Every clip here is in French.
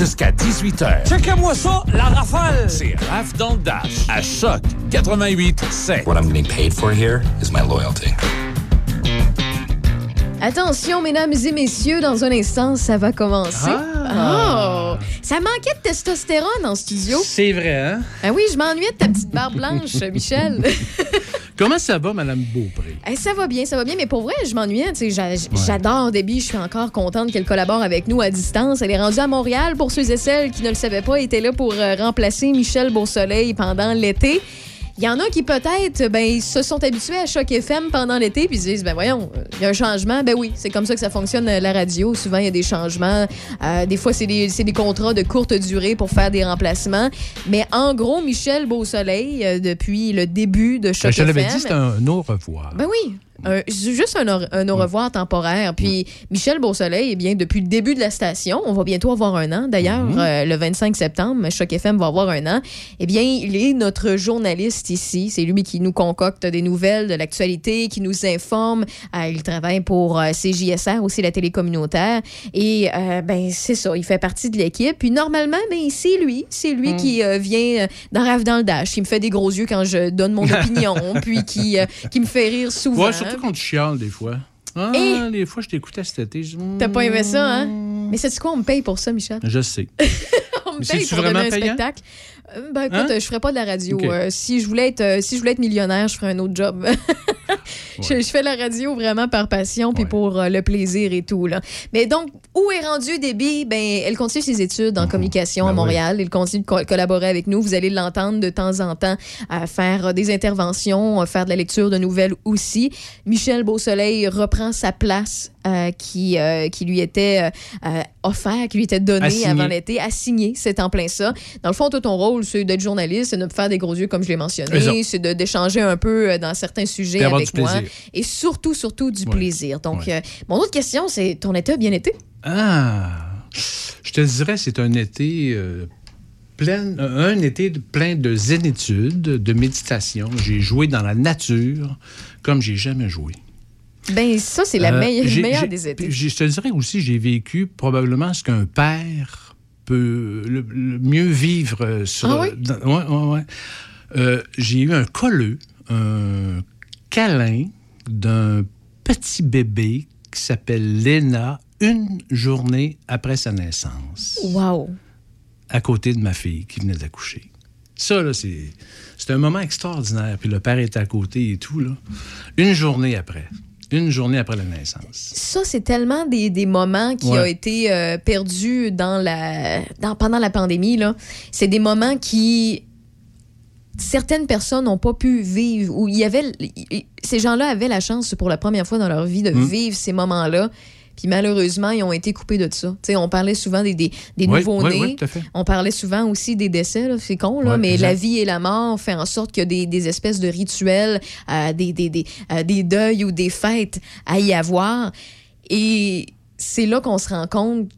jusqu'à 18h. Checkez-moi ça, la rafale! C'est Raph dans le Dash, à Choc 88 7. What I'm getting paid for here is my loyalty. Attention, mesdames et messieurs, dans un instant, ça va commencer. Ah. Oh! Ça manquait de testostérone en studio. C'est vrai, hein? Ah oui, je m'ennuyais de ta petite barbe blanche, Michel. Comment ça va, Madame Beaupré? Eh, ça va bien, ça va bien, mais pour vrai, je m'ennuyais. j'a- J'adore Debbie, je suis encore contente qu'elle collabore avec nous à distance. Elle est rendue à Montréal, pour ceux et celles qui ne le savaient pas, était là pour euh, remplacer Michel Beausoleil pendant l'été. Il y en a qui peut-être ben, ils se sont habitués à Choc FM pendant l'été puis ils se disent ben voyons, il y a un changement. Ben oui, c'est comme ça que ça fonctionne euh, la radio. Souvent il y a des changements. Euh, des fois c'est des, des contrats de courte durée pour faire des remplacements. Mais en gros, Michel Beausoleil, euh, depuis le début de Choc Je te l'avais FM, dit, c'est un au revoir. ben oui. Un- juste un, au- un au revoir temporaire. Puis Michel Beausoleil, eh bien, depuis le début de la station, on va bientôt avoir un an. D'ailleurs, euh, le 25 septembre, Choc FM va avoir un an. Eh bien, il est notre journaliste ici. C'est lui qui nous concocte des nouvelles de l'actualité, qui nous informe. Euh, il travaille pour euh, CJSR, aussi la télé communautaire. Et euh, ben c'est ça, il fait partie de l'équipe. Puis normalement, ben c'est lui, c'est lui qui euh, vient euh, dans Rave dans le Dash, qui me fait des gros yeux quand je donne mon opinion, puis qui, qui me fait rire souvent. Ouais, surtout quand tu chiales, des fois. Ah, Et- des fois, je t'écoutais cet été. je- T'as pas aimé ça, hein? Mais c'est quoi, on me paye pour ça, Michel? Je sais. On me paye pour vraiment donner un payant? spectacle. Euh, Ben écoute, Hein? je ferais pas de la radio. Euh, si, je voulais être, euh, si je voulais être millionnaire, je ferais un autre job. je, je fais la radio vraiment par passion puis Ouais. pour euh, le plaisir et tout. Là. Mais donc, où est rendue Debbie? Ben, elle continue ses études en communication à Ben oui. Montréal. Elle continue de co- collaborer avec nous. Vous allez l'entendre de temps en temps à faire des interventions, faire de la lecture de nouvelles aussi. Michel Beausoleil reprend sa place euh, qui, euh, qui lui était euh, euh, offert, qui lui était Assigné. avant l'été, assigné. C'est en plein ça. Dans le fond, toi, ton rôle, c'est d'être journaliste, c'est de me faire des gros yeux, comme je l'ai mentionné. C'est d'échanger un peu dans certains sujets avec moi. plaisir. Et surtout, surtout du Ouais. plaisir. Donc, Ouais. mon autre question, c'est ton été a bien été? Ah! Je te dirais, c'est un été. plein, un été de- plein de zénitude, de méditation. J'ai joué dans la nature comme j'ai jamais joué. Ben, ça, c'est la Euh, meilleure, des étés. Je te dirais aussi, j'ai vécu probablement ce qu'un père peut le, le mieux vivre euh, sur. Ah oui? dans- ouais, ouais, ouais. Euh, j'ai eu un colleux, un câlin d'un petit bébé qui s'appelle Léna une journée après sa naissance, Wow! à côté de ma fille qui venait d'accoucher. Ça, là, c'est, c'est un moment extraordinaire. Puis le père est à côté et tout, là. Une journée après. Une journée après la naissance. Ça, c'est tellement des, des moments qui Ouais. ont été euh, perdus dans la, dans, pendant la pandémie. là. C'est des moments qui certaines personnes n'ont pas pu vivre ou il y avait ces gens-là avaient la chance pour la première fois dans leur vie de Mm. vivre ces moments-là. Puis malheureusement, ils ont été coupés de ça. Tu sais, on parlait souvent des, des, des Oui, nouveaux-nés. oui, oui, tout à fait. On parlait souvent aussi des décès, là, c'est con, là, mais exact. la vie et la mort fait en sorte qu'il y a des, des espèces de rituels, euh, des, des, des, euh, des deuils ou des fêtes à y avoir. Et c'est là qu'on se rend compte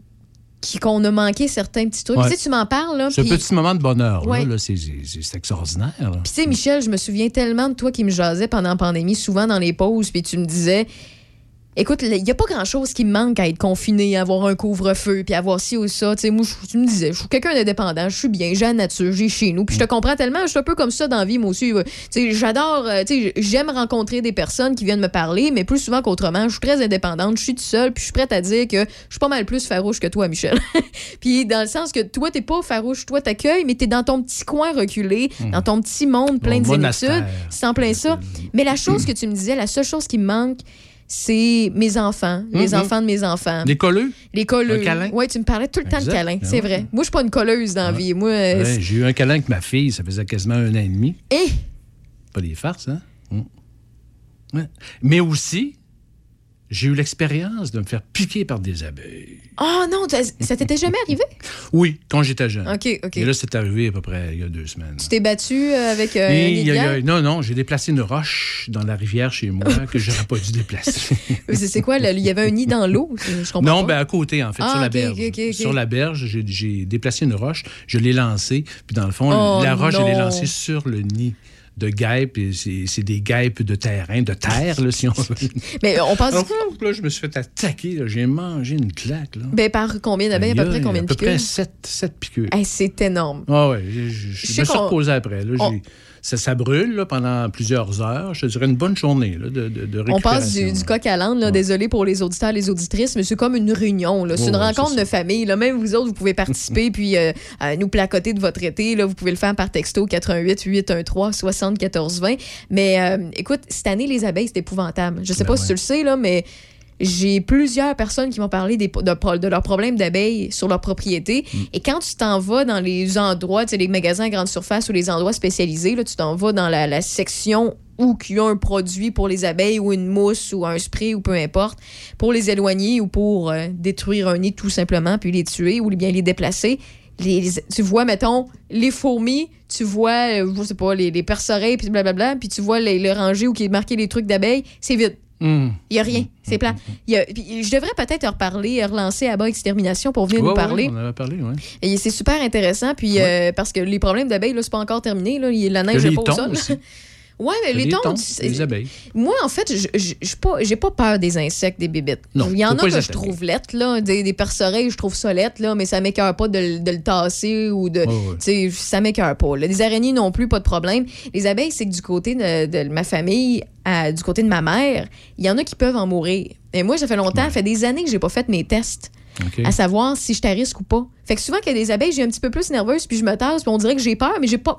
qu'on a manqué certains petits trucs. Ouais. Tu sais, tu m'en parles, là. Ce petit moment de bonheur, là, Ouais. là, c'est, extraordinaire. puis, tu sais, Michel, je me souviens tellement de toi qui me jasais pendant la pandémie, souvent dans les pauses, puis tu me disais. Écoute, il n'y a pas grand-chose qui me manque à être confiné, à avoir un couvre-feu, puis avoir ci ou ça. Tu sais, moi, tu me disais, je suis quelqu'un d'indépendant, je suis bien, j'ai la nature, j'ai chez nous. Puis je te comprends tellement, je suis un peu comme ça dans la vie, moi aussi. Tu sais, j'adore, euh, tu sais, j'aime rencontrer des personnes qui viennent me parler, mais plus souvent qu'autrement, je suis très indépendante, je suis toute seule, puis je suis prête à dire que je suis pas mal plus farouche que toi, Michel. puis dans le sens que toi, t'es pas farouche, toi, t'accueilles, mais t'es dans ton petit coin reculé, dans ton petit monde plein de zénitudes. C'est en plein ça. Mais la chose que tu me disais, la seule chose qui me manque, c'est mes enfants, les Mhm. enfants de mes enfants. Les colleux? Les colleux. Un câlin? Oui, tu me parlais tout le temps de câlin, Ah c'est ouais. vrai. Moi, je suis pas une colleuse dans la vie. Moi, euh, Ouais, j'ai eu un câlin avec ma fille, ça faisait quasiment un an et demi. c'est- Eh! Pas des farces, hein? Mm. Ouais. Mais aussi, j'ai eu l'expérience de me faire piquer par des abeilles. Oh non, ça t'était jamais arrivé? Oui, quand j'étais jeune. OK, OK. Et là, c'est arrivé à peu près il y a deux semaines. Tu t'es battu euh, avec euh, Et y a- y a- non, non, j'ai déplacé une roche dans la rivière chez moi que j'aurais pas dû déplacer. C'est quoi? là? Il y avait un nid dans l'eau? Je comprends non, pas. ben à côté, en fait, Ah, sur la berge. Sur la berge, j'ai- déplacé une roche, je l'ai lancée, puis dans le fond, Oh, la roche, je l'ai non. lancée sur le nid de guêpes. et C'est des guêpes de terrain, de terre, là, si on veut. Mais on pense. Alors, là, je me suis fait attaquer. J'ai mangé une claque. Là. Ben, par combien? D'abeilles? À peu près combien À de peu près piqûres? 7, sept piqûres. Hey, c'est énorme. Ah ouais, je, je- je me suis reposé après. Là, on- ça, ça brûle là, pendant plusieurs heures. Je dirais une bonne journée là, de, de, de On passe du, du coq à l'âne. Ouais. Désolé pour les auditeurs, les auditrices, mais c'est comme une réunion, là. C'est une rencontre de famille, là. Même vous autres, vous pouvez participer puis euh, euh, nous placoter de votre été, là. Vous pouvez le faire par texto 88 813 74 20. Mais euh, écoute, cette année, les abeilles, c'est épouvantable. Je sais Ben pas si tu le sais, là, mais j'ai plusieurs personnes qui m'ont parlé des, de, de leurs problèmes d'abeilles sur leur propriété. Mm. Et quand tu t'en vas dans les endroits, tu sais, les magasins à grande surface ou les endroits spécialisés, là, tu t'en vas dans la, la section où il y a un produit pour les abeilles ou une mousse ou un spray ou peu importe, pour les éloigner ou pour euh, détruire un nid tout simplement, puis les tuer ou bien les déplacer. Les- les- tu vois, mettons, les fourmis, tu vois, euh, je sais pas, les, les perce-oreilles, puis blablabla, puis tu vois les, le rangé où qui est marqué les trucs d'abeilles, c'est vide. Hum. Il n'y a rien. C'est plat. Il y a- je devrais peut-être reparler, relancer à bas Extermination pour venir Ouais, nous ouais, parler. on en parlé. Et c'est super intéressant. Puis euh, parce que les problèmes d'abeilles, là, c'est pas encore terminé. Là. La neige n'est pas au sol. Ouais, mais les, Les c'est- les abeilles. moi, en fait, je- suis pas- j'ai pas peur des insectes, des bébites. Non, Il y en a que je attaquer. trouve lettres, là. Des, des perce-oreilles, je trouve ça lettre, là, mais ça m'écœure pas de, le- de le tasser ou de. Ouais, ouais. Ça m'écœure pas. là. Les araignées non plus, pas de problème. Les abeilles, c'est que du côté de, de ma famille, à- du côté de ma mère, il y en a qui peuvent en mourir. Et moi, ça fait longtemps, ça fait des années que j'ai pas fait mes tests à savoir si je risque ou pas. Fait que souvent, qu'il y a des abeilles, j'ai un petit peu plus nerveuse, puis je me tasse, puis on dirait que j'ai peur, mais j'ai pas.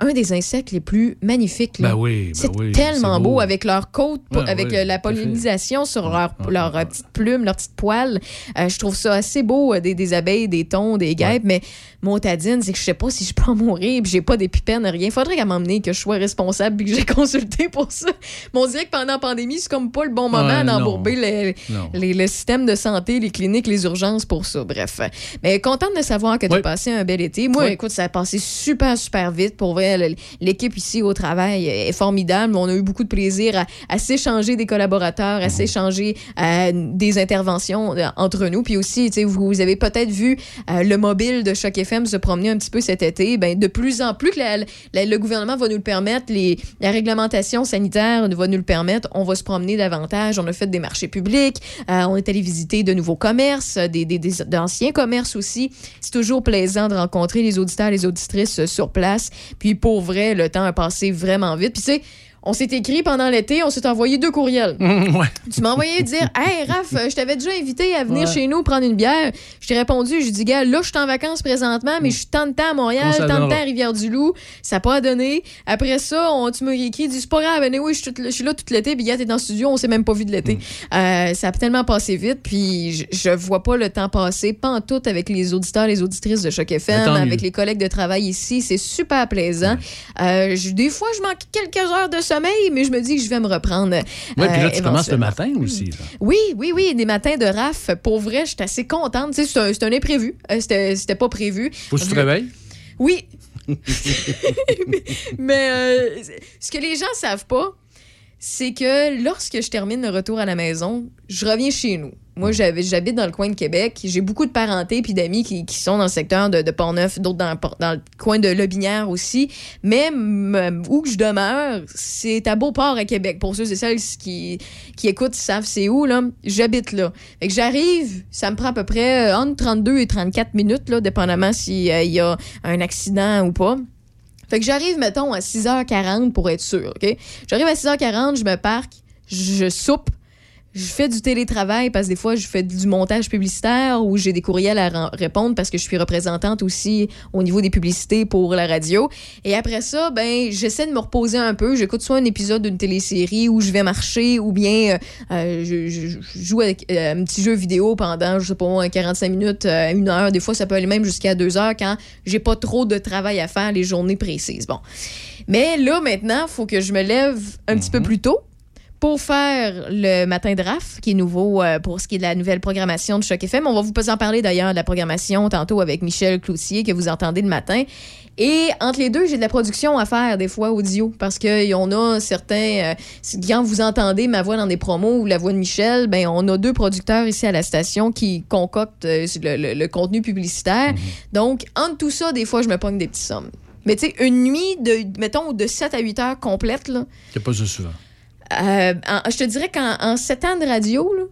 Un des insectes les plus magnifiques. Ben oui, ben c'est oui, tellement beau. beau. avec leur côte, avec euh, la pollinisation sur leur, ouais, leur euh, petite plume, leur petite poêle. Euh, je trouve ça assez beau, euh, des, des abeilles, des thons, des guêpes, mais mon tadine, c'est que je sais pas si je peux en mourir, puis j'ai pas d'épipène, rien. Faudrait qu'elle m'emmener, que je sois responsable, puis que j'ai consulté pour ça. Mais on dirait que pendant la pandémie, c'est comme pas le bon moment d'embourber les, les- le système de santé, les cliniques, les urgences pour ça. Bref. Mais contente de savoir que tu as passé un bel été. Moi, écoute, ça a passé super, super vite. Pour vrai, l'équipe ici au travail est formidable. On a eu beaucoup de plaisir à, à s'échanger des collaborateurs, Mhm. à s'échanger euh, des interventions euh, entre nous. Puis aussi, vous, avez peut-être vu euh, le mobile de Choc FM se promener un petit peu cet été. Ben, de plus en plus que la- la- le gouvernement va nous le permettre, les, la réglementation sanitaire va nous le permettre, on va se promener davantage. On a fait des marchés publics, on est allé visiter de nouveaux commerces, des, des- des- d'anciens commerces aussi. C'est toujours plaisant de rencontrer les auditeurs, les auditrices sur place. Puis pour vrai, le temps a passé vraiment vite. Puis tu on s'est écrit pendant l'été, on s'est envoyé deux courriels. Ouais. Tu m'as envoyé dire Hey Raph, je t'avais déjà invité à venir Ouais. chez nous prendre une bière. Je t'ai répondu, je dis gars, là je suis en vacances présentement, mais je suis tant de temps à Montréal, tant de temps à Rivière-du-Loup. Ça n'a pas donné. Après ça, on, tu m'as écrit, dis c'est pas grave, oui, je suis tout- je suis là tout l'été, puis gars, t'es dans le studio, on s'est même pas vu de l'été. Mm. Euh, ça a tellement passé vite, puis je, je vois pas le temps passer, pas en tout avec les auditeurs, les auditrices de Choc FM, tant avec mieux. les collègues de travail ici. C'est super plaisant. Euh, je- des fois, je manque quelques heures de sommeil, mais je me dis que je vais me reprendre. Ouais, puis là, euh, tu commences le matin aussi. là. Oui, oui, oui, des matins de RAF. Pour vrai, j'étais assez contente. C'est un, un imprévu. Euh, C'était c'était pas prévu. Faut que tu te réveilles. Oui. mais mais, euh, ce que les gens savent pas, c'est que lorsque je termine le retour à la maison, je reviens chez nous. Moi, j'avais- j'habite dans le coin de Québec. J'ai beaucoup de parentés puis d'amis qui, qui sont dans le secteur de, de Port-Neuf, d'autres dans, le coin de Lobinière aussi. Mais où que je demeure, c'est à Beauport, à Québec. Pour ceux et celles qui, qui écoutent, ils savent c'est où, là. J'habite là. Fait que j'arrive, ça me prend à peu près euh, entre 32 et 34 minutes, là, dépendamment s'il y a un accident ou pas. Fait que j'arrive, mettons, à 6h40 pour être sûr, OK? J'arrive à 6h40, je me parque, je soupe, je fais du télétravail parce que des fois, je fais du montage publicitaire ou j'ai des courriels à répondre parce que je suis représentante aussi au niveau des publicités pour la radio. Et après ça, ben, j'essaie de me reposer un peu. J'écoute soit un épisode d'une télésérie où je vais marcher ou bien euh, euh, je, je- je joue avec euh, un petit jeu vidéo pendant, je sais pas moi, 45 minutes, euh, une heure. Des fois, ça peut aller même jusqu'à deux heures quand j'ai pas trop de travail à faire les journées précises. Bon. Mais là, maintenant, il faut que je me lève un petit peu plus tôt pour faire le matin de RAF, qui est nouveau euh, pour ce qui est de la nouvelle programmation de Choc FM. On va vous en parler d'ailleurs de la programmation tantôt avec Michel Cloutier que vous entendez le matin. Et entre les deux, j'ai de la production à faire des fois audio parce qu'il y en a certains. euh, quand vous entendez ma voix dans des promos ou la voix de Michel, ben on a deux producteurs ici à la station qui concoctent euh, le, le- le contenu publicitaire. Donc entre tout ça, des fois, je me pogne des petits sommes. Mais tu sais, une nuit de, mettons, de 7 à 8 heures complète, là. C'est pas ça souvent. Euh, en- je te dirais qu'en en 7 ans de radio, là,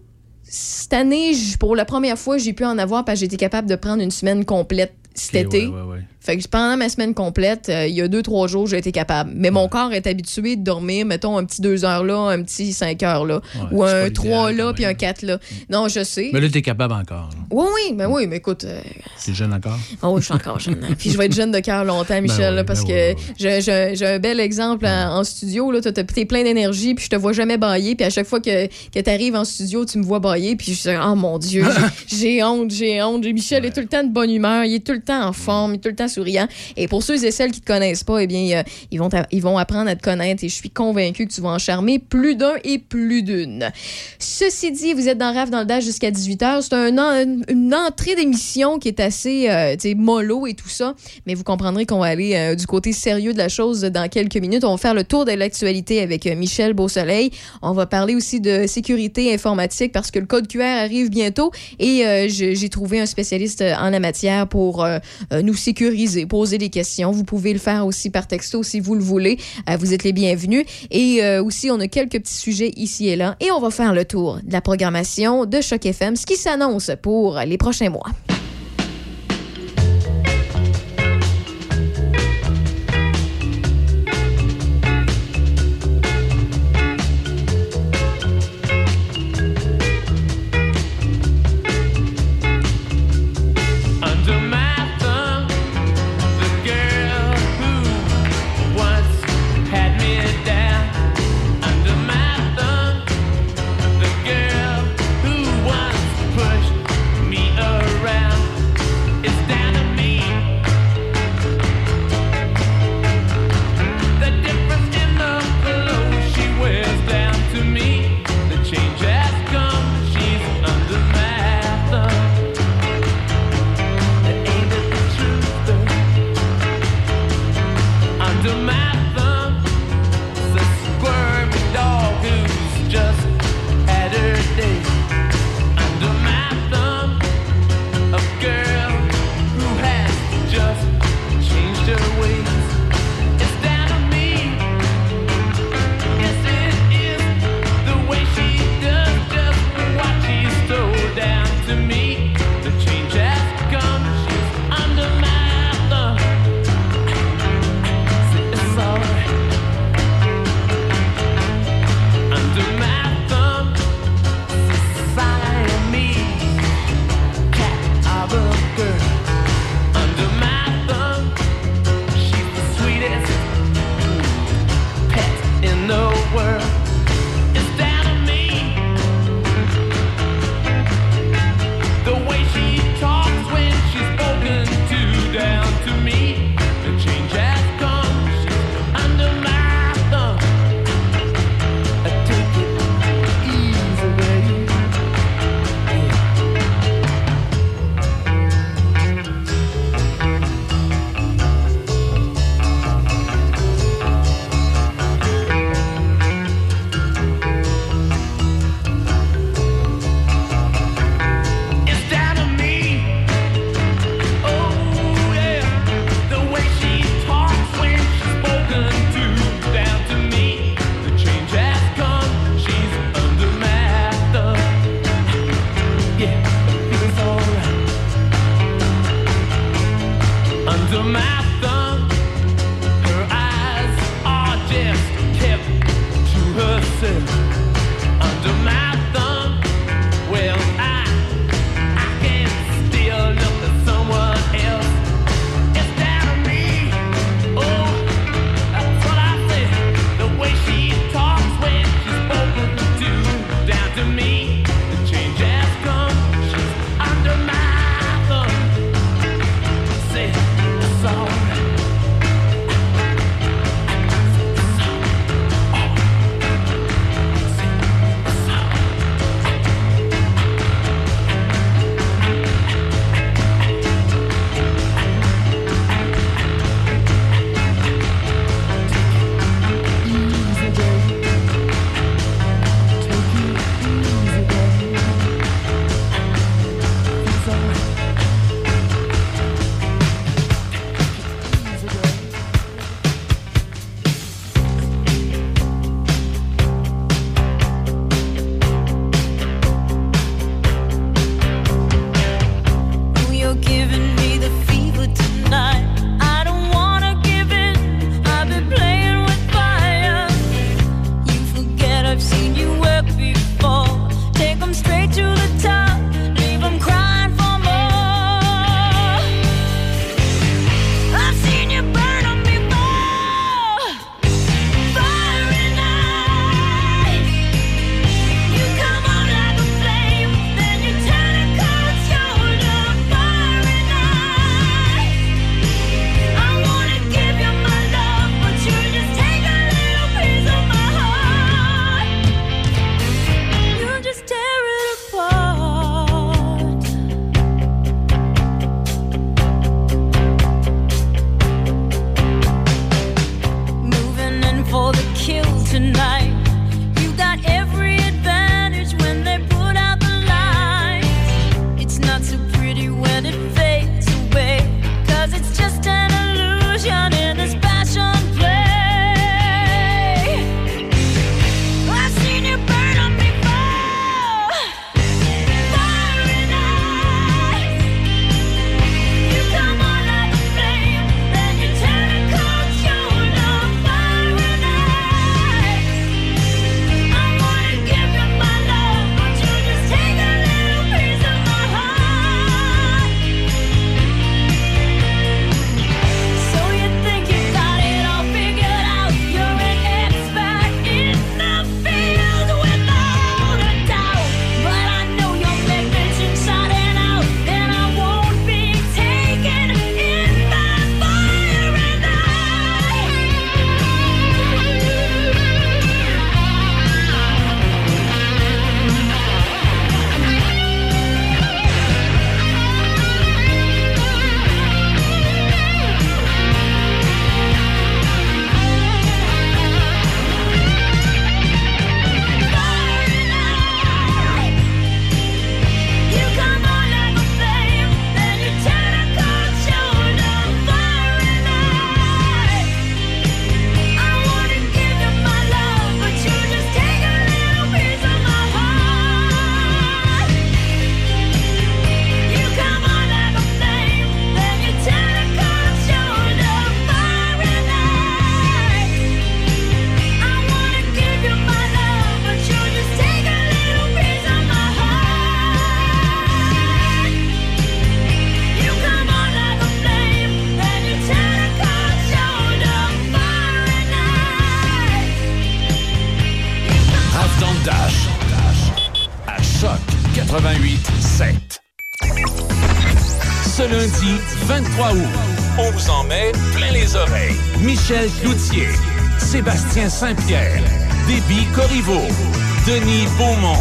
cette année, pour la première fois, j'ai pu en avoir parce que j'ai été capable de prendre une semaine complète cet été. ouais, ouais, ouais. Fait que pendant ma semaine complète, euh, il y a deux, trois jours, j'ai été capable. Mais mon corps est habitué de dormir, mettons, un petit deux heures là, un petit cinq heures là. Ouais, ou un trois là, puis un quatre là. Non, je sais. Mais là, t'es capable encore. là. Oui, oui, mais oui, mais écoute. euh, T'es jeune encore? Oh, oui, je suis encore jeune. hein. Puis je vais être jeune de cœur longtemps, Michel, Ben oui, là, parce ben que oui, oui. j'ai- un bel exemple en, en studio. Là, t'es plein d'énergie, puis je te vois jamais bailler. Puis à chaque fois que, que tu arrives en studio, tu me vois bailler, puis je suis oh mon Dieu, j'ai- j'ai honte, j'ai honte. Michel est tout le temps de bonne humeur, il est tout le temps en forme, il est tout le temps Et pour ceux et celles qui te connaissent pas, eh bien, ils, vont ils vont apprendre à te connaître et je suis convaincue que tu vas en charmer plus d'un et plus d'une. Ceci dit, vous êtes dans Rave dans le Dash jusqu'à 18h. C'est un une entrée d'émission qui est assez euh, mollo et tout ça, mais vous comprendrez qu'on va aller euh, du côté sérieux de la chose dans quelques minutes. On va faire le tour de l'actualité avec euh, Michel Beausoleil. On va parler aussi de sécurité informatique parce que le code QR arrive bientôt et j'ai trouvé un spécialiste en la matière pour nous sécuriser, poser des questions. Vous pouvez le faire aussi par texto si vous le voulez. Euh, vous êtes les bienvenus. Et euh, aussi, on a quelques petits sujets ici et là. Et on va faire le tour de la programmation de Choc FM, ce qui s'annonce pour les prochains mois. Lundi 23 août. On vous en met plein les oreilles. Michel Cloutier, Sébastien Saint-Pierre, Déby Corriveau, Denis Beaumont,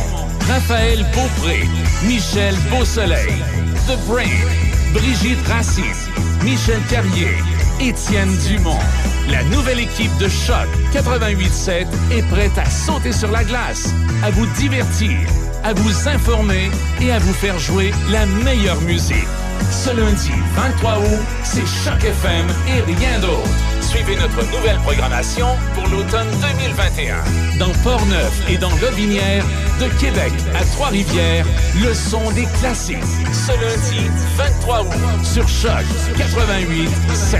Raphaël Beaupré, Michel Beausoleil, The Brain, Brigitte Racine, Michel Carrier, Étienne Dumont. La nouvelle équipe de Choc 88.7 est prête à sauter sur la glace, à vous divertir, à vous informer et à vous faire jouer la meilleure musique. Ce lundi 23 août, c'est Choc FM et rien d'autre. Suivez notre nouvelle programmation pour l'automne 2021. Dans Port-Neuf et dans Lobinière, de Québec à Trois-Rivières, le son des classiques. Ce lundi 23 août, sur Choc 88 7.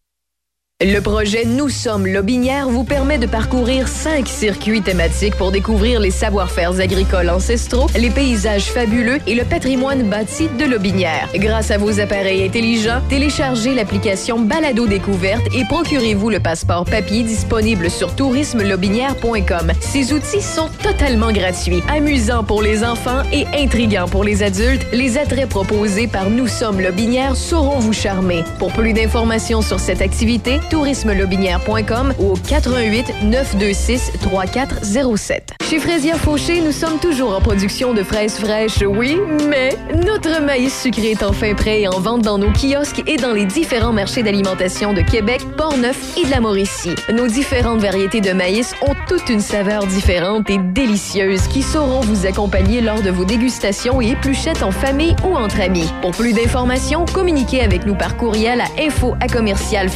Le projet Nous sommes Lobinière vous permet de parcourir cinq circuits thématiques pour découvrir les savoir-faire agricoles ancestraux, les paysages fabuleux et le patrimoine bâti de Lobinière. Grâce à vos appareils intelligents, téléchargez l'application Balado Découverte et procurez-vous le passeport papier disponible sur tourismelobinière.com. Ces outils sont totalement gratuits, amusants pour les enfants et intrigants pour les adultes. Les attraits proposés par Nous sommes Lobinière sauront vous charmer. Pour plus d'informations sur cette activité, tourismelobinière.com ou au 88 926 3407. Chez Fraisière Fauché, nous sommes toujours en production de fraises fraîches, oui, mais notre maïs sucré est enfin prêt et en vente dans nos kiosques et dans les différents marchés d'alimentation de Québec, Portneuf et de la Mauricie. Nos différentes variétés de maïs ont toute une saveur différente et délicieuse qui sauront vous accompagner lors de vos dégustations et épluchettes en famille ou entre amis. Pour plus d'informations, communiquez avec nous par courriel à info à commercial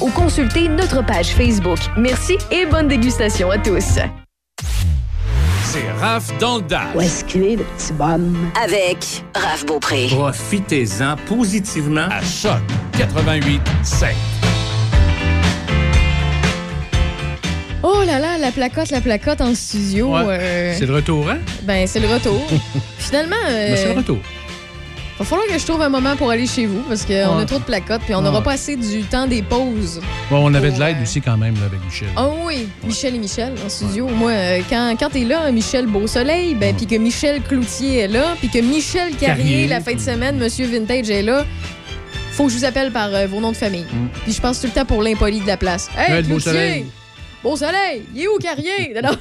ou consultez notre page Facebook. Merci et bonne dégustation à tous. C'est Raph dans le Dash. Où est-ce qu'il est, le petit bonhomme? Avec Raph Beaupré. Profitez-en positivement à Choc 88 7. Oh là là, la placote, la placote en studio. Ouais. euh, C'est le retour, hein? ben, c'est le retour. Finalement, euh, Ben, c'est le retour. Va falloir que je trouve un moment pour aller chez vous parce qu'on Ouais. a trop de placotes puis on n'aura Ouais. pas assez du temps des pauses. Bon, on avait de l'aide euh, aussi quand même là, avec Michel. Oh oui, Michel et Michel en studio. Moi, euh, quand, quand t'es là, Michel Beausoleil, ben, puis que Michel Cloutier est là, puis que Michel Carrier, Carrier. la fin de semaine, Monsieur Vintage est là, faut que je vous appelle par euh, vos noms de famille. Puis je passe tout le temps pour l'impoli de la place. Hey, Cloutier! Beausoleil. Beausoleil, il est où Carrier? Non, non.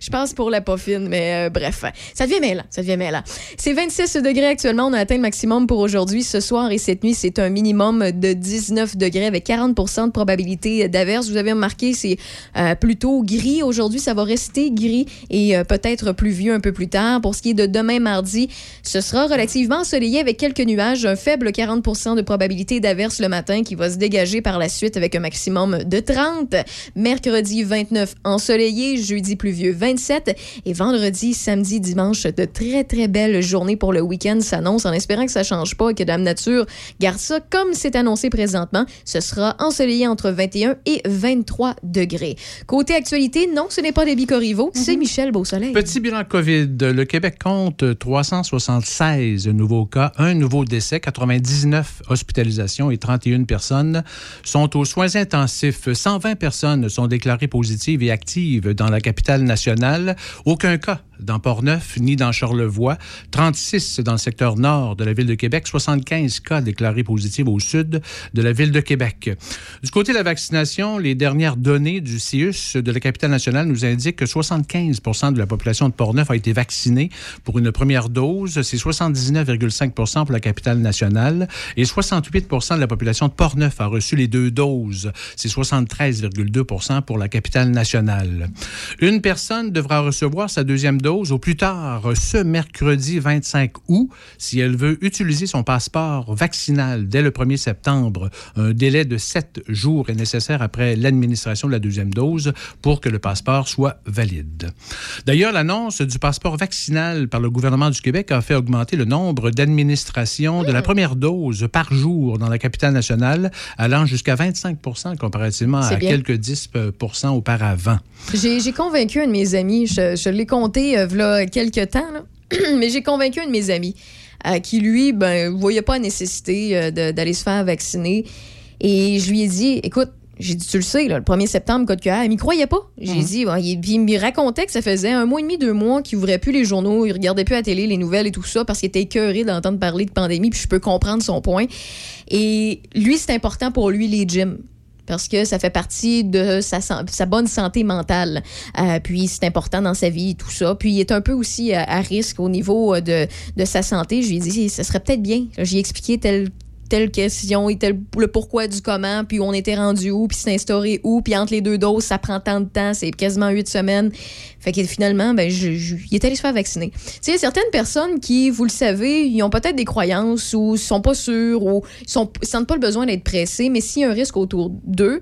je pense pour la poffine, mais euh, bref, ça devient mêlant, ça devient mêlant. C'est 26 degrés actuellement, on a atteint le maximum pour aujourd'hui. Ce soir et cette nuit, c'est un minimum de 19 degrés avec 40% de probabilité d'averse. Vous avez remarqué, c'est euh, plutôt gris. Aujourd'hui, ça va rester gris et euh, peut-être pluvieux un peu plus tard. Pour ce qui est de demain mardi, ce sera relativement ensoleillé avec quelques nuages, un faible 40% de probabilité d'averse le matin qui va se dégager par la suite avec un maximum de 30. Mercredi 29 ensoleillé, jeudi pluvieux 27 et vendredi, samedi, dimanche de très très belles journées pour le week-end s'annonce en espérant que ça change pas et que Dame Nature garde ça comme c'est annoncé présentement. Ce sera ensoleillé entre 21 et 23 degrés. Côté actualité, non, ce n'est pas des Corriveau, c'est Michel Beausoleil. Petit bilan COVID. Le Québec compte 376 nouveaux cas, un nouveau décès, 99 hospitalisations et 31 personnes sont aux soins intensifs. 120 personnes sont déclarées positives et actives dans la capitale nationale. Aucun cas dans Port-Neuf ni dans Charlevoix. 36 dans le secteur nord de la ville de Québec. 75 cas déclarés positifs au sud de la ville de Québec. Du côté de la vaccination, les dernières données du CIUS de la capitale nationale nous indiquent que 75% de la population de Port-Neuf a été vaccinée pour une première dose. C'est 79,5 pour la capitale nationale et 68% de la population de Port-Neuf a reçu les deux doses. C'est 73,2 pour la capitale nationale. Une personne devra recevoir sa deuxième dose dose au plus tard ce mercredi 25 août si elle veut utiliser son passeport vaccinal dès le 1er septembre. Un délai de sept jours est nécessaire après l'administration de la deuxième dose pour que le passeport soit valide. D'ailleurs, l'annonce du passeport vaccinal par le gouvernement du Québec a fait augmenter le nombre d'administrations de la première dose par jour dans la capitale nationale, allant jusqu'à 25% comparativement à bien. quelques 10% auparavant. J'ai j'ai convaincu un de mes amis, je, je l'ai compté euh, quelques temps, là. mais j'ai convaincu un de mes amis euh, qui, lui, ben, voyait pas la nécessité euh, d'aller se faire vacciner. Et je lui ai dit, écoute, j'ai dit, tu le sais, là, le 1er septembre, code QR, il m'y croyait pas. J'ai dit, bon, il me racontait que ça faisait un mois et demi, deux mois qu'il ouvrait plus les journaux, il regardait plus la télé, les nouvelles et tout ça, parce qu'il était écœuré d'entendre parler de pandémie, puis je peux comprendre son point. Et lui, c'est important pour lui, les gyms parce que ça fait partie de sa, sa bonne santé mentale. Euh, puis c'est important dans sa vie, tout ça. Puis il est un peu aussi à, risque au niveau euh, de, de sa santé. Je lui ai dit, ça serait peut-être bien. J'ai expliqué telle telle question et tel le pourquoi du comment, puis on était rendu où, puis c'est instauré où, puis entre les deux doses, ça prend tant de temps, c'est quasiment huit semaines. Fait que finalement, ben, je, il est allé se faire vacciner. Tu sais, certaines personnes qui, vous le savez, ils ont peut-être des croyances ou sont pas sûrs ou sont, sentent pas le besoin d'être pressés, mais s'il y a un risque autour d'eux,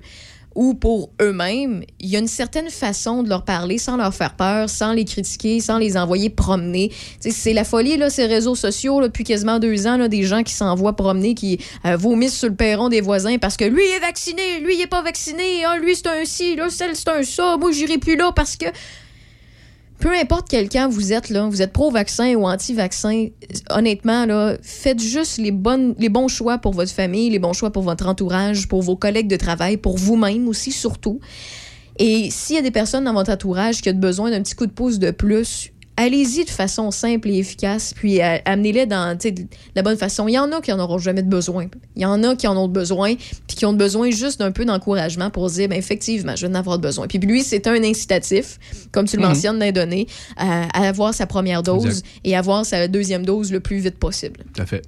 ou pour eux-mêmes, il y a une certaine façon de leur parler sans leur faire peur, sans les critiquer, sans les envoyer promener. C'est la folie, là, ces réseaux sociaux, là, depuis quasiment deux ans, là, des gens qui s'envoient promener, qui euh, vomissent sur le perron des voisins parce que lui est vacciné, lui il est pas vacciné, ah, lui c'est un ci, là, celle c'est un ça, moi j'irai plus là parce que peu importe quel camp vous êtes, là, vous êtes pro-vaccin ou anti-vaccin, honnêtement, là, faites juste les, bonnes, les bons choix pour votre famille, les bons choix pour votre entourage, pour vos collègues de travail, pour vous-même aussi, surtout. Et s'il y a des personnes dans votre entourage qui ont besoin d'un petit coup de pouce de plus, allez-y de façon simple et efficace, puis euh, amenez-les dans de la bonne façon. Il y en a qui en auront jamais de besoin. Il y en a qui en ont besoin, puis qui ont besoin juste d'un peu d'encouragement pour se dire, ben, effectivement, je vais en avoir besoin. Puis lui, c'est un incitatif, comme tu le Mhm. mentionnes, d'un donné, à, à avoir sa première dose Exact. et avoir sa deuxième dose le plus vite possible. Tout à fait.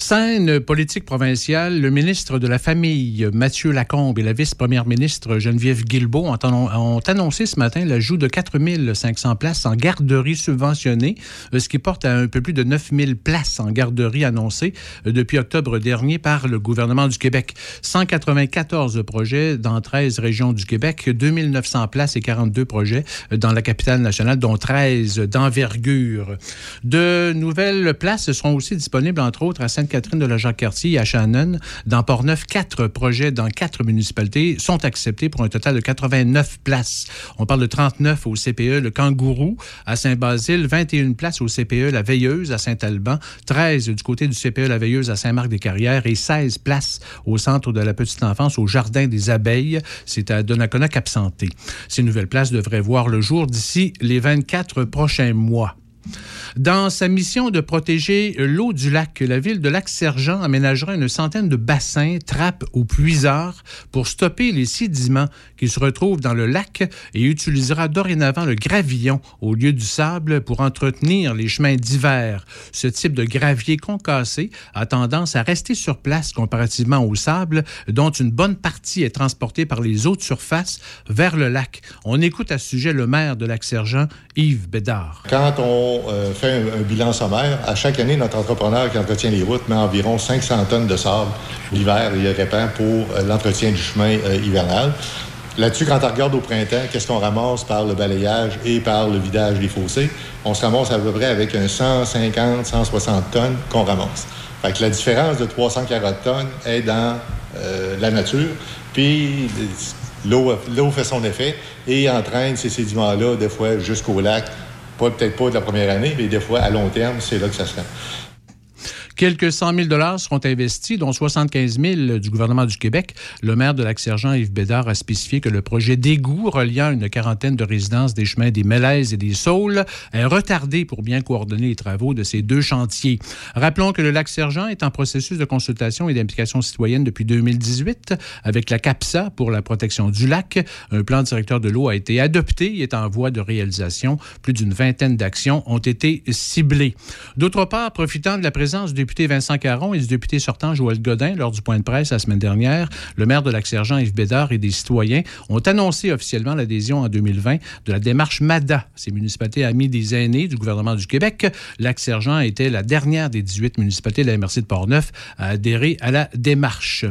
Scène politique provinciale, le ministre de la Famille, Mathieu Lacombe, et la vice-première ministre Geneviève Guilbeault ont, annon- ont annoncé ce matin l'ajout de 4 500 places en garderie subventionnée, euh, ce qui porte à un peu plus de 9 000 places en garderie annoncées euh, depuis octobre dernier par le gouvernement du Québec. 194 projets dans 13 régions du Québec, 2 900 places et 42 projets euh, dans la capitale nationale, dont 13 d'envergure. De nouvelles places seront aussi disponibles, entre autres, à Sainte-Catherine de la Jacques-Cartier à Shannon. Dans Port-Neuf, quatre projets dans quatre municipalités sont acceptés pour un total de 89 places. On parle de 39 au CPE Le Kangourou, à Saint-Basile, 21 places au CPE La Veilleuse à Saint-Alban, 13 du côté du CPE La Veilleuse à Saint-Marc-des-Carrières et 16 places au centre de la petite enfance au Jardin des Abeilles. C'est à Donnacona Cap-Santé. Ces nouvelles places devraient voir le jour d'ici les 24 prochains mois. Dans sa mission de protéger l'eau du lac, la ville de Lac-Sergent aménagera une centaine de bassins, trappes ou puisards pour stopper les sédiments qui se retrouvent dans le lac et utilisera dorénavant le gravillon au lieu du sable pour entretenir les chemins d'hiver. Ce type de gravier concassé a tendance à rester sur place comparativement au sable, dont une bonne partie est transportée par les eaux de surface vers le lac. On écoute à ce sujet le maire de Lac-Sergent, Yves Bédard. Quand on euh, fait un, un bilan sommaire, à chaque année, notre entrepreneur qui entretient les routes met environ 500 tonnes de sable l'hiver et il répand pour euh, l'entretien du chemin euh, hivernal. Là-dessus, quand on regarde au printemps, qu'est-ce qu'on ramasse par le balayage et par le vidage des fossés? On se ramasse à peu près avec un 150, 160 tonnes qu'on ramasse. Fait que la différence de 340 tonnes est dans euh, la nature, puis l'eau l'eau fait son effet et entraîne ces sédiments-là, des fois, jusqu'au lac. Peut-être pas de la première année, mais des fois, à long terme, c'est là que ça se rend. Quelques 100 000 dollars seront investis, dont 75 000 du gouvernement du Québec. Le maire de Lac-Sergent, Yves Bédard, a spécifié que le projet d'égout reliant une quarantaine de résidences des chemins des Mélèzes et des Saules est retardé pour bien coordonner les travaux de ces deux chantiers. Rappelons que le Lac-Sergent est en processus de consultation et d'implication citoyenne depuis 2018 avec la CAPSA pour la protection du lac. Un plan directeur de l'eau a été adopté et est en voie de réalisation. Plus d'une vingtaine d'actions ont été ciblées. D'autre part, profitant de la présence du député Vincent Caron et du député sortant Joël Godin lors du point de presse la semaine dernière. Le maire de Lac-Sergent, Yves Bédard, et des citoyens ont annoncé officiellement l'adhésion en 2020 de la démarche MADA. Ces municipalités amies des aînés du gouvernement du Québec. Lac-Sergent était la dernière des 18 municipalités de la MRC de Portneuf à adhérer à la démarche.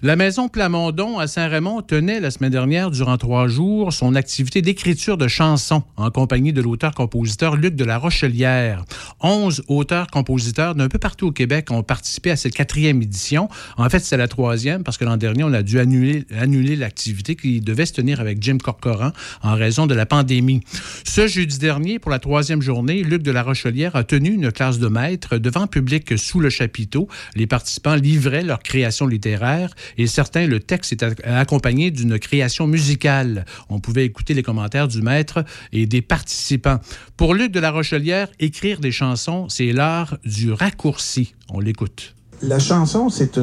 La maison Plamondon à Saint-Raymond tenait la semaine dernière, durant trois jours, son activité d'écriture de chansons en compagnie de l'auteur-compositeur Luc de la Rochelière. Onze auteurs-compositeurs d'un peu partout au Québec ont participé à cette quatrième édition. En fait, c'est la troisième parce que l'an dernier, on a dû annuler, l'activité qui devait se tenir avec Jim Corcoran en raison de la pandémie. Ce jeudi dernier, pour la troisième journée, Luc de la Rochelière a tenu une classe de maître devant public sous le chapiteau. Les participants livraient leur création littéraire et certains, le texte est accompagné d'une création musicale. On pouvait écouter les commentaires du maître et des participants. Pour Luc de la Rochelière, écrire des chansons, c'est l'art du raccourci. On l'écoute. La chanson, c'est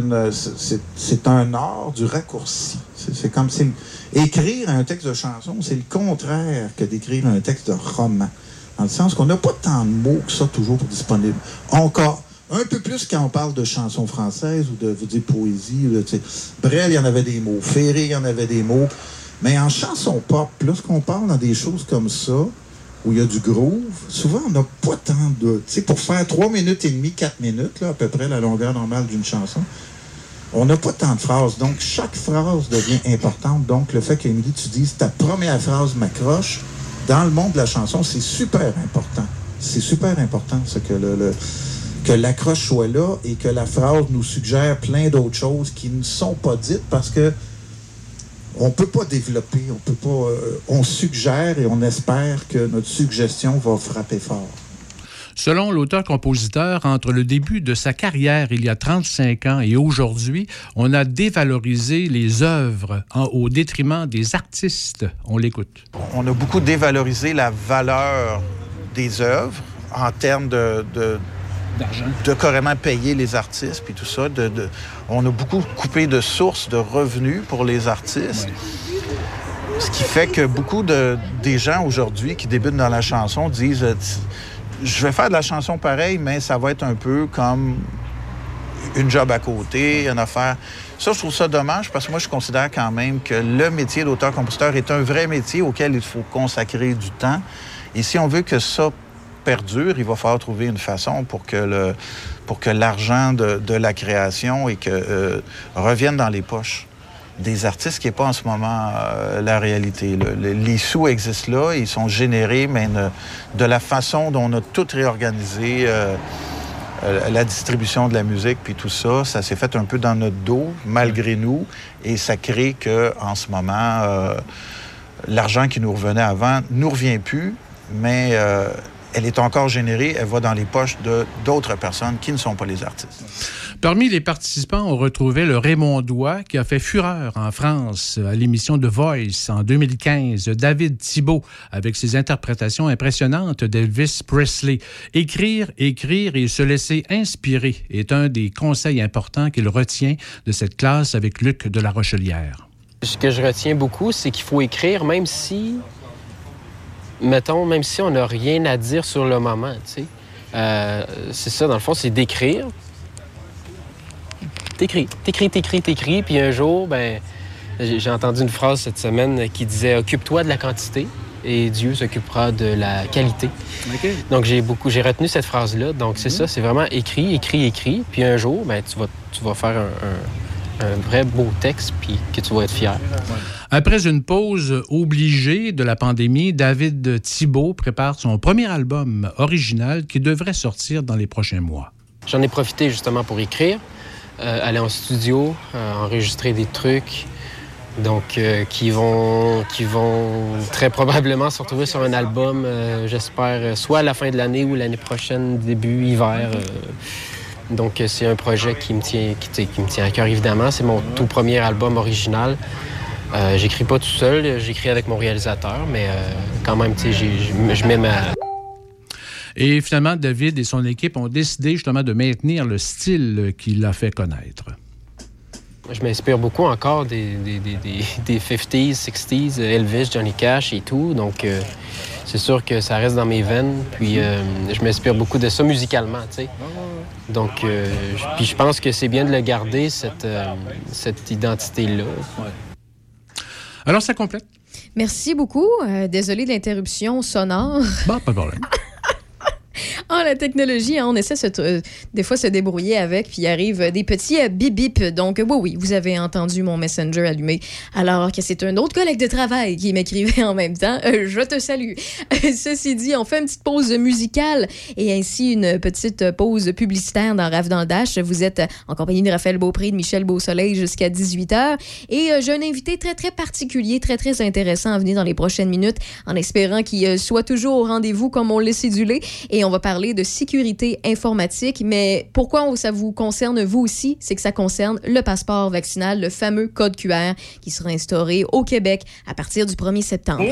un art du raccourci. C'est comme si écrire un texte de chanson, c'est le contraire que d'écrire un texte de roman. Dans le sens qu'on n'a pas tant de mots que ça toujours disponible. Encore, un peu plus quand on parle de chansons françaises ou de poésie. Brel, il y en avait des mots. Ferré, il y en avait des mots. Mais en chanson pop, lorsqu'on parle dans des choses comme ça, où il y a du groove, souvent on n'a pas tant de. Tu sais, pour faire trois minutes et demie, quatre minutes, là, à peu près la longueur normale d'une chanson, on n'a pas tant de phrases. Donc, chaque phrase devient importante. Donc, le fait qu'Émilie, tu dises ta première phrase m'accroche, dans le monde de la chanson, c'est super important. C'est super important, ce que le que l'accroche soit là et que la phrase nous suggère plein d'autres choses qui ne sont pas dites parce que on peut pas développer, on peut pas, euh, on suggère et on espère que notre suggestion va frapper fort. Selon l'auteur-compositeur, entre le début de sa carrière il y a 35 ans et aujourd'hui, on a dévalorisé les œuvres au détriment des artistes. On l'écoute. On a beaucoup dévalorisé la valeur des œuvres en termes de, de carrément payer les artistes, puis tout ça. De, on a beaucoup coupé de sources de revenus pour les artistes. Ce qui fait que beaucoup de, des gens aujourd'hui qui débutent dans la chanson disent euh, Je vais faire de la chanson pareil, mais ça va être un peu comme une job à côté, une affaire. Ça, je trouve ça dommage parce que moi, je considère quand même que le métier d'auteur-compositeur est un vrai métier auquel il faut consacrer du temps. Et si on veut que ça perdure, il va falloir trouver une façon pour que le pour que l'argent de, de, la création et que euh, revienne dans les poches des artistes, qui n'est pas en ce moment euh, la réalité. Le, les sous existent là, ils sont générés, mais de la façon dont on a tout réorganisé euh, la distribution de la musique, puis tout ça, ça s'est fait un peu dans notre dos, malgré nous, et ça crée que en ce moment, l'argent qui nous revenait avant nous revient plus, mais elle est encore générée, elle va dans les poches de d'autres personnes qui ne sont pas les artistes. Parmi les participants, on retrouvait le Raymond Doigt qui a fait fureur en France à l'émission The Voice en 2015, David Thibault avec ses interprétations impressionnantes d'Elvis Presley. Écrire, écrire et se laisser inspirer est un des conseils importants qu'il retient de cette classe avec Luc de la Rochelière. Ce que je retiens beaucoup, c'est qu'il faut écrire même si mettons, même si on n'a rien à dire sur le moment, tu sais. Euh, c'est ça, dans le fond, c'est d'écrire. T'écris, t'écris, t'écris, t'écris, puis un jour, ben, j'ai entendu une phrase cette semaine qui disait Occupe-toi de la quantité et Dieu s'occupera de la qualité. Okay. Donc, j'ai beaucoup, j'ai retenu cette phrase-là. Donc, c'est -hmm. ça, c'est vraiment écrit, écrit, écrit, puis un jour, ben, tu vas, tu vas faire un, un, un vrai beau texte, puis que tu vas être fier. Après une pause obligée de la pandémie, David Thibault prépare son premier album original qui devrait sortir dans les prochains mois. J'en ai profité justement pour écrire, euh, aller en studio, euh, enregistrer des trucs, donc euh, qui vont qui vont très probablement se retrouver sur un album, j'espère, soit à la fin de l'année ou l'année prochaine, début hiver. Euh. donc c'est un projet qui me tient qui me tient à cœur évidemment. C'est mon tout premier album original. Euh, j'écris pas tout seul, j'écris avec mon réalisateur, mais euh, quand même, tu sais, je mets ma... Et finalement, David et son équipe ont décidé justement de maintenir le style qu'il a fait connaître. Je m'inspire beaucoup encore des, des, des, des, des 50s, 60s, Elvis, Johnny Cash et tout. Donc, euh, c'est sûr que ça reste dans mes veines. Puis, euh, je m'inspire beaucoup de ça musicalement, tu sais. Donc, euh, je- puis je pense que c'est bien de le garder, cette, euh, cette identité-là. Alors, ça complète. Merci beaucoup. Euh, désolé de l'interruption sonore. Bon, pas de problème. Ah, la technologie, hein, on essaie se- euh, des fois se débrouiller avec, puis il arrive euh, des petits euh, bip bip. Donc, oui, oui, vous avez entendu mon Messenger allumé, alors que c'est un autre collègue de travail qui m'écrivait en même temps. Euh, je te salue. Ceci dit, on fait une petite pause musicale et ainsi une petite pause publicitaire dans Rave dans le Dash. Vous êtes en compagnie de Raphaël Beaupré, de Michel Beausoleil jusqu'à 18h. Et j'ai un invité très, très particulier, très, très intéressant à venir dans les prochaines minutes, en espérant qu'il soit toujours au rendez-vous comme on l'a cédulé. Et on va parler de sécurité informatique. Mais pourquoi ça vous concerne vous aussi? C'est que ça concerne le passeport vaccinal, le fameux code QR qui sera instauré au Québec à partir du 1er septembre.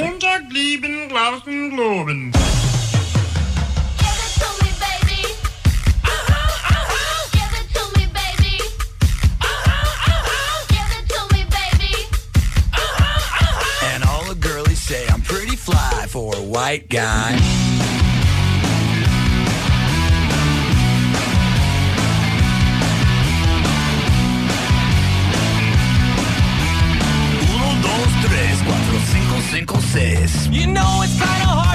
Michael Sis. You know it's kind of hard.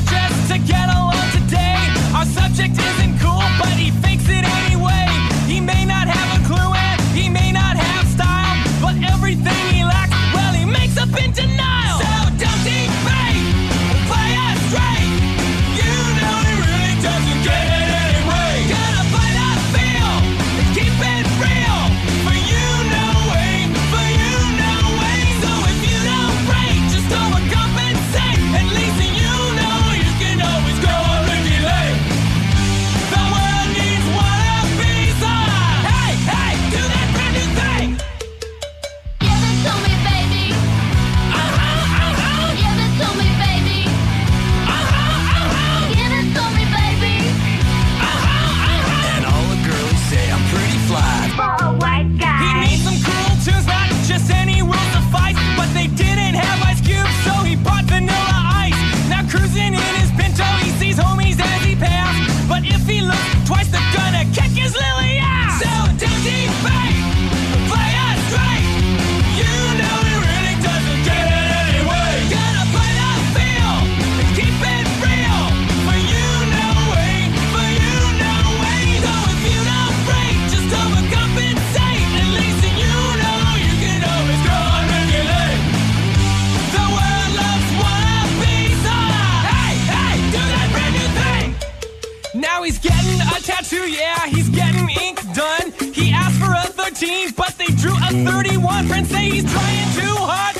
Yeah, he's getting ink done. He asked for a 13, but they drew a 31. Friends say he's trying too hard,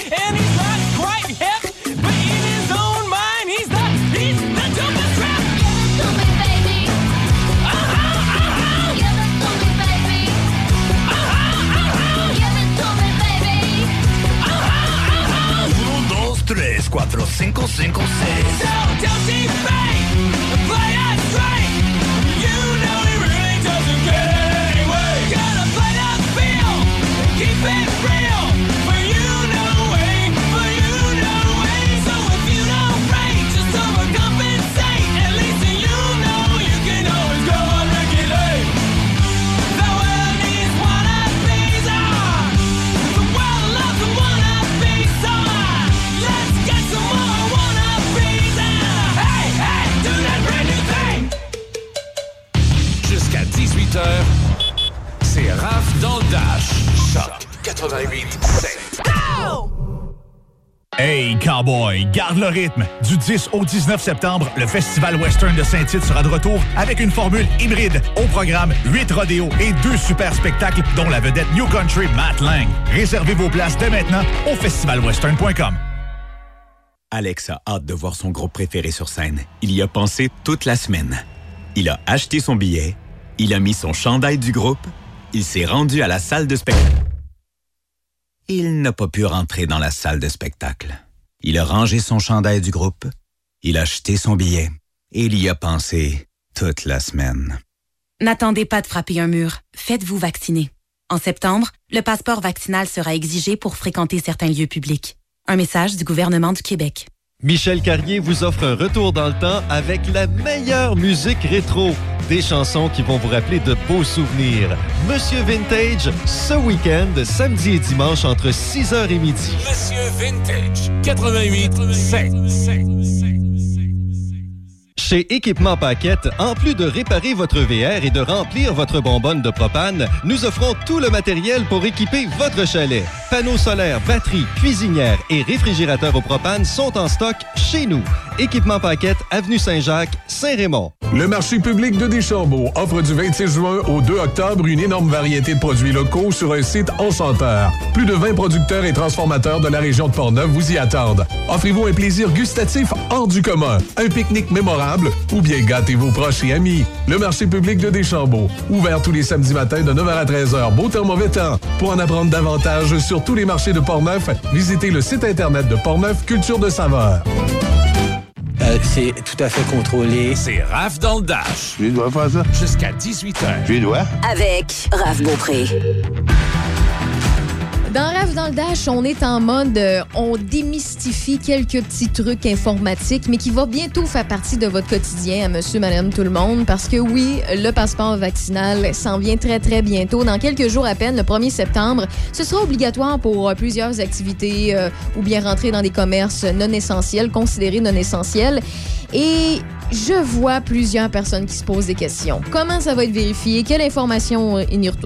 le rythme. Du 10 au 19 septembre, le Festival Western de Saint-Tite sera de retour avec une formule hybride. Au programme, 8 rodéos et deux super spectacles, dont la vedette New Country Matt Lang. Réservez vos places dès maintenant au festivalwestern.com. Alex a hâte de voir son groupe préféré sur scène. Il y a pensé toute la semaine. Il a acheté son billet, il a mis son chandail du groupe, il s'est rendu à la salle de spectacle. Il n'a pas pu rentrer dans la salle de spectacle. Il a rangé son chandail du groupe, il a acheté son billet et il y a pensé toute la semaine. N'attendez pas de frapper un mur. Faites-vous vacciner. En septembre, le passeport vaccinal sera exigé pour fréquenter certains lieux publics. Un message du gouvernement du Québec. Michel Carrier vous offre un retour dans le temps avec la meilleure musique rétro. Des chansons qui vont vous rappeler de beaux souvenirs. Monsieur Vintage, ce week-end, samedi et dimanche entre 6h et midi. Monsieur Vintage, 88 7. Chez Équipement Paquette, en plus de réparer votre VR et de remplir votre bonbonne de propane, nous offrons tout le matériel pour équiper votre chalet. Panneaux solaires, batteries, cuisinières et réfrigérateurs au propane sont en stock chez nous. Équipement Paquette, Avenue Saint-Jacques, Saint-Raymond. Le marché public de Deschambault offre du 26 juin au 2 octobre une énorme variété de produits locaux sur un site enchanteur. Plus de 20 producteurs et transformateurs de la région de Portneuf vous y attendent. Offrez-vous un plaisir gustatif hors du commun, un pique-nique mémorable ou bien gâtez vos proches et amis. Le marché public de Deschambault, ouvert tous les samedis matins de 9h à 13h, beau temps, mauvais temps. Pour en apprendre davantage sur tous les marchés de Portneuf, visitez le site internet de Portneuf Culture de Saveur. Euh, c'est tout à fait contrôlé. C'est Raph dans le Dash. Tu dois faire ça? Jusqu'à 18h. Tu dois? Avec Raph Beaupré. Dans Rêve dans le Dash, on est en mode euh, on démystifie quelques petits trucs informatiques, mais qui va bientôt faire partie de votre quotidien à monsieur, madame, tout le monde. Parce que oui, le passeport vaccinal s'en vient très, très bientôt. Dans quelques jours à peine, le 1er septembre, ce sera obligatoire pour euh, plusieurs activités euh, ou bien rentrer dans des commerces non essentiels, considérés non essentiels. Et je vois plusieurs personnes qui se posent des questions. Comment ça va être vérifié? Quelle information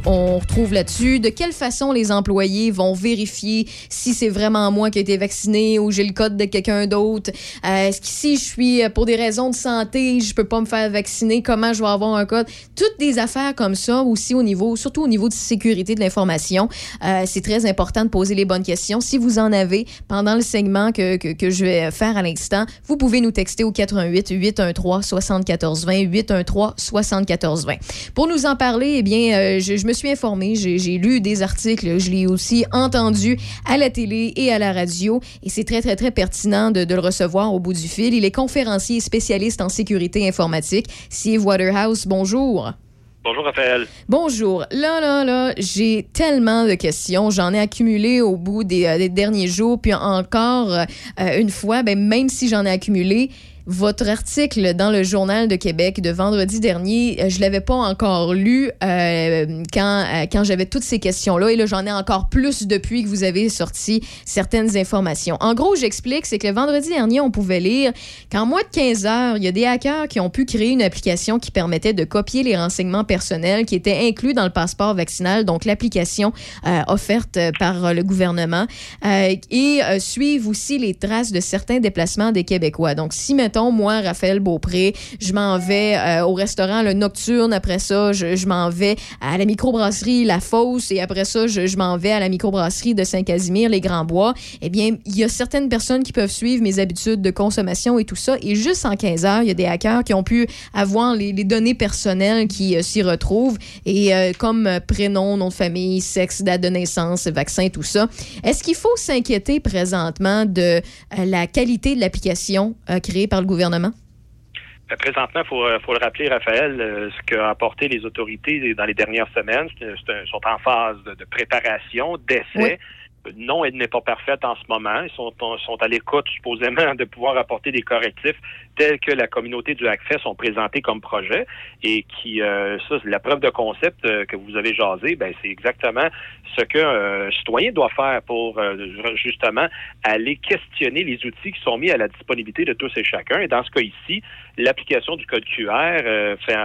on retrouve là-dessus? De quelle façon les employés vont vérifier si c'est vraiment moi qui ai été vacciné ou j'ai le code de quelqu'un d'autre? Euh, Est-ce que si je suis euh, pour des raisons de santé, je peux pas me faire vacciner? Comment je vais avoir un code? Toutes des affaires comme ça aussi au niveau, surtout au niveau de sécurité de l'information. Euh, c'est très important de poser les bonnes questions. Si vous en avez pendant le segment que, que, que je vais faire à l'instant, vous pouvez nous texter au 88 813 74 20 813 74 20. Pour nous en parler, eh bien, euh, je, je me suis informée, j'ai lu des articles, je l'ai aussi entendu à la télé et à la radio, et c'est très, très, très pertinent de, de le recevoir au bout du fil. Il est conférencier et spécialiste en sécurité informatique. Steve Waterhouse, bonjour. Bonjour Raphaël. Bonjour. Là, là, là, j'ai tellement de questions. J'en ai accumulé au bout des, euh, des derniers jours. Puis encore euh, une fois, ben, même si j'en ai accumulé, votre article dans le Journal de Québec de vendredi dernier, euh, je l'avais pas encore lu euh, quand, euh, quand j'avais toutes ces questions-là. Et là, j'en ai encore plus depuis que vous avez sorti certaines informations. En gros, j'explique, c'est que le vendredi dernier, on pouvait lire qu'en moins de 15 heures, il y a des hackers qui ont pu créer une application qui permettait de copier les renseignements personnels qui étaient inclus dans le passeport vaccinal, donc l'application offerte par le gouvernement, et suivre aussi les traces de certains déplacements des Québécois. Donc, si, mettons, moi, Raphaël Beaupré, je m'en vais euh, au restaurant Le Nocturne, après ça, je, m'en vais à la microbrasserie La Fosse, et après ça, je, m'en vais à la microbrasserie de Saint-Casimir, Les Grands Bois, eh bien, il y a certaines personnes qui peuvent suivre mes habitudes de consommation et tout ça, et juste en 15 heures, il y a des hackers qui ont pu avoir les, données personnelles qui euh, s'y retrouvent, et euh, comme prénom, nom de famille, sexe, date de naissance, vaccin, tout ça. Est-ce qu'il faut s'inquiéter présentement de la qualité de l'application créée par le gouvernement? Euh, Présentement, il faut, euh, faut le rappeler, Raphaël, euh, ce qu'a apporté les autorités dans les dernières semaines. C'est- c'est un- sont en phase de, de préparation, d'essai. Non, elle n'est pas parfaite en ce moment. Ils sont, sont à l'écoute, supposément, de pouvoir apporter des correctifs tels que la communauté du Hackfest ont présenté comme projet et qui, euh, ça, la preuve de concept euh, que vous avez jasé, ben, c'est exactement ce qu'un euh, citoyen doit faire pour, euh, justement, aller questionner les outils qui sont mis à la disponibilité de tous et chacun. Et dans ce cas ici, l'application du code QR fait,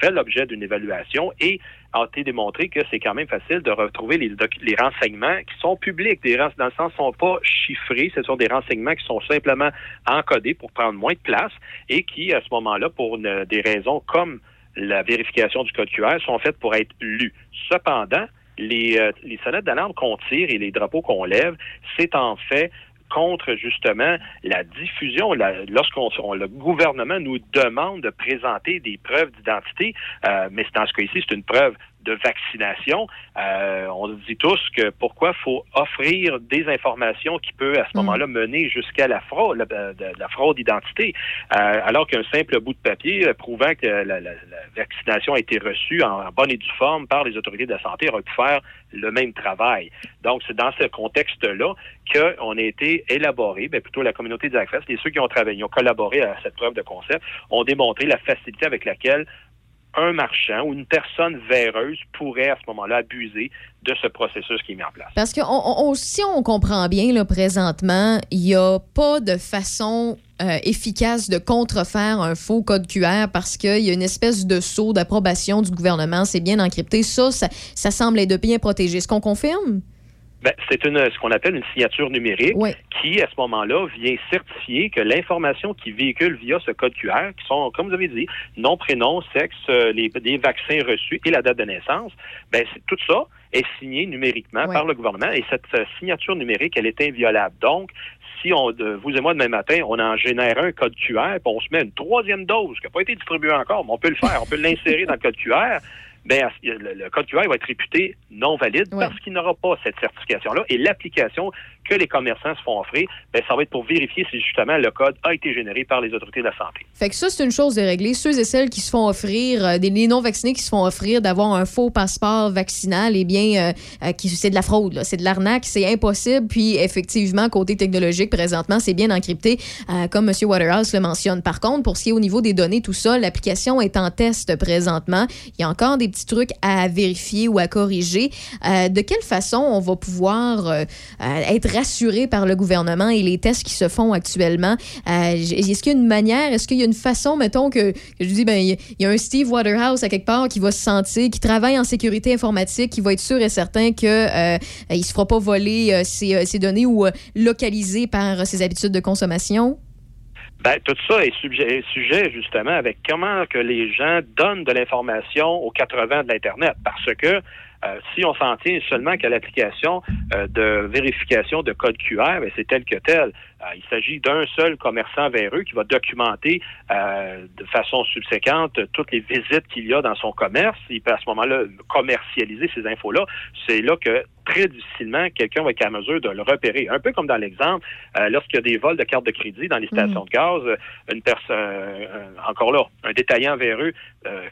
fait l'objet d'une évaluation et été démontré que c'est quand même facile de retrouver les, renseignements qui sont publics. Dans le sens, sont pas chiffrés, ce sont des renseignements qui sont simplement encodés pour prendre moins de place et qui, à ce moment-là, pour des raisons comme la vérification du code QR, sont faites pour être lus. Cependant, euh, les sonnettes d'alarme qu'on tire et les drapeaux qu'on lève, c'est en fait contre justement la diffusion. Lorsqu'on on- le gouvernement nous demande de présenter des preuves d'identité, euh, mais c'est dans ce cas ici, c'est une preuve de vaccination. Euh, on dit tous que pourquoi faut offrir des informations qui peuvent à ce moment-là mener jusqu'à la fraude, la, de- de la fraude d'identité, Euh, alors qu'un simple bout de papier euh, prouvant que la, la- la vaccination a été reçue en, en bonne et due forme par les autorités de la santé aurait pu faire le même travail. Donc, c'est dans ce contexte-là qu'on a été élaboré, ben plutôt la communauté des ACFES, et ceux qui ont travaillé, ont collaboré à cette preuve de concept, ont démontré la facilité avec laquelle un marchand ou une personne véreuse pourrait à ce moment-là abuser de ce processus qui est mis en place. Parce que on- si on comprend bien, là, présentement, il n'y a pas de façon euh, efficace de contrefaire un faux code QR parce qu'il y a une espèce de saut d'approbation du gouvernement. C'est bien encrypté. Ça, ça, ça semble être bien protégé. Est-ce qu'on confirme? Ben, c'est une ce qu'on appelle une signature numérique qui, à ce moment-là, vient certifier que l'information qui véhicule via ce code QR, qui sont, comme vous avez dit, nom, prénom, sexe, euh, les, les vaccins reçus et la date de naissance, ben, tout ça est signé numériquement par le gouvernement et cette euh, signature numérique, elle est inviolable. Donc, si on, vous et moi, demain matin, on en génère un code QR, puis on se met une troisième dose qui n'a pas été distribuée encore, mais on peut le faire, on peut l'insérer dans le code QR, ben, le, le code QR va être réputé non valide parce qu'il n'aura pas cette certification-là. Et l'application que les commerçants se font offrir, ben, ça va être pour vérifier si justement le code a été généré par les autorités de la santé. Fait que ça, c'est une chose de régler. Ceux et celles qui se font offrir, euh, les non-vaccinés qui se font offrir d'avoir un faux passeport vaccinal, eh bien, euh, euh, c'est de la fraude, c'est de l'arnaque, c'est impossible. Puis, effectivement, côté technologique, présentement, c'est bien encrypté, euh, comme M. Waterhouse le mentionne. Par contre, pour ce qui est au niveau des données, tout ça, l'application est en test présentement. Il y a encore des petits trucs à vérifier ou à corriger. De quelle façon on va pouvoir être rassuré par le gouvernement et les tests qui se font actuellement? Euh, est-ce qu'il y a une manière, est-ce qu'il y a une façon, mettons, que, je dis, ben, il y a- un Steve Waterhouse à quelque part qui va se sentir, qui travaille en sécurité informatique, qui va être sûr et certain que euh, il se fera pas voler euh, ses, euh, ses données ou localisé par ses habitudes de consommation? Ben, tout ça est sujet, sujet justement avec comment que les gens donnent de l'information aux 80 de l'Internet. Parce que euh, si on s'en tient seulement qu'à l'application euh, de vérification de code QR, ben, c'est tel que tel. Euh, il s'agit d'un seul commerçant véreux qui va documenter euh, de façon subséquente toutes les visites qu'il y a dans son commerce. Il peut à ce moment-là commercialiser ces infos-là. C'est là que très difficilement quelqu'un va être à mesure de le repérer. Un peu comme dans l'exemple, lorsqu'il y a des vols de cartes de crédit dans les stations de gaz, une personne, euh, encore là, un détaillant véreux euh,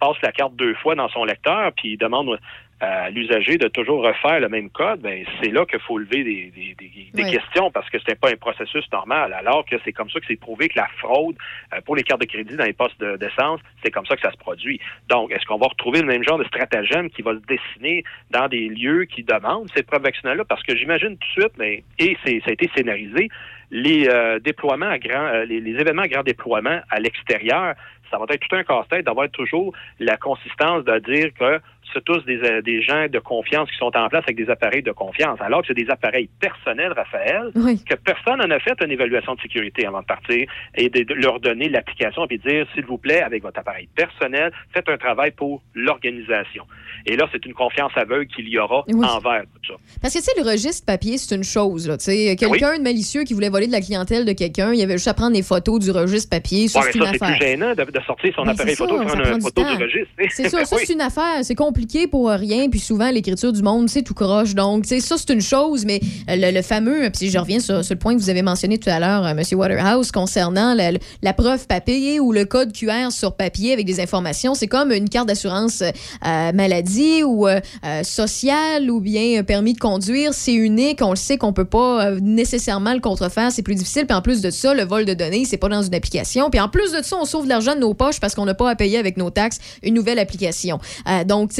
passe la carte deux fois dans son lecteur, puis il demande à l'usager de toujours refaire le même code, ben c'est là qu'il faut lever des, des- des- des questions parce que c'était pas un processus normal. Alors que c'est comme ça que c'est prouvé que la fraude euh, pour les cartes de crédit dans les postes de- d'essence, c'est comme ça que ça se produit. Donc, est-ce qu'on va retrouver le même genre de stratagème qui va se dessiner dans des lieux qui demandent cette preuve vaccinale-là? Parce que j'imagine tout de suite, mais et c'est ça a été scénarisé, les euh, déploiements à grand, euh, les, les événements à grand déploiement à l'extérieur, ça va être tout un casse-tête d'avoir toujours la consistance de dire que c'est tous des, euh, des gens de confiance qui sont en place avec des appareils de confiance, alors que c'est des appareils personnels, Raphaël, que personne n'en a fait une évaluation de sécurité avant de partir et de, de leur donner l'application et dire, s'il vous plaît, avec votre appareil personnel, faites un travail pour l'organisation. Et là, c'est une confiance aveugle qu'il y aura Oui. envers tout ça. Parce que, tu sais, le registre papier, c'est une chose. sais. Quelqu'un de malicieux qui voulait voler de la clientèle de quelqu'un, il avait juste à prendre des photos du registre papier. Ça, Ouais, c'est plus gênant de, de sortir son appareil photo et prendre prend une photo du registre. C'est ça, c'est une affaire. C'est compliqué pour rien, puis souvent l'écriture du monde, c'est tout croche. Donc, ça c'est une chose, mais euh, le, fameux, puis je reviens sur, le point que vous avez mentionné tout à l'heure, euh, M. Waterhouse, concernant la, preuve papier ou le code QR sur papier avec des informations, c'est comme une carte d'assurance euh, maladie ou euh, euh, sociale ou bien un permis de conduire, c'est unique, on le sait qu'on peut pas euh, nécessairement le contrefaire, c'est plus difficile. Puis en plus de ça, le vol de données, c'est pas dans une application. Puis en plus de ça, on sauve de l'argent de nos poches parce qu'on n'a pas à payer avec nos taxes une nouvelle application. Euh, donc,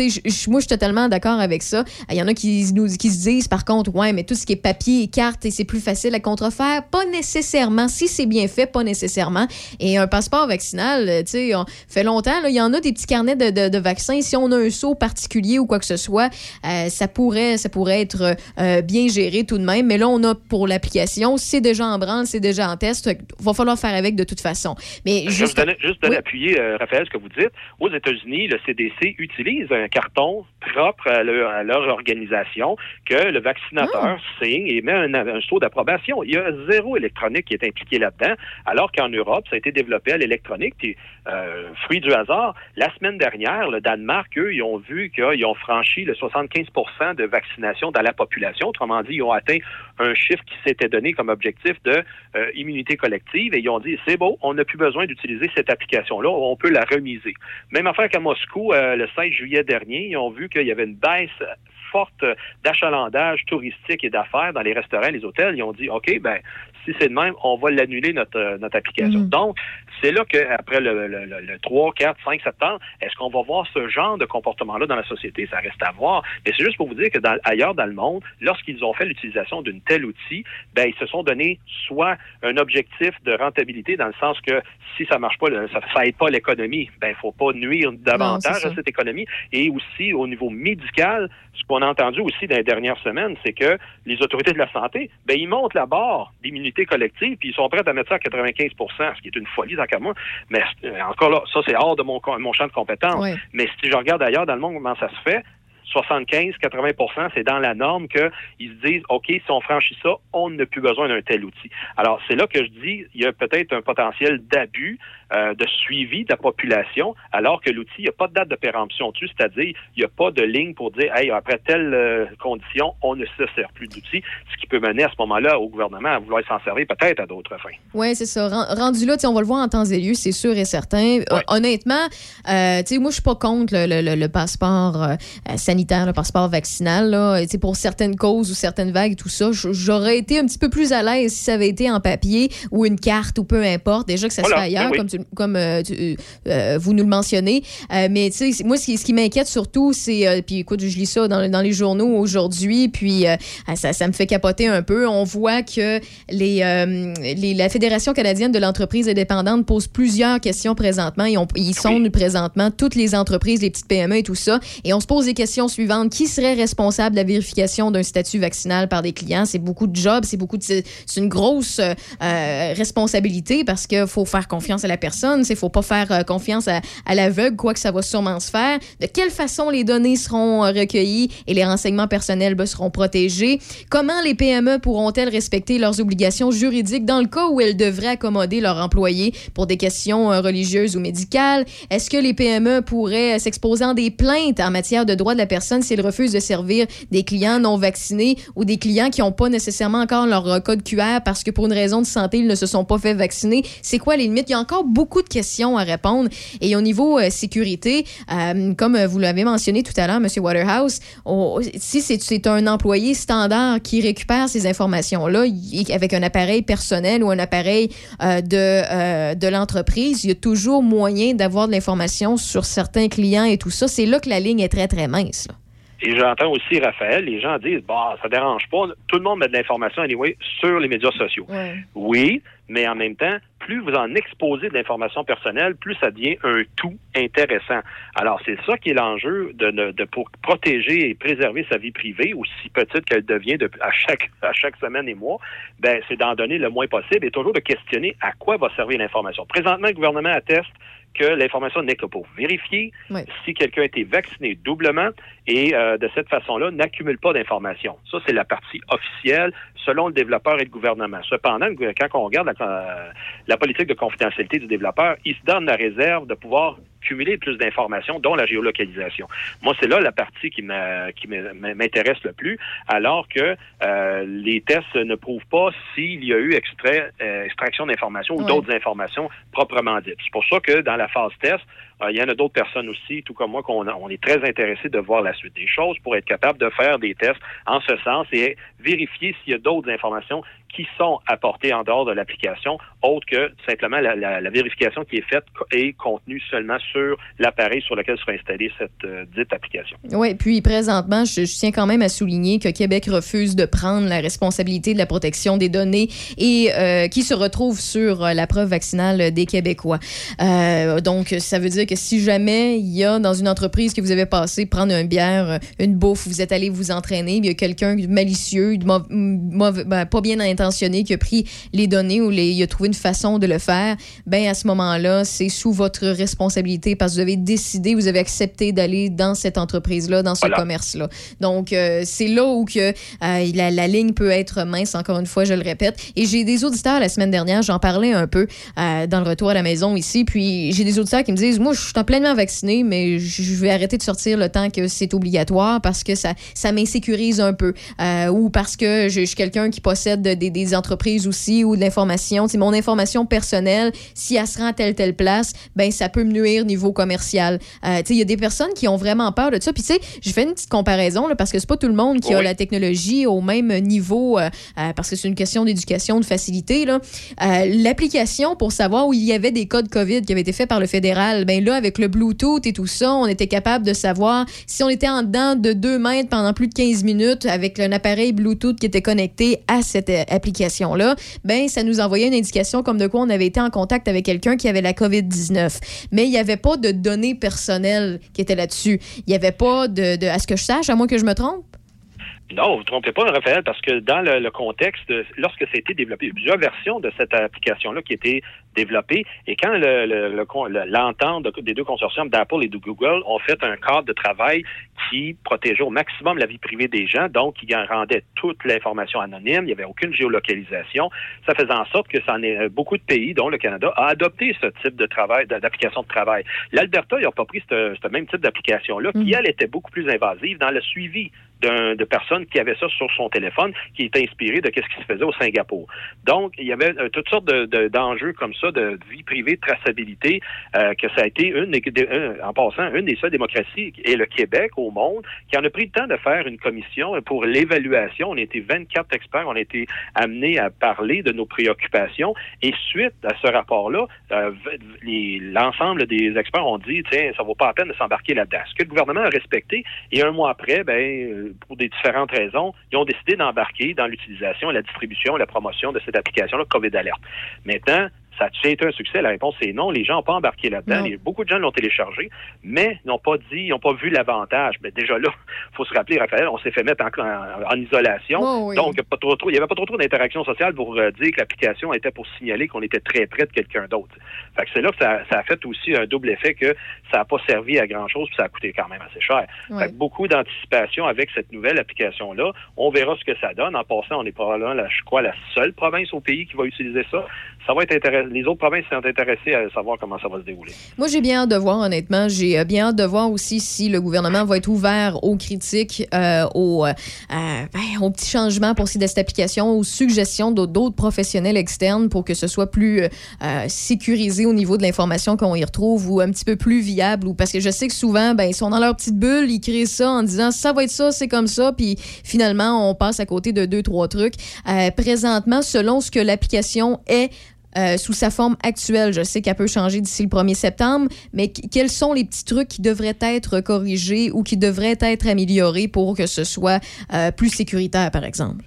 moi, je suis totalement d'accord avec ça. Il y en a qui, nous, qui se disent, par contre, ouais, mais tout ce qui est papier et carte, et c'est plus facile à contrefaire. Pas nécessairement. Si c'est bien fait, pas nécessairement. Et un passeport vaccinal, euh, tu sais, on fait longtemps, là, il y en a des petits carnets de, de- de vaccins. Si on a un saut particulier ou quoi que ce soit, euh, ça pourrait, ça pourrait être euh, bien géré tout de même. Mais là, on a pour l'application, c'est déjà en branle, c'est déjà en test. Que Va falloir faire avec de toute façon. Mais Juste juste donner, juste appuyer, euh, Raphaël, ce que vous dites. Aux États-Unis, le CDC utilise un carton propre à leur, à leur organisation que le vaccinateur signe et met un, un saut d'approbation. Il y a zéro électronique qui est impliqué là-dedans, alors qu'en Europe, ça a été développé à l'électronique. Puis, euh, fruit du hasard, la semaine dernière, le Danemark, eux, ils ont vu qu'ils ont franchi le 75 de vaccination dans la population. Autrement dit, ils ont atteint un chiffre qui s'était donné comme objectif de euh, immunité collective et ils ont dit, c'est beau, on n'a plus besoin d'utiliser cette application-là, on peut la remiser. Même affaire qu'à Moscou, euh, le 16 juillet dernier, ils ont vu qu'il y avait une baisse forte d'achalandage touristique et d'affaires dans les restaurants, les hôtels. Ils ont dit, OK, ben, si c'est de même, on va l'annuler notre, euh, notre application. Donc, c'est là qu'après le, le, le, le 3, 4, 5 septembre, est-ce qu'on va voir ce genre de comportement-là dans la société? Ça reste à voir. Mais c'est juste pour vous dire que dans, ailleurs dans le monde, lorsqu'ils ont fait l'utilisation d'un tel outil, ben, ils se sont donné soit un objectif de rentabilité dans le sens que si ça marche pas, ça, ça aide pas l'économie, ben, il faut pas nuire davantage à cette économie. Et aussi, au niveau médical, ce qu'on a entendu aussi dans les dernières semaines, c'est que les autorités de la santé, ben, ils montent la barre d'immunité collective, puis ils sont prêts à mettre ça à 95 ce qui est une folie dans moi. Mais euh, encore là, ça, c'est hors de mon, champ de compétences. Mais si je regarde ailleurs dans le monde comment ça se fait, 75-80% c'est dans la norme qu'ils se disent, OK, si on franchit ça, on n'a plus besoin d'un tel outil. Alors, c'est là que je dis, il y a peut-être un potentiel d'abus, euh, de suivi de la population, alors que l'outil, il n'y a pas de date de péremption dessus, c'est-à-dire, il n'y a pas de ligne pour dire, hey, après telle euh, condition, on ne se sert plus d'outils, ce qui peut mener à ce moment-là au gouvernement à vouloir s'en servir peut-être à d'autres fins. Oui, c'est ça. Ren- Rendu là, on va le voir en temps et lieu, c'est sûr et certain. Honnêtement, euh, moi, je suis pas contre le, le- le- le passeport euh, sanitaire, le passeport vaccinal. Là. Pour certaines causes ou certaines vagues, tout ça, j'aurais été un petit peu plus à l'aise si ça avait été en papier ou une carte ou peu importe. Déjà que ça Voilà, se fait ailleurs, ben oui. comme, tu- comme euh, tu- euh, vous nous le mentionnez. Euh, mais moi, ce qui, ce qui m'inquiète surtout, c'est, euh, puis écoute, je lis ça dans, dans les journaux aujourd'hui, puis euh, ça, ça me fait capoter un peu. On voit que les, euh, les- la Fédération canadienne de l'entreprise indépendante pose plusieurs questions présentement. Ils, ont, ils sondent présentement toutes les entreprises, les petites PME et tout ça. Et on se pose les questions suivantes. Qui serait responsable de la vérification d'un statut vaccinal par des clients? C'est beaucoup de jobs, c'est beaucoup c'est une grosse euh, euh, responsabilité parce qu'il faut faire confiance à la personne. Il faut pas faire euh, confiance à, à l'aveugle, quoi que ça va sûrement se faire. De quelle façon les données seront recueillies et les renseignements personnels ben, seront protégés? Comment les PME pourront-elles respecter leurs obligations juridiques dans le cas où elles devraient accommoder leurs employés pour des questions religieuses ou médicales? Est-ce que les PME pourraient s'exposer en des plaintes en matière de droits de la personne s'ils refusent de servir des clients non vaccinés ou des clients qui n'ont pas nécessairement encore leur euh, code QR parce que pour une raison de santé, ils ne se sont pas fait vacciner? C'est quoi les limites? Il y a encore beaucoup de questions à répondre. Et au niveau euh, sécurité, euh, comme vous l'avez mentionné tout à l'heure, M. Waterhouse, si c'est un employé standard qui récupère ces informations-là avec un appareil personnel ou un appareil de, de l'entreprise, il y a toujours moyen d'avoir de l'information sur certains clients et tout ça. C'est là que la ligne est très, très mince. Et j'entends aussi, Raphaël, les gens disent, bah, ça dérange pas. Tout le monde met de l'information, anyway, sur les médias sociaux. Oui, mais en même temps, plus vous en exposez de l'information personnelle, plus ça devient un tout intéressant. Alors, c'est ça qui est l'enjeu de, de pour protéger et préserver sa vie privée, aussi petite qu'elle devient de- à chaque à chaque semaine et mois. Ben, c'est d'en donner le moins possible et toujours de questionner à quoi va servir l'information. Présentement, le gouvernement atteste que l'information n'est que pour vérifier si quelqu'un a été vacciné doublement et euh, de cette façon-là n'accumule pas d'informations. Ça, c'est la partie officielle selon le développeur et le gouvernement. Cependant, quand on regarde la, euh, la politique de confidentialité du développeur, il se donne la réserve de pouvoir cumuler plus d'informations, dont la géolocalisation. Moi, c'est là la partie qui m'intéresse le plus, alors que euh, les tests ne prouvent pas s'il y a eu extrait, euh, extraction d'informations ou d'autres informations proprement dites. C'est pour ça que dans la phase test, il y en a d'autres personnes aussi, tout comme moi, qu'on est très intéressés de voir la suite des choses pour être capable de faire des tests en ce sens et vérifier s'il y a d'autres informations qui sont apportées en dehors de l'application, autre que simplement la, vérification qui est faite et contenue seulement sur l'appareil sur lequel sera installée cette euh, dite application. Oui, puis présentement, je, tiens quand même à souligner que Québec refuse de prendre la responsabilité de la protection des données et euh, qui se retrouve sur euh, la preuve vaccinale des Québécois. Donc, ça veut dire que si jamais il y a dans une entreprise que vous avez passé prendre une bière, une bouffe, vous êtes allé vous entraîner, il y a quelqu'un malicieux, ben, pas bien intentionné intentionné qui a pris les données ou les, il a trouvé une façon de le faire, ben à ce moment-là, c'est sous votre responsabilité parce que vous avez décidé, vous avez accepté d'aller dans cette entreprise-là, dans ce Voilà. commerce-là. Donc, euh, c'est là où que, euh, la, la ligne peut être mince, encore une fois, je le répète. Et j'ai des auditeurs la semaine dernière, j'en parlais un peu euh, dans le retour à la maison ici, puis j'ai des auditeurs qui me disent, moi, je suis en pleinement vacciné, mais je vais arrêter de sortir le temps que c'est obligatoire parce que ça, ça m'insécurise un peu. Ou parce que je, je suis quelqu'un qui possède des, des entreprises aussi ou de l'information. C'est mon information personnelle. Si elle se rend à telle, telle place, ben ça peut me nuire niveau commercial. Euh, il y a des personnes qui ont vraiment peur de ça. Puis tu sais, je fais une petite comparaison là, parce que c'est pas tout le monde qui a la technologie au même niveau euh, euh, parce que c'est une question d'éducation, de facilité. Euh, L'application pour savoir où il y avait des codes COVID qui avaient été faits par le fédéral, ben là, avec le Bluetooth et tout ça, on était capable de savoir si on était en dedans de 2 mètres pendant plus de 15 minutes avec un appareil Bluetooth qui était connecté à cette application-là, ben ça nous envoyait une indication comme de quoi on avait été en contact avec quelqu'un qui avait la COVID-19. Mais il n'y avait pas de données personnelles qui étaient là-dessus. Il n'y avait pas de, de, à ce que je sache, à moins que je me trompe? Non, vous ne trompez pas, Raphaël, parce que dans le, le contexte, lorsque ça a été développé, il y a plusieurs versions de cette application-là qui étaient développées, et quand le- le- le le- l'entente de- des deux consortiums d'Apple et de Google ont fait un cadre de travail qui protégeait au maximum la vie privée des gens, donc qui en rendait toute l'information anonyme, il n'y avait aucune géolocalisation, ça faisait en sorte que ça en est euh, beaucoup de pays, dont le Canada, a adopté ce type de travail, d'application de travail. L'Alberta, ils n'ont pas pris ce, ce même type d'application-là, qui, elle, était beaucoup plus invasive dans le suivi de personnes qui avaient ça sur son téléphone, qui était inspiré de ce qui se faisait au Singapour. Donc, il y avait euh, toutes sortes de- de- d'enjeux comme ça, de vie privée, de traçabilité, euh, que ça a été, une, un- en passant, une des seules démocraties, et le Québec au monde, qui en a pris le temps de faire une commission pour l'évaluation. On été 24 experts, on a été amenés à parler de nos préoccupations, et suite à ce rapport-là, euh, l'ensemble des experts ont dit, tiens, ça vaut pas la peine de s'embarquer là-dedans. Ce que le gouvernement a respecté, et un mois après, ben, pour des différentes raisons, ils ont décidé d'embarquer dans l'utilisation, la distribution, la promotion de cette application-là COVID Alert. Maintenant, ça a été un succès? La réponse est non. Les gens n'ont pas embarqué là-dedans. Beaucoup de gens l'ont téléchargé, mais n'ont pas dit, n'ont pas vu l'avantage. Mais déjà là, il faut se rappeler, Raphaël, on s'est fait mettre en, en- en isolation. Oh oui. Donc, il y a pas trop, trop- il n'y avait pas trop, trop d'interaction sociale pour euh, dire que l'application était pour signaler qu'on était très près de quelqu'un d'autre. Fait que c'est là que ça, ça a fait aussi un double effet que ça n'a pas servi à grand-chose, puis ça a coûté quand même assez cher. Ouais. Fait que beaucoup d'anticipation avec cette nouvelle application-là. On verra ce que ça donne. En passant, on est probablement, la, je crois, la seule province au pays qui va utiliser ça. Ça va. Les autres provinces sont intéressées à savoir comment ça va se dérouler. Moi, j'ai bien hâte de voir, honnêtement. J'ai euh, bien hâte de voir aussi si le gouvernement va être ouvert aux critiques, euh, aux, euh, ben, aux petits changements pour cette application, aux suggestions d'autres professionnels externes pour que ce soit plus sécurisé au niveau de l'information qu'on y retrouve ou un petit peu plus viable. Ou parce que je sais que souvent, ben, ils sont dans leur petite bulle, ils créent ça en disant ça va être ça, c'est comme ça, puis finalement, on passe à côté de deux, trois trucs. Présentement, selon ce que l'application est, euh, sous sa forme actuelle. Je sais qu'elle peut changer d'ici le 1er septembre, mais qu- quels sont les petits trucs qui devraient être corrigés ou qui devraient être améliorés pour que ce soit euh, plus sécuritaire, par exemple?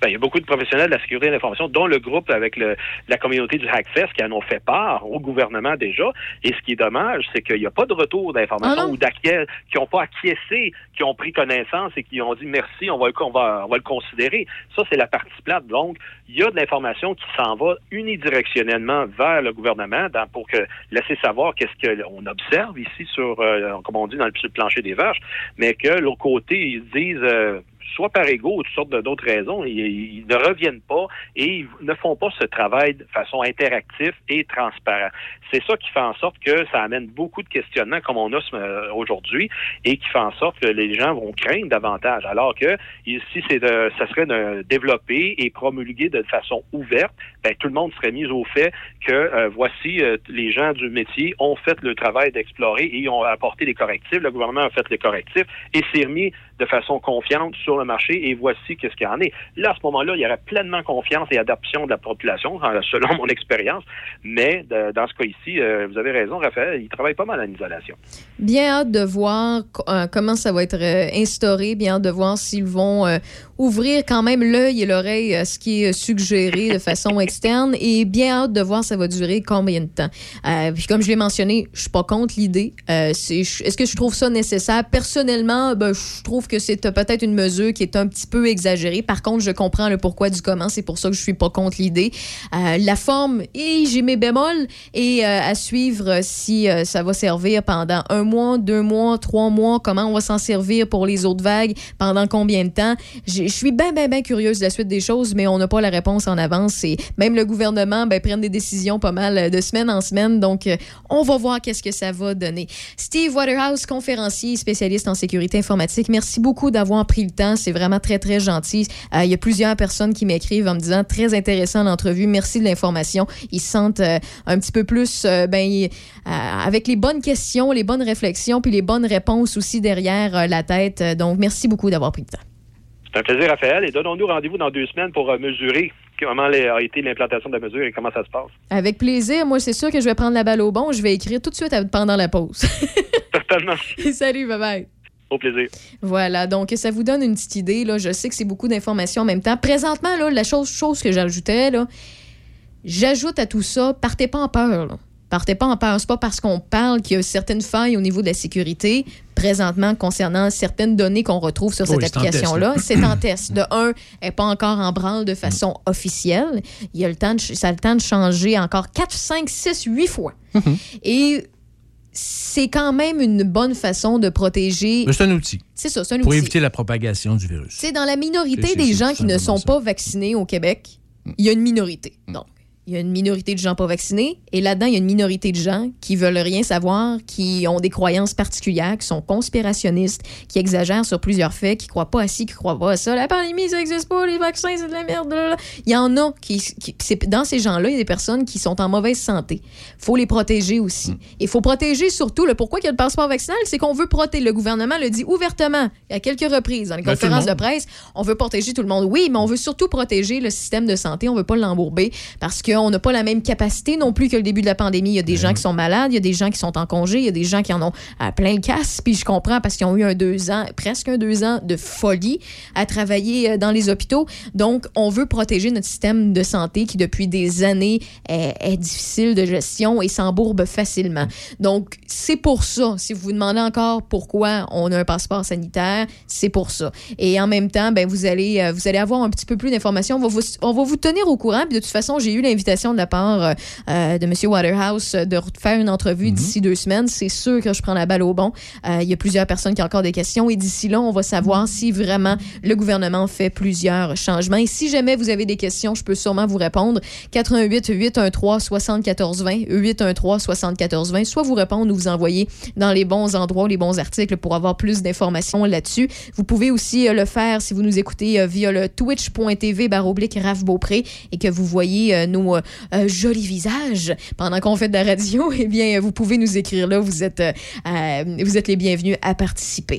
Ben, il y a beaucoup de professionnels de la sécurité de l'information, dont le groupe avec le- la communauté du Hackfest qui en ont fait part au gouvernement déjà. Et ce qui est dommage, c'est qu'il n'y a pas de retour d'information Ah ou d'acquiesce, qui n'ont pas acquiescé, qui ont pris connaissance et qui ont dit merci, on va, le- on va, on va le considérer. Ça, c'est la partie plate. Donc, il y a de l'information qui s'en va unidirectionnellement vers le gouvernement dans- pour que laisser savoir qu'est-ce qu'on observe ici sur, euh, comme on dit, dans le plancher des vaches, mais que l'autre côté, ils disent euh, soit par ego ou toutes sortes d'autres raisons, ils, ne reviennent pas et ils ne font pas ce travail de façon interactive et transparente. C'est ça qui fait en sorte que ça amène beaucoup de questionnements comme on a euh, aujourd'hui et qui fait en sorte que les gens vont craindre davantage. Alors que si c'est ça serait de développé et promulgué de façon ouverte, ben, tout le monde serait mis au fait que euh, voici euh, les gens du métier ont fait le travail d'explorer et ont apporté les correctifs. Le gouvernement a fait les correctifs et s'est remis de façon confiante sur le marché et voici qu'est-ce qu'il y en est. Là, à ce moment-là, il y aurait pleinement confiance et adoption de la population, selon mon expérience. Mais dans ce cas ici, euh, vous avez raison, Raphaël, il travaille pas mal en isolation. Bien hâte de voir euh, comment ça va être euh, instauré, bien hâte de voir s'ils vont euh, ouvrir quand même l'œil et l'oreille à ce qui est suggéré de façon externe et bien hâte de voir ça va durer combien de temps. Euh, puis comme je l'ai mentionné, je suis pas contre l'idée. Euh, Est-ce que je trouve ça nécessaire? Personnellement, ben, je trouve que c'est peut-être une mesure qui est un petit peu exagérée. Par contre, je comprends le pourquoi du comment. C'est pour ça que je suis pas contre l'idée. Euh, la forme, et j'ai mes bémols. Et à suivre si ça va servir pendant un mois, deux mois, trois mois. Comment on va s'en servir pour les autres vagues? Pendant combien de temps? Je suis bien, bien, bien curieuse de la suite des choses, mais on n'a pas la réponse en avance. Et même le gouvernement ben, prenne des décisions pas mal euh, de semaine en semaine. Donc, euh, on va voir qu'est-ce que ça va donner. Steve Waterhouse, conférencier, spécialiste en sécurité informatique, merci beaucoup d'avoir pris le temps. C'est vraiment très, très gentil. Euh, Il y a plusieurs personnes qui m'écrivent en me disant très intéressant l'entrevue. Merci de l'information. Ils se sentent un petit peu plus ben, avec les bonnes questions, les bonnes réflexions, puis les bonnes réponses aussi derrière la tête. Donc, merci beaucoup d'avoir pris le temps. C'est un plaisir, Raphaël. Et donnons-nous rendez-vous dans deux semaines pour euh, mesurer comment a été l'implantation de la mesure et comment ça se passe. Avec plaisir. Moi, c'est sûr que je vais prendre la balle au bon. Je vais écrire tout de suite pendant la pause. Certainement. Salut, bye bye. Au plaisir. Voilà, donc ça vous donne une petite idée. Là. Je sais que c'est beaucoup d'informations en même temps. Présentement, là, la chose, chose que j'ajouterais, là, j'ajoute à tout ça, partez pas en peur. Là. Partez pas en. C'est pas parce qu'on parle qu'il y a certaines failles au niveau de la sécurité présentement concernant certaines données qu'on retrouve sur cette Oui, application-là. là. C'est en test. De un, elle n'est pas encore en branle de façon officielle. Il y a le temps de, ça a le temps de changer encore 4, 5, 6, 8 fois. Et c'est quand même une bonne façon de protéger. C'est un outil. C'est ça, c'est un Pour outil. éviter la propagation du virus. C'est dans la minorité des gens qui ne sont pas vaccinés au Québec, il y a une minorité. Donc, il y a une minorité de gens pas vaccinés et là-dedans, il y a une minorité de gens qui veulent rien savoir, qui ont des croyances particulières, qui sont conspirationnistes, qui exagèrent sur plusieurs faits, qui croient pas à ci, qui croient pas à ça. La pandémie, ça existe pas, les vaccins, c'est de la merde. blablabla. Il y en a qui, qui- dans ces gens-là, il y a des personnes qui sont en mauvaise santé. faut les protéger aussi. Il faut protéger surtout le pourquoi il y a le passeport vaccinal, c'est qu'on veut protéger. Le gouvernement le dit ouvertement à quelques reprises dans les Ben, le conférences de presse. On veut protéger tout le monde. Oui, mais on veut surtout protéger le système de santé. On veut pas l'embourber parce qu'on n'a pas la même capacité non plus que le début de la pandémie. Il y a des gens qui sont malades, il y a des gens qui sont en congé, il y a des gens qui en ont à plein le casse. Puis je comprends parce qu'ils ont eu un deux ans, presque un deux ans de folie à travailler euh, dans les hôpitaux. Donc, on veut protéger notre système de santé qui, depuis des années, est, est difficile de gestion et s'embourbe facilement. Donc, c'est pour ça. Si vous vous demandez encore pourquoi on a un passeport sanitaire, c'est pour ça. Et en même temps, ben, vous, allez, euh, vous allez avoir un petit peu plus d'informations. On, va vous- on va vous tenir au courant. Puis de toute façon, j'ai eu l'invitation de la part euh, euh, de M. Waterhouse de faire une entrevue d'ici deux semaines. C'est sûr que je prends la balle au bon. Euh, Il y a plusieurs personnes qui ont encore des questions. Et d'ici là, on va savoir si vraiment le gouvernement fait plusieurs changements. Et si jamais vous avez des questions, je peux sûrement vous répondre. 88 813 74 20 813 74 20 soit vous répondre ou vous envoyer dans les bons endroits, les bons articles pour avoir plus d'informations là-dessus. Vous pouvez aussi le faire si vous nous écoutez via le twitch.tv baroblique Raph Beaupré et que vous voyez euh, nos euh, euh, jolis visages pendant qu'on fait de la radio. Eh bien, vous pouvez nous écrire là. Vous êtes, euh, euh, vous êtes les bienvenus à participer.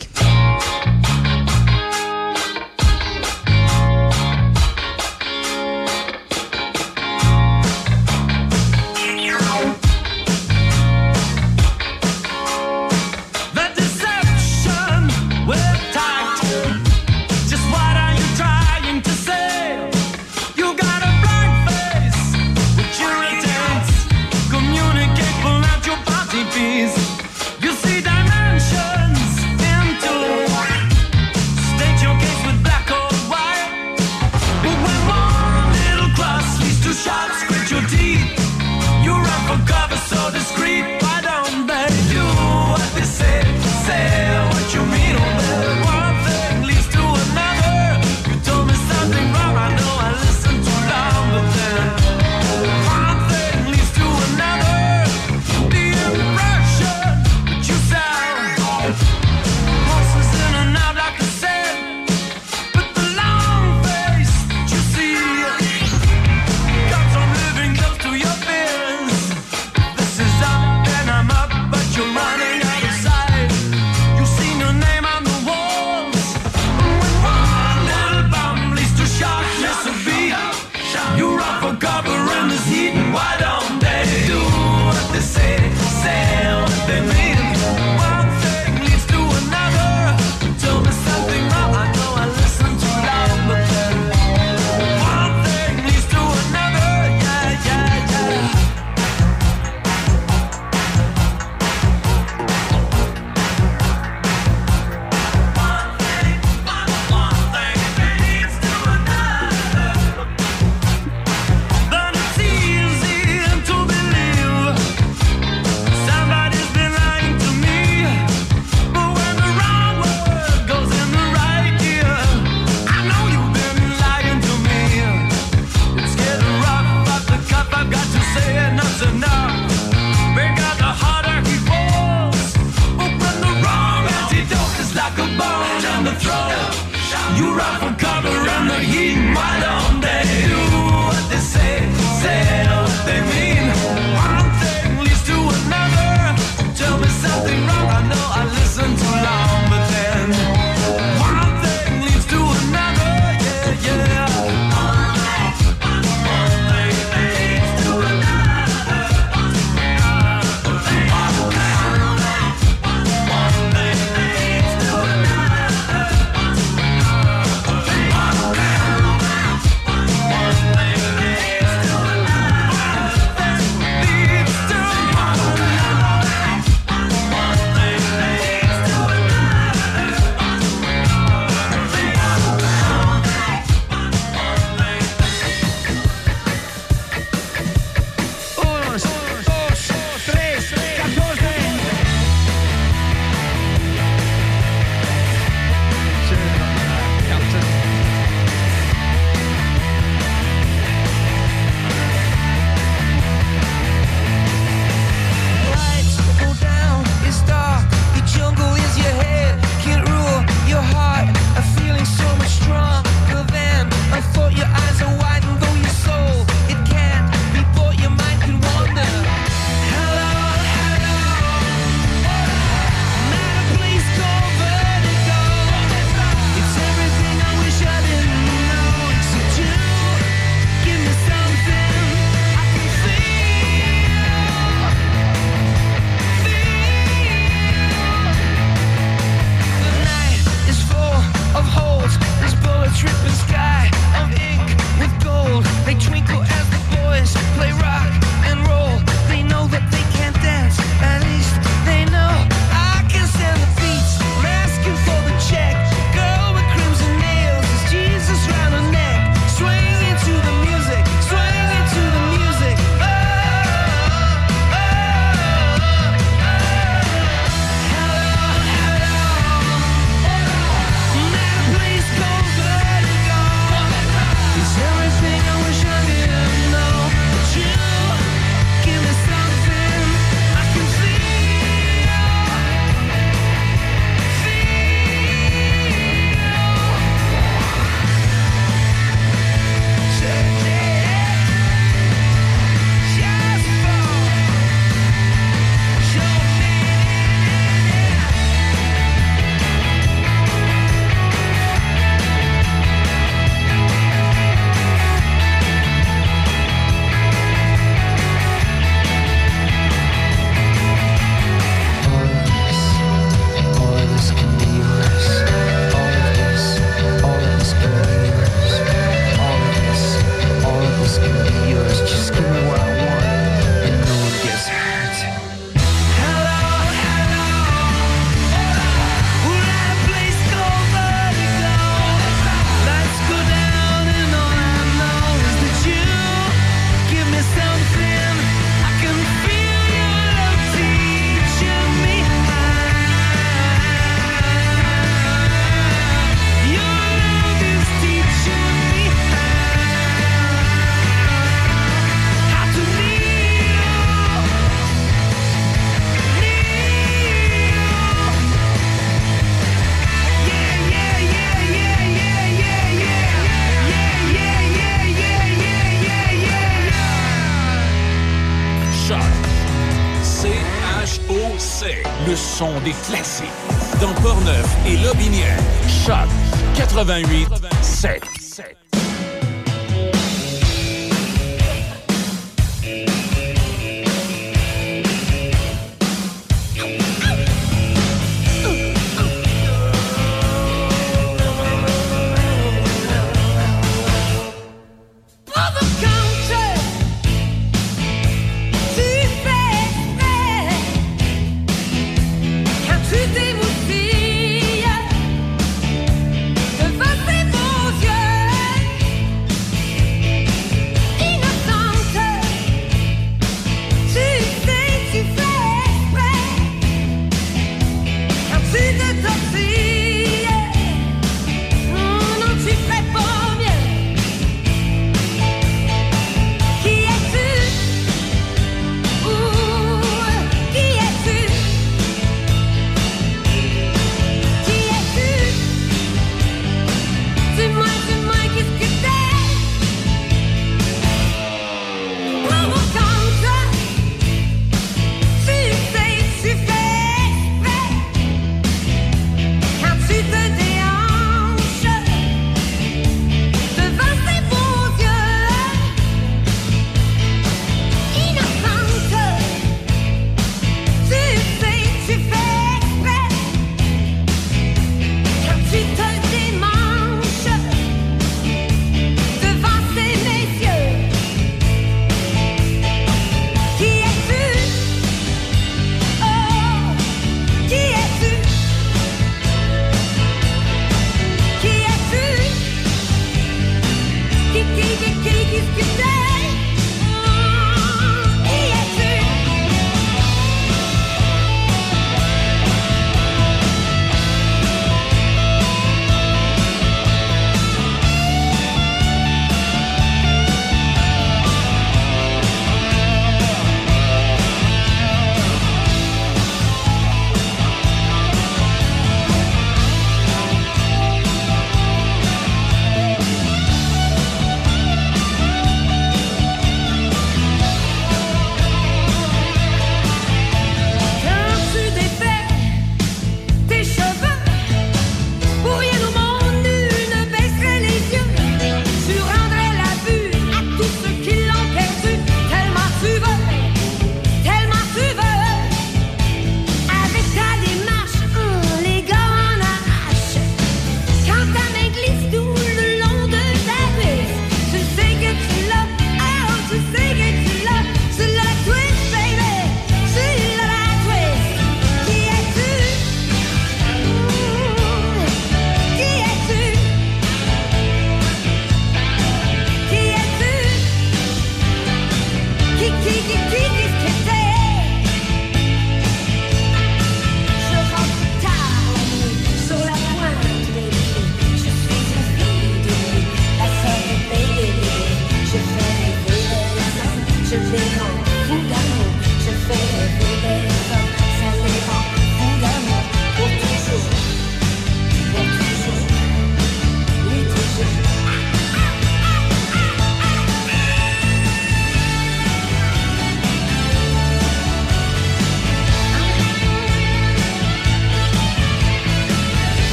88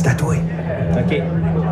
C'est toi. OK.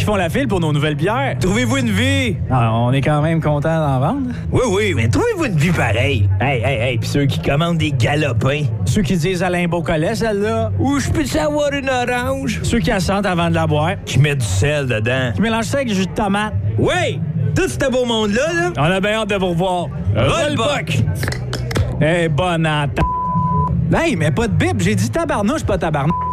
qui font la file pour nos nouvelles bières. Trouvez-vous une vie? Ah, on est quand même content d'en vendre. Oui, oui, mais trouvez-vous une vie pareille? Hey, hey, hey, puis ceux qui commandent des galopins. Ceux qui disent Alain Beaucollet, celle-là. Ou je peux savoir une orange? Ceux qui assentent avant de la boire. Qui mettent du sel dedans. Qui mélangent ça avec du jus de tomate. Oui! Tout ce beau monde-là, là. On a bien hâte de vous revoir. Rollbuck! Eh, bonne atta... Hey, mais pas de bip, j'ai dit tabarnouche, pas tabarnouche.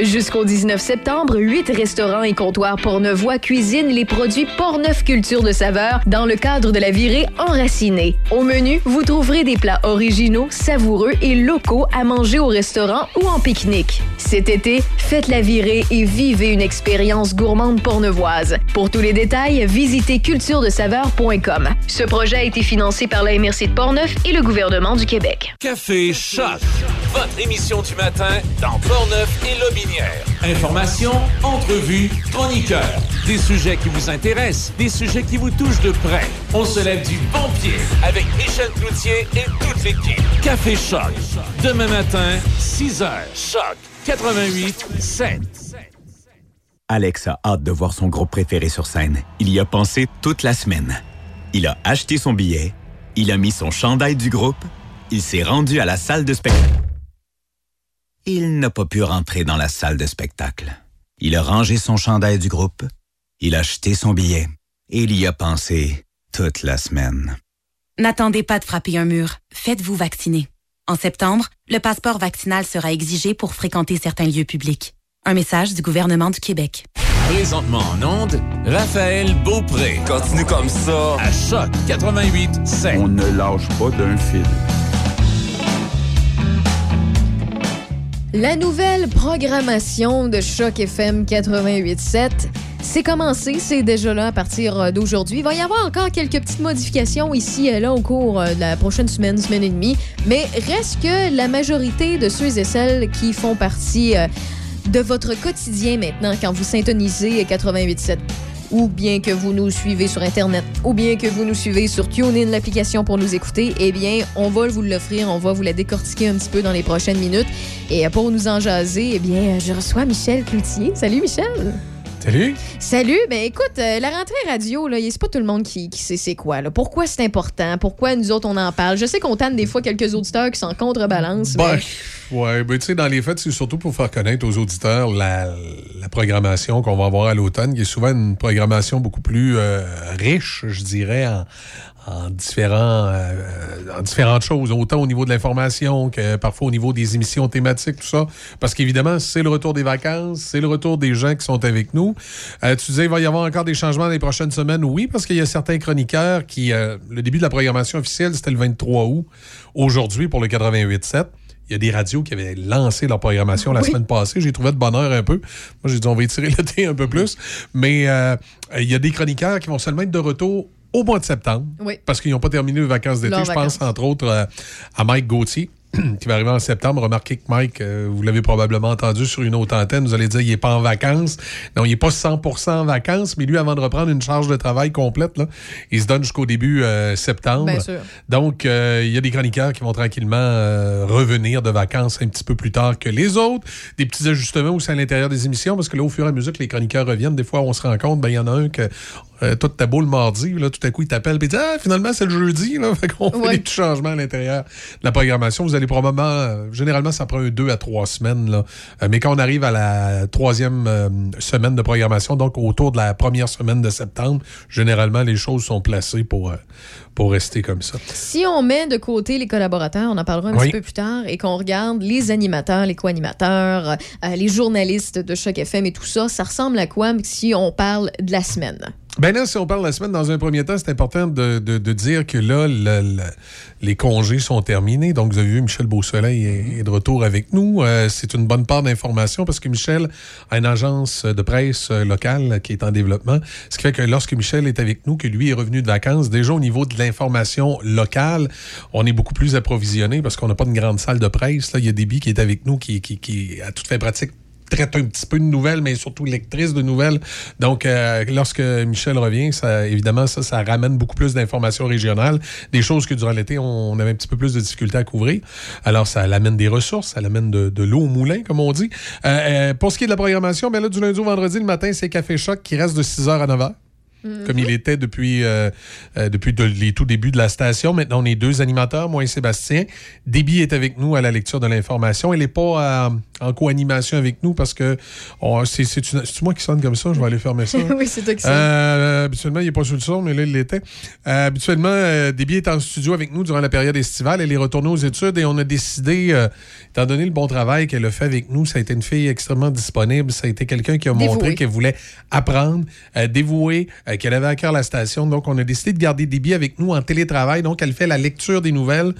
Jusqu'au 19 septembre, huit restaurants et comptoirs Portnevoix cuisinent les produits Portneuf Culture de saveur dans le cadre de la virée enracinée. Au menu, vous trouverez des plats originaux, savoureux et locaux à manger au restaurant ou en pique-nique. Cet été, faites la virée et vivez une expérience gourmande pornevoise. Pour tous les détails, visitez culturedesaveur.com. Ce projet a été financé par la MRC de Portneuf et le gouvernement du Québec. Café Choc, votre émission du matin dans Portneuf et Informations, entrevues, chroniqueurs, des sujets qui vous intéressent, des sujets qui vous touchent de près. On se lève du bon pied avec Michel Cloutier et toute l'équipe. Café Choc, demain matin, 6 heures. Choc 88 7. Alex a hâte de voir son groupe préféré sur scène. Il y a pensé toute la semaine. Il a acheté son billet, il a mis son chandail du groupe, il s'est rendu à la salle de spectacle. Il n'a pas pu rentrer dans la salle de spectacle. Il a rangé son chandail du groupe, il a acheté son billet et il y a pensé toute la semaine. N'attendez pas de frapper un mur. Faites-vous vacciner. En septembre, le passeport vaccinal sera exigé pour fréquenter certains lieux publics. Un message du gouvernement du Québec. Présentement en onde, Raphaël Beaupré. Continue comme ça. À Choc 88 7. On ne lâche pas d'un fil. La nouvelle programmation de Choc FM 88.7, c'est commencé, c'est déjà là à partir euh, d'aujourd'hui. Il va y avoir encore quelques petites modifications ici et là au cours euh, de la prochaine semaine, semaine et demie, mais reste que la majorité de ceux et celles qui font partie euh, de votre quotidien maintenant quand vous syntonisez 88.7 ou bien que vous nous suivez sur Internet, ou bien que vous nous suivez sur TuneIn, l'application pour nous écouter, eh bien, on va vous l'offrir, on va vous la décortiquer un petit peu dans les prochaines minutes. Et pour nous en jaser, eh bien, je reçois Michel Cloutier. Salut, Michel! Salut! Salut! Ben écoute, euh, la rentrée radio, là, c'est pas tout le monde qui, qui sait c'est quoi. Là. Pourquoi c'est important? Pourquoi nous autres, on en parle? Je sais qu'on tanne des fois quelques auditeurs qui s'en contrebalancent, Ben, mais... ouais, ben, tu sais, dans les faits, c'est surtout pour faire connaître aux auditeurs la, la programmation qu'on va avoir à l'automne, qui est souvent une programmation beaucoup plus euh, riche, je dirais, en, en différents, euh, en différentes choses, autant au niveau de l'information que parfois au niveau des émissions thématiques, tout ça. Parce qu'évidemment, c'est le retour des vacances, c'est le retour des gens qui sont avec nous. Euh, tu disais, il va y avoir encore des changements dans les prochaines semaines. Oui, parce qu'il y a certains chroniqueurs qui, euh, le début de la programmation officielle, c'était le 23 août. Aujourd'hui, pour le 88.7, il y a des radios qui avaient lancé leur programmation la semaine passée. J'ai trouvé de bonheur un peu. Moi, j'ai dit, on va étirer le thé un peu plus. Mais euh, il y a des chroniqueurs qui vont seulement être de retour au mois de septembre. Oui. Parce qu'ils n'ont pas terminé les vacances d'été. Je vacances. pense, entre autres, euh, à Mike Gauthier. qui va arriver en septembre. Remarquez que Mike, euh, vous l'avez probablement entendu sur une autre antenne, vous allez dire il n'est pas en vacances. Non, il n'est pas 100% en vacances, mais lui, avant de reprendre une charge de travail complète, là, il se donne jusqu'au début euh, septembre. Bien sûr. Donc, euh, il y a des chroniqueurs qui vont tranquillement revenir de vacances un petit peu plus tard que les autres. Des petits ajustements aussi à l'intérieur des émissions, parce que là, au fur et à mesure que les chroniqueurs reviennent, des fois, on se rend compte, ben, il y en a un que Euh, toi, t'as beau le mardi, là, tout à coup, il t'appelle et dit Ah, finalement, c'est le jeudi. Là. Fait qu'on fait Ouais. des petits changements à l'intérieur de la programmation. Vous allez probablement. euh, généralement, ça prend un deux à trois semaines. Là. Euh, mais quand on arrive à la troisième euh, semaine de programmation, donc autour de la première semaine de septembre, généralement, les choses sont placées pour, euh, pour rester comme ça. Si on met de côté les collaborateurs, on en parlera un Oui. petit peu plus tard, et qu'on regarde les animateurs, les co-animateurs, euh, les journalistes de Choc FM et tout ça, ça ressemble à quoi si on parle de la semaine? Ben là, si on parle de la semaine, dans un premier temps, c'est important de, de- de dire que là, le- le- les congés sont terminés. Donc, vous avez vu, Michel Beausoleil est, est de retour avec nous. Euh, c'est une bonne part d'information parce que Michel a une agence de presse locale qui est en développement. Ce qui fait que lorsque Michel est avec nous, que lui est revenu de vacances, déjà au niveau de l'information locale, on est beaucoup plus approvisionné parce qu'on n'a pas une grande salle de presse. Là, il y a Déby qui est avec nous, qui, qui, qui a tout fait pratique traite un petit peu de nouvelles, mais surtout lectrice de nouvelles. Donc, euh, lorsque Michel revient, ça, évidemment, ça, ça ramène beaucoup plus d'informations régionales, des choses que durant l'été, on avait un petit peu plus de difficultés à couvrir. Alors, ça l'amène des ressources, ça l'amène de, l'eau au moulin, comme on dit. Euh, euh, pour ce qui est de la programmation, ben là, du lundi au vendredi, le matin, c'est Café Choc qui reste de 6h à 9h. Comme il était depuis, euh, euh, depuis de- les tout débuts de la station. Maintenant, on est deux animateurs, moi et Sébastien. Déby est avec nous à la lecture de l'information. Elle n'est pas euh, en co-animation avec nous parce que c'est c'est une- c'est moi qui sonne comme ça? Je vais aller fermer ça. oui, c'est toi qui sonne. Euh, habituellement, il n'est pas sur le son, mais là, il l'était. Habituellement, Déby est en studio avec nous durant la période estivale. Elle est retournée aux études et on a décidé, étant donné le bon travail qu'elle a fait avec nous, ça a été une fille extrêmement disponible. Ça a été quelqu'un qui a Dévouée. montré qu'elle voulait apprendre, dévouer, euh, qu'elle avait à cœur la station. Donc, on a décidé de garder Déby avec nous en télétravail. Donc, elle fait la lecture des nouvelles.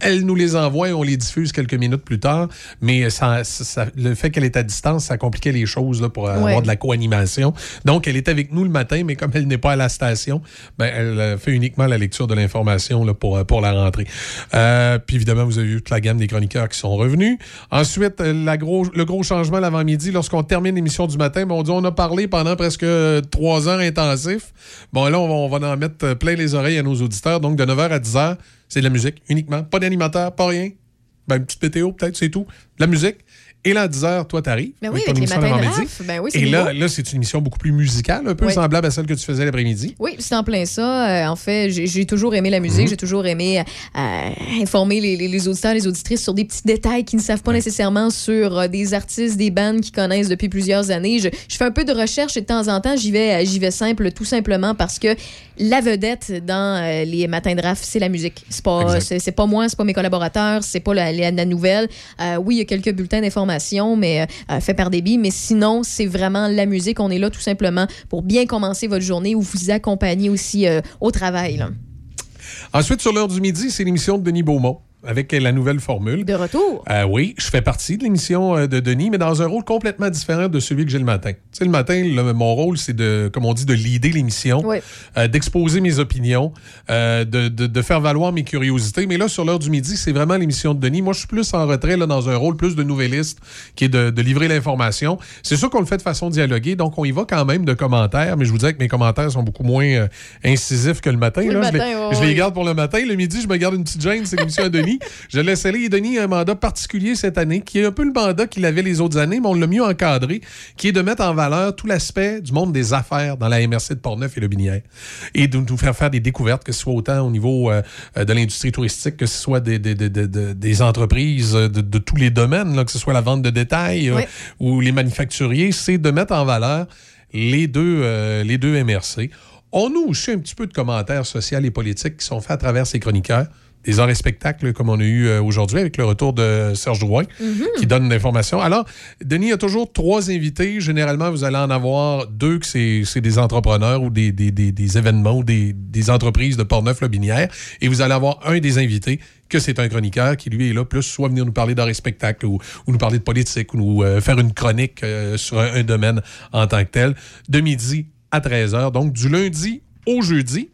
Elle nous les envoie et on les diffuse quelques minutes plus tard. Mais ça, ça- ça- le fait qu'elle est à distance, ça compliquait les choses là, pour euh, Ouais. avoir de la co-animation. Donc, elle est avec nous le matin, mais comme elle n'est pas à la station, ben, elle euh, fait uniquement la lecture de l'information là, pour, euh, pour la rentrée. Euh, puis évidemment, vous avez vu toute la gamme des chroniqueurs qui sont revenus. Ensuite, euh, la gros, le gros changement l'avant-midi, lorsqu'on termine l'émission du matin, ben, on dit on a parlé pendant presque euh, trois heures intensifs. Bon, là, on va, on va en mettre euh, plein les oreilles à nos auditeurs. Donc, de 9h à 10h, c'est de la musique uniquement. Pas d'animateur, pas rien. Ben, une petite météo, peut-être, c'est tout. De la musique. Et là, à 10 h, toi, t'arrives. Ben oui, ton avec les matins de. Ben oui, c'est Et là, nouveau. là c'est une émission beaucoup plus musicale, un peu Oui. semblable à celle que tu faisais l'après-midi. Oui, c'est en plein ça. Euh, en fait, j'ai toujours aimé la musique. Mhm. J'ai toujours aimé euh, informer les, les- les auditeurs, les auditrices sur des petits détails qu'ils ne savent pas nécessairement sur euh, des artistes, des bandes qu'ils connaissent depuis plusieurs années. Je, je fais un peu de recherche et de temps en temps, j'y vais, j'y vais simple, tout simplement parce que la vedette dans les matins de RAF, c'est la musique. C'est pas, c'est pas moi, c'est pas mes collaborateurs, c'est pas la, la- la nouvelle. Oui, il y a quelques bulletins d'information, mais euh, fait par débit, mais sinon, c'est vraiment la musique. On est là tout simplement pour bien commencer votre journée ou vous accompagner aussi euh, au travail. Ensuite, sur l'heure du midi, c'est l'émission de Denis Beaumont avec la nouvelle formule. De retour. Euh, oui, je fais partie de l'émission euh, de Denis, mais dans un rôle complètement différent de celui que j'ai le matin. Tu sais, le matin, le- mon rôle, c'est de, comme on dit, de leader l'émission, euh, d'exposer mes opinions, euh, de, de- de faire valoir mes curiosités. Mais là, sur l'heure du midi, c'est vraiment l'émission de Denis. Moi, je suis plus en retrait, là, dans un rôle plus de nouvelliste, qui est de, de livrer l'information. C'est sûr qu'on le fait de façon dialoguée, donc on y va quand même de commentaires, mais je vous dirais que mes commentaires sont beaucoup moins incisifs que le matin. Le là. je, matin, les, je les garde pour le matin. Le midi, je me garde une petite gêne, c'est l'émission à Denis. Je laisse aller. Denis a un mandat particulier cette année, qui est un peu le mandat qu'il avait les autres années, mais on l'a mieux encadré, qui est de mettre en valeur tout l'aspect du monde des affaires dans la MRC de Portneuf et le Binière. Et de nous faire faire des découvertes, que ce soit autant au niveau euh, de l'industrie touristique, que ce soit des, des, des- des- des- des entreprises de, de tous les domaines, là, que ce soit la vente de détail euh, ou les manufacturiers, c'est de mettre en valeur les deux, euh, les deux MRC. On a aussi un petit peu de commentaires sociaux et politiques qui sont faits à travers ces chroniqueurs. Des arts et spectacles comme on a eu euh, aujourd'hui avec le retour de Serge Drouin qui donne l'information. Alors, Denis a toujours trois invités. Généralement, vous allez en avoir deux que c'est des entrepreneurs ou des, des, des- des événements ou des, entreprises de Portneuf-Lobinière. Et vous allez avoir un des invités que c'est un chroniqueur qui, lui, est là plus soit venir nous parler d'art et spectacle ou, ou nous parler de politique ou nous euh, faire une chronique euh, sur un, un domaine en tant que tel. De midi à 13h. Donc, du lundi au jeudi,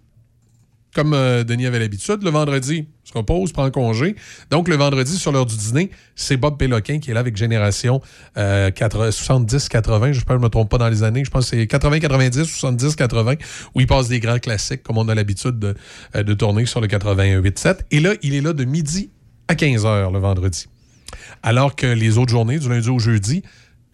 comme euh, Denis avait l'habitude. Le vendredi, se repose, prend congé. Donc, le vendredi, sur l'heure du dîner, c'est Bob Péloquin qui est là avec Génération euh, 80 70-80. Je ne me trompe pas dans les années. Je pense que c'est 80-90, 70-80, où il passe des grands classiques, comme on a l'habitude de, euh, de tourner sur le 88-7. Et là, il est là de midi à 15h le vendredi. Alors que les autres journées, du lundi au jeudi,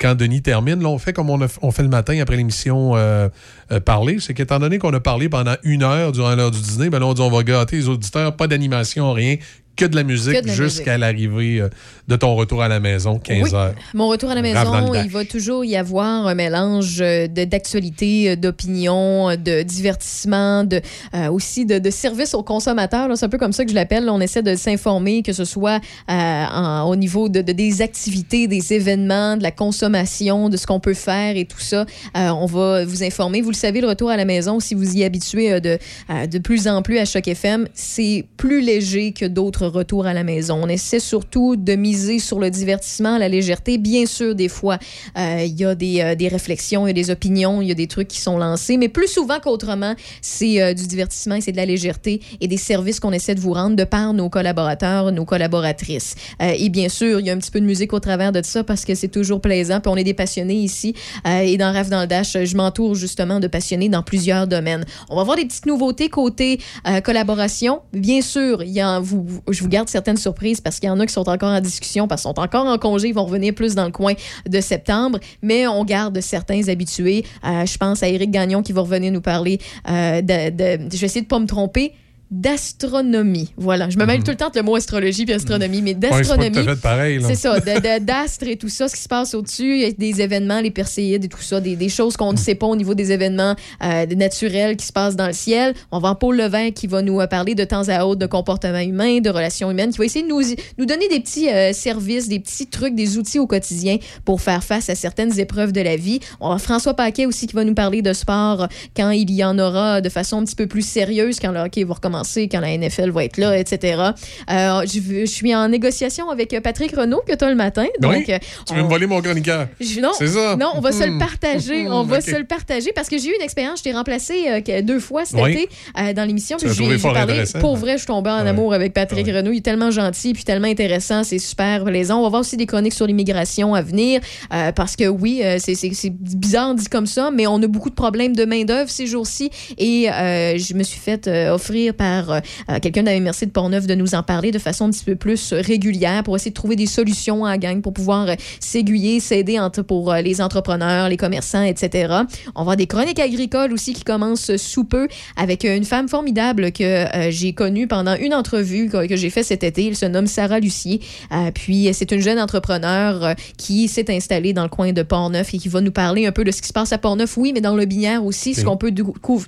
quand Denis termine, là, on fait comme on, fait le matin après l'émission euh, euh, Parler. C'est qu'étant donné qu'on a parlé pendant une heure durant l'heure du dîner, ben là, on dit on va gâter les auditeurs, pas d'animation, rien, que de la musique jusqu'à l'arrivée euh, de ton retour à la maison, 15 Oui. heures. Mon retour à la maison, il va toujours y avoir un mélange euh, d'actualité, euh, d'opinion, de divertissement, de, euh, aussi de, de service aux consommateurs. C'est un peu comme ça que je l'appelle. On essaie de s'informer, que ce soit euh, en- au niveau de, de- des activités, des événements, de la consommation, de ce qu'on peut faire et tout ça. Euh, on va vous informer. Vous le savez, le retour à la maison, si vous y habituez de, de plus en plus à Choc FM, c'est plus léger que d'autres retours à la maison. On essaie surtout de miser sur le divertissement, la légèreté. Bien sûr, des fois, euh, il y a des, euh, des réflexions, il y a des opinions, il y a des trucs qui sont lancés, mais plus souvent qu'autrement, c'est euh, du divertissement et c'est de la légèreté et des services qu'on essaie de vous rendre de par nos collaborateurs, nos collaboratrices. Et bien sûr, il y a un petit peu de musique au travers de ça parce que c'est toujours plaisant. Puis on est des passionnés ici. Et dans Rêve dans le Dash, je m'entoure justement de passionnés dans plusieurs domaines. On va voir des petites nouveautés côté collaboration. Bien sûr, il y a, vous- je vous garde certaines surprises parce qu'il y en a qui sont encore en discussion, parce qu'ils sont encore en congé, ils vont revenir plus dans le coin de septembre. Mais on garde certains habitués. Euh, je pense à Éric Gagnon qui va revenir nous parler euh, de, Je vais essayer de pas me tromper. D'astronomie. Voilà. Je me mêle tout le temps le mot astrologie puis astronomie, mais Mhm. Ouais, c'est d'astronomie. ça, d'astres et tout ça, ce qui se passe au-dessus, il y a des événements, les perséides et tout ça, des, des choses qu'on ne sait pas au niveau des événements euh, naturels qui se passent dans le ciel. On va en Paul Levin qui va nous euh, parler de temps à autre de comportement humain, de relations humaines, qui va essayer de nous, nous donner des petits euh, services, des petits trucs, des outils au quotidien pour faire face à certaines épreuves de la vie. On va François Paquet aussi qui va nous parler de sport quand il y en aura de façon un petit peu plus sérieuse, quand le hockey va recommencer, quand la NFL va être là, etc. Euh, je, je suis en négociation avec Patrick Renault que tu as le matin. Donc, oui, euh, tu veux me voler mon chroniqueur. non, ça? non, on va se le Hmm. partager. On va se le partager parce que j'ai eu une expérience. Je t'ai remplacé euh, deux fois cet Oui. été euh, dans l'émission. J'ai- parlé. Pour vrai, je suis tombée en amour avec Patrick Renaud. Il est tellement gentil puis tellement intéressant. C'est super plaisant. On va voir aussi des chroniques sur l'immigration à venir euh, parce que oui, euh, c'est- bizarre dit comme ça, mais on a beaucoup de problèmes de main-d'œuvre ces jours-ci. Et euh, je me suis fait euh, offrir par euh, euh, quelqu'un de la MRC de Portneuf de nous en parler de façon un petit peu plus régulière pour essayer de trouver des solutions à la gang pour pouvoir euh, s'aiguiller, s'aider entre- pour les entrepreneurs, les commerçants, etc. On va des chroniques agricoles aussi qui commencent sous peu avec une femme formidable que j'ai connue pendant une entrevue que, j'ai fait cet été. Elle se nomme Sarah Lucier. Puis c'est une jeune entrepreneur qui s'est installée dans le coin de Portneuf et qui va nous parler un peu de ce qui se passe à Portneuf, oui, mais dans le Binière aussi, ce qu'on peut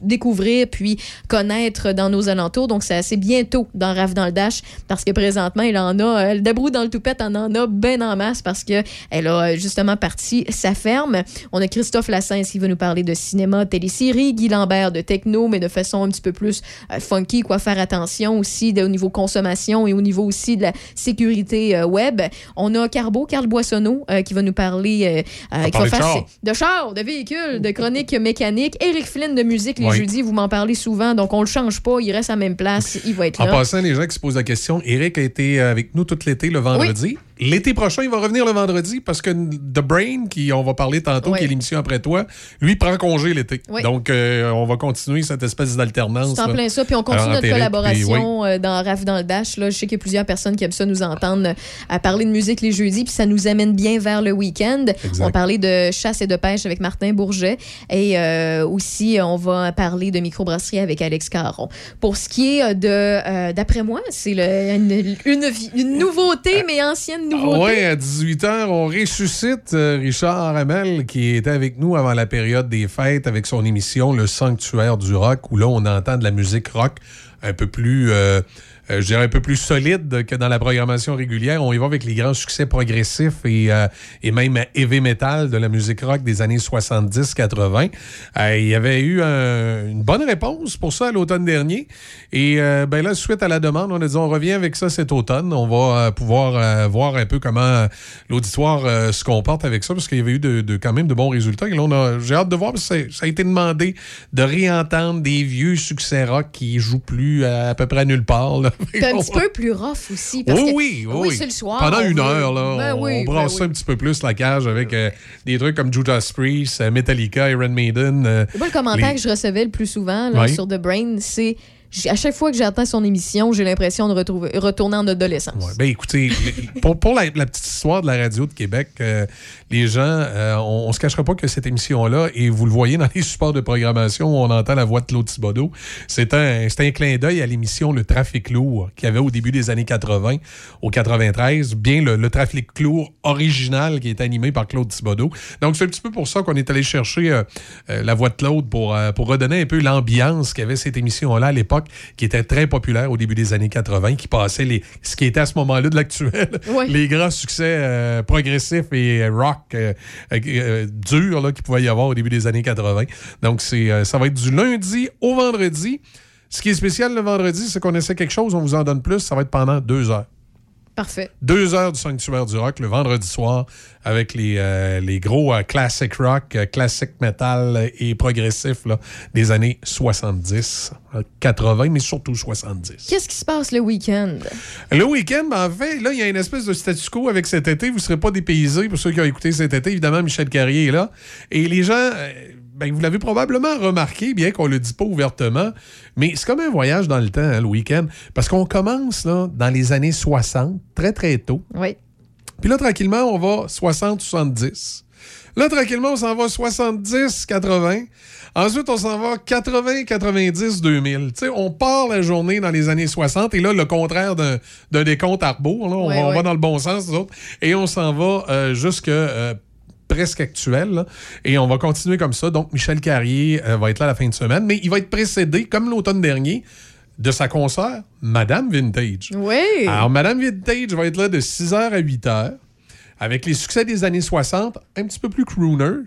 découvrir puis connaître dans nos alentours. Donc c'est assez bientôt dans Rave dans le Dash parce que présentement, elle en a, euh, le Dabrou dans le toupette en en a ben en masse parce que elle a euh, justement parti sa ferme. On a Christophe Lassens qui va nous parler de cinéma, télésérie, Guy Lambert de techno, mais de façon un petit peu plus euh, funky, quoi faire attention aussi de- au niveau consommation et au niveau aussi de la sécurité euh, web. On a Carbo, Carl Boissonneau, euh, qui va nous parler, euh, qui va parler de faire char. ses- de véhicules, de chroniques mécaniques. Eric Flynn de musique les Oui. jeudis, vous m'en parlez souvent, donc on le change pas, il reste à même place, il va être En passant, les gens qui se posent la question, Eric a été avec nous tout l'été le vendredi. L'été prochain, il va revenir le vendredi parce que The Brain, qui on va parler tantôt, qui est l'émission après toi, lui prend congé l'été. Oui. Donc, euh, on va continuer cette espèce d'alternance. C'est en plein ça. Puis on continue notre collaboration puis oui. euh, dans RAF dans le Dash. Là. Je sais qu'il y a plusieurs personnes qui aiment ça nous entendre euh, à parler de musique les jeudis. Puis ça nous amène bien vers le week-end. On va parler de chasse et de pêche avec Martin Bourget. Et euh, aussi, on va parler de microbrasserie avec Alex Caron. Pour ce qui est de, euh, d'après moi, c'est le- une, une, une nouveauté, mais ancienne Oui, à 18h, on ressuscite euh, Richard Hamel qui était avec nous avant la période des fêtes avec son émission Le Sanctuaire du Rock, où là, on entend de la musique rock un peu plus, euh, je dirais un peu plus solide que dans la programmation régulière. On y va avec les grands succès progressifs et, euh, et même heavy metal de la musique rock des années 70-80. Euh, il y avait eu un- une bonne réponse pour ça à l'automne dernier. Et euh, ben là, suite à la demande, on a dit on revient avec ça cet automne. On va euh, pouvoir euh, voir un peu comment euh, l'auditoire euh, se comporte avec ça, parce qu'il y avait eu de, quand même de bons résultats. Et là, j'ai hâte de voir, parce que ça a été demandé de réentendre des vieux succès rock qui jouent plus à, peu près nulle part. C'est un petit peu plus rough aussi. Parce Oui, que, oui, oui. oui. c'est le soir. Pendant une veut- heure, là, Ben on, oui, on ben brasse ça un petit peu plus la cage avec euh, des trucs comme Judas Priest, euh, Metallica, Iron Maiden. euh, Moi, le commentaire les- que je recevais le plus souvent là, sur The Brain, c'est à chaque fois que j'attends son émission, j'ai l'impression de retrouver, retourner en adolescence. Ouais, ben écoutez, pour, la, petite histoire de la radio de Québec, euh, les gens, euh, on, on se cachera pas que cette émission-là, et vous le voyez dans les supports de programmation on entend la voix de Claude Thibodeau, c'est un, un clin d'œil à l'émission Le Trafic lourd qu'il y avait au début des années 80, au 93, bien le, Trafic lourd original qui est animé par Claude Thibodeau. Donc c'est un petit peu pour ça qu'on est allé chercher euh, la voix de Claude pour, pour redonner un peu l'ambiance qu'avait cette émission-là à l'époque, qui était très populaire au début des années 80, qui passait les, ce qui était à ce moment-là de l'actuel, les grands succès euh, progressifs et euh, rock euh, durs qu'il pouvait y avoir au début des années 80. Donc c'est, ça va être du lundi au vendredi. Ce qui est spécial le vendredi, c'est qu'on essaie quelque chose, on vous en donne plus, ça va être pendant deux heures. Parfait. Deux heures du sanctuaire du rock le vendredi soir avec les, euh, les gros euh, classic rock, euh, classic metal et progressif là, des années 70, euh, 80, mais surtout 70. Qu'est-ce qui se passe le week-end? Le week-end, ben, en fait, là, il y a une espèce de statu quo avec cet été. Vous ne serez pas dépaysés pour ceux qui ont écouté cet été. Évidemment, Michel Carrier est là. Et les gens, ben, vous l'avez probablement remarqué, bien qu'on ne le dit pas ouvertement, mais c'est comme un voyage dans le temps, hein, le week-end. Parce qu'on commence là, dans les années 60, très, très tôt. Oui. Puis là, tranquillement, on va 60-70. Là, tranquillement, on s'en va 70-80. Ensuite, on s'en va 80-90-2000. Tu sais, on part la journée dans les années 60 et là, le contraire d'un décompte à rebours. là. on, Ouais, on ouais. va dans le bon sens, nous autres. Et on s'en va euh, jusque... euh, presque actuel. là. Et on va continuer comme ça. Donc, Michel Carrier euh, va être là la fin de semaine, mais il va être précédé, comme l'automne dernier, de sa concert Madame Vintage. Oui. Alors, Madame Vintage va être là de 6h à 8h, avec les succès des années 60, un petit peu plus crooners.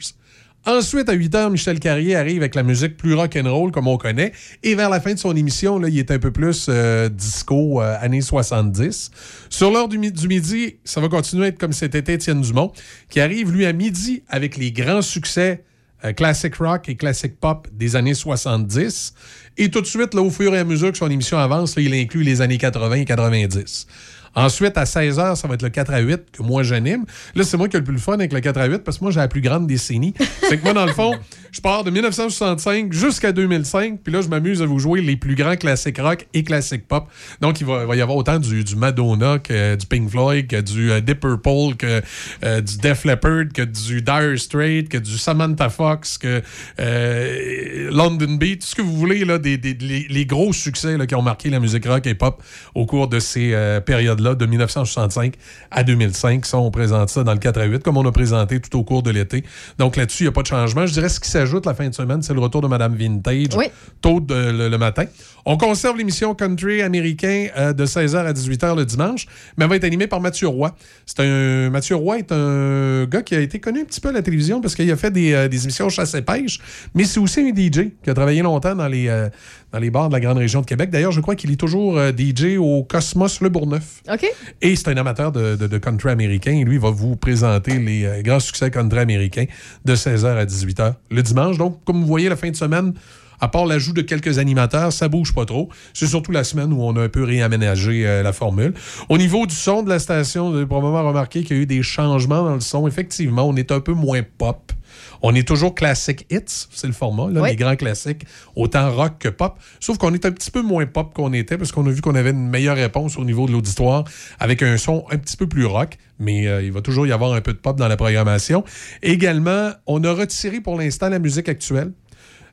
Ensuite, à 8h, Michel Carrier arrive avec la musique plus rock'n'roll, comme on connaît. Et vers la fin de son émission, là, il est un peu plus euh, disco, euh, années 70. Sur l'heure du, du midi, ça va continuer à être comme été Étienne Dumont, qui arrive, lui, à midi, avec les grands succès euh, classic rock et classic pop des années 70. Et tout de suite, là, au fur et à mesure que son émission avance, il inclut les années 80 et 90. Ensuite, à 16h, ça va être le 4 à 8 que moi j'anime. Là, c'est moi qui ai le plus le fun avec le 4 à 8 parce que moi, j'ai la plus grande décennie. Fait que moi, dans le fond, je pars de 1965 jusqu'à 2005. Puis là, je m'amuse à vous jouer les plus grands classiques rock et classiques pop. Donc, il va, il va y avoir autant du, du Madonna que du Pink Floyd, que du euh, Deep Purple, que euh, du Def Leppard, que du Dire Straits, que du Samantha Fox, que euh, London Beat, tout ce que vous voulez, là, des, des- les, les gros succès là, qui ont marqué la musique rock et pop au cours de ces euh, de 1965 à 2005. Ça, on présente ça dans le 4 à 8, comme on a présenté tout au cours de l'été. Donc là-dessus, il n'y a pas de changement. Je dirais ce qui s'ajoute la fin de semaine, c'est le retour de Madame Vintage, tôt de- le, le matin. On conserve l'émission Country américain euh, de 16h à 18h le dimanche, mais elle va être animée par Mathieu Roy. C'est un Mathieu Roy est un gars qui a été connu un petit peu à la télévision parce qu'il a fait des, euh, des émissions chasse et pêche, mais c'est aussi un DJ qui a travaillé longtemps dans les, euh, dans les bars de la grande région de Québec. D'ailleurs, je crois qu'il est toujours euh, DJ au Cosmos Le Bourgneuf. OK. Et c'est un amateur de, de- de country américain. Et lui, il va vous présenter les euh, grands succès country américains de 16h à 18h le dimanche. Donc, comme vous voyez, la fin de semaine, à part l'ajout de quelques animateurs, ça bouge pas trop. C'est surtout la semaine où on a un peu réaménagé euh, la formule. Au niveau du son de la station, vous avez probablement remarqué qu'il y a eu des changements dans le son. Effectivement, on est un peu moins pop. On est toujours classic hits, c'est le format, là, Oui. les grands classiques, autant rock que pop. Sauf qu'on est un petit peu moins pop qu'on était parce qu'on a vu qu'on avait une meilleure réponse au niveau de l'auditoire avec un son un petit peu plus rock, mais euh, il va toujours y avoir un peu de pop dans la programmation. Également, on a retiré pour l'instant la musique actuelle.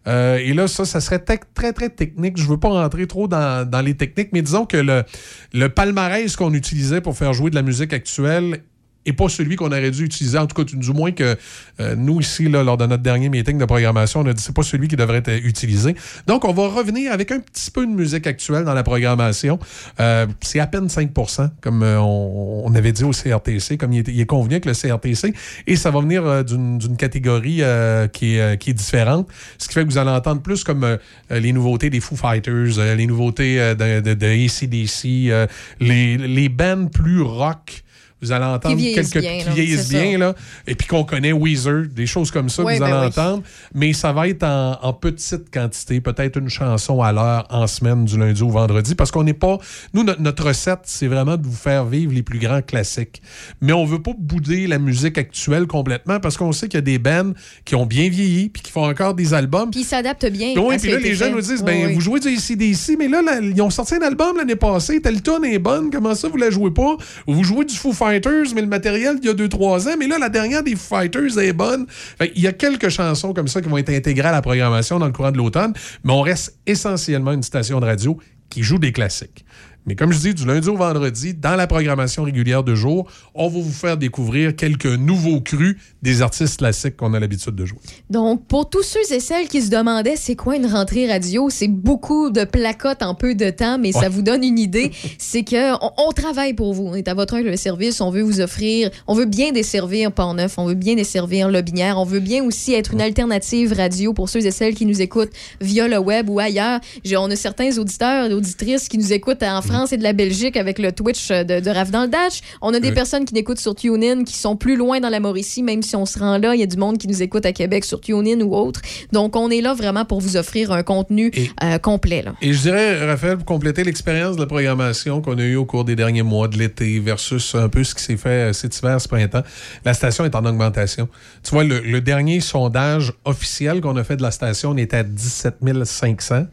Euh, et là, ça, ça serait très, très technique. Je veux pas rentrer trop dans, dans les techniques, mais disons que le, le palmarès qu'on utilisait pour faire jouer de la musique actuelle et pas celui qu'on aurait dû utiliser, en tout cas, du moins que euh, nous, ici, là, lors de notre dernier meeting de programmation, on a dit c'est pas celui qui devrait être utilisé. Donc, on va revenir avec un petit peu de musique actuelle dans la programmation. Euh, c'est à peine 5% comme euh, on, on avait dit au CRTC, comme il, était- il est convenu avec le CRTC, et ça va venir euh, d'une catégorie euh, qui, est, euh, qui est différente, ce qui fait que vous allez entendre plus comme euh, euh, les nouveautés des Foo Fighters, euh, les nouveautés euh, de, de, de AC/DC, euh, les, les bands plus rock, vous allez entendre quelques bien, qui là, vieillissent bien, là, et puis qu'on connaît Weezer, des choses comme ça Oui, vous ben allez oui. entendre. Mais ça va être en, en petite quantité, peut-être une chanson à l'heure en semaine du lundi au vendredi, parce qu'on n'est pas. Nous, notre, notre recette, c'est vraiment de vous faire vivre les plus grands classiques. Mais on veut pas bouder la musique actuelle complètement, parce qu'on sait qu'il y a des bands qui ont bien vieilli, puis qui font encore des albums. Puis ils s'adaptent bien. Oui, puis là, les gens nous disent, ben, oui. vous jouez du ACDC, mais là, là, ils ont sorti un album l'année passée, telle tonne est bonne, comment ça, vous la jouez pas? Ou vous jouez du Foo Fighters, mais le matériel, il y a 2-3 ans, mais là, la dernière des Fighters est bonne. Il y a quelques chansons comme ça qui vont être intégrées à la programmation dans le courant de l'automne, mais on reste essentiellement une station de radio qui joue des classiques. Mais comme je dis, du lundi au vendredi, dans la programmation régulière de jour, on va vous faire découvrir quelques nouveaux crus des artistes classiques qu'on a l'habitude de jouer. Donc, pour tous ceux et celles qui se demandaient c'est quoi une rentrée radio, c'est beaucoup de placotes en peu de temps, mais Ouais. ça vous donne une idée. c'est que on, on travaille pour vous. On est à votre service. On veut vous offrir, on veut bien desservir Port-Neuf, on veut bien desservir Lobinière, on veut bien aussi être une alternative radio pour ceux et celles qui nous écoutent via le web ou ailleurs. J'ai- on a certains auditeurs et auditrices qui nous écoutent en France et de la Belgique avec le Twitch de, de Raph dans le Dash. On a des Oui. personnes qui nous écoutent sur TuneIn qui sont plus loin dans la Mauricie, même si on se rend là, il y a du monde qui nous écoute à Québec sur TuneIn ou autre. Donc, on est là vraiment pour vous offrir un contenu euh, complet. Là. Et je dirais, Raphaël, pour compléter l'expérience de la programmation qu'on a eue au cours des derniers mois de l'été versus un peu ce qui s'est fait euh, cet hiver, ce printemps, la station est en augmentation. Tu vois, le, le dernier sondage officiel qu'on a fait de la station, on était à 17 500.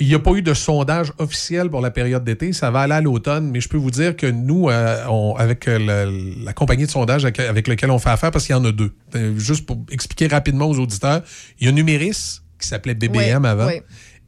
Il n'y a pas eu de sondage officiel pour la période d'été. Ça va aller à l'automne, mais je peux vous dire que nous, euh, on- avec euh, le- la compagnie de sondage avec, avec laquelle on fait affaire, parce qu'il y en a deux, Euh, juste pour expliquer rapidement aux auditeurs, il y a Numéris, qui s'appelait BBM avant,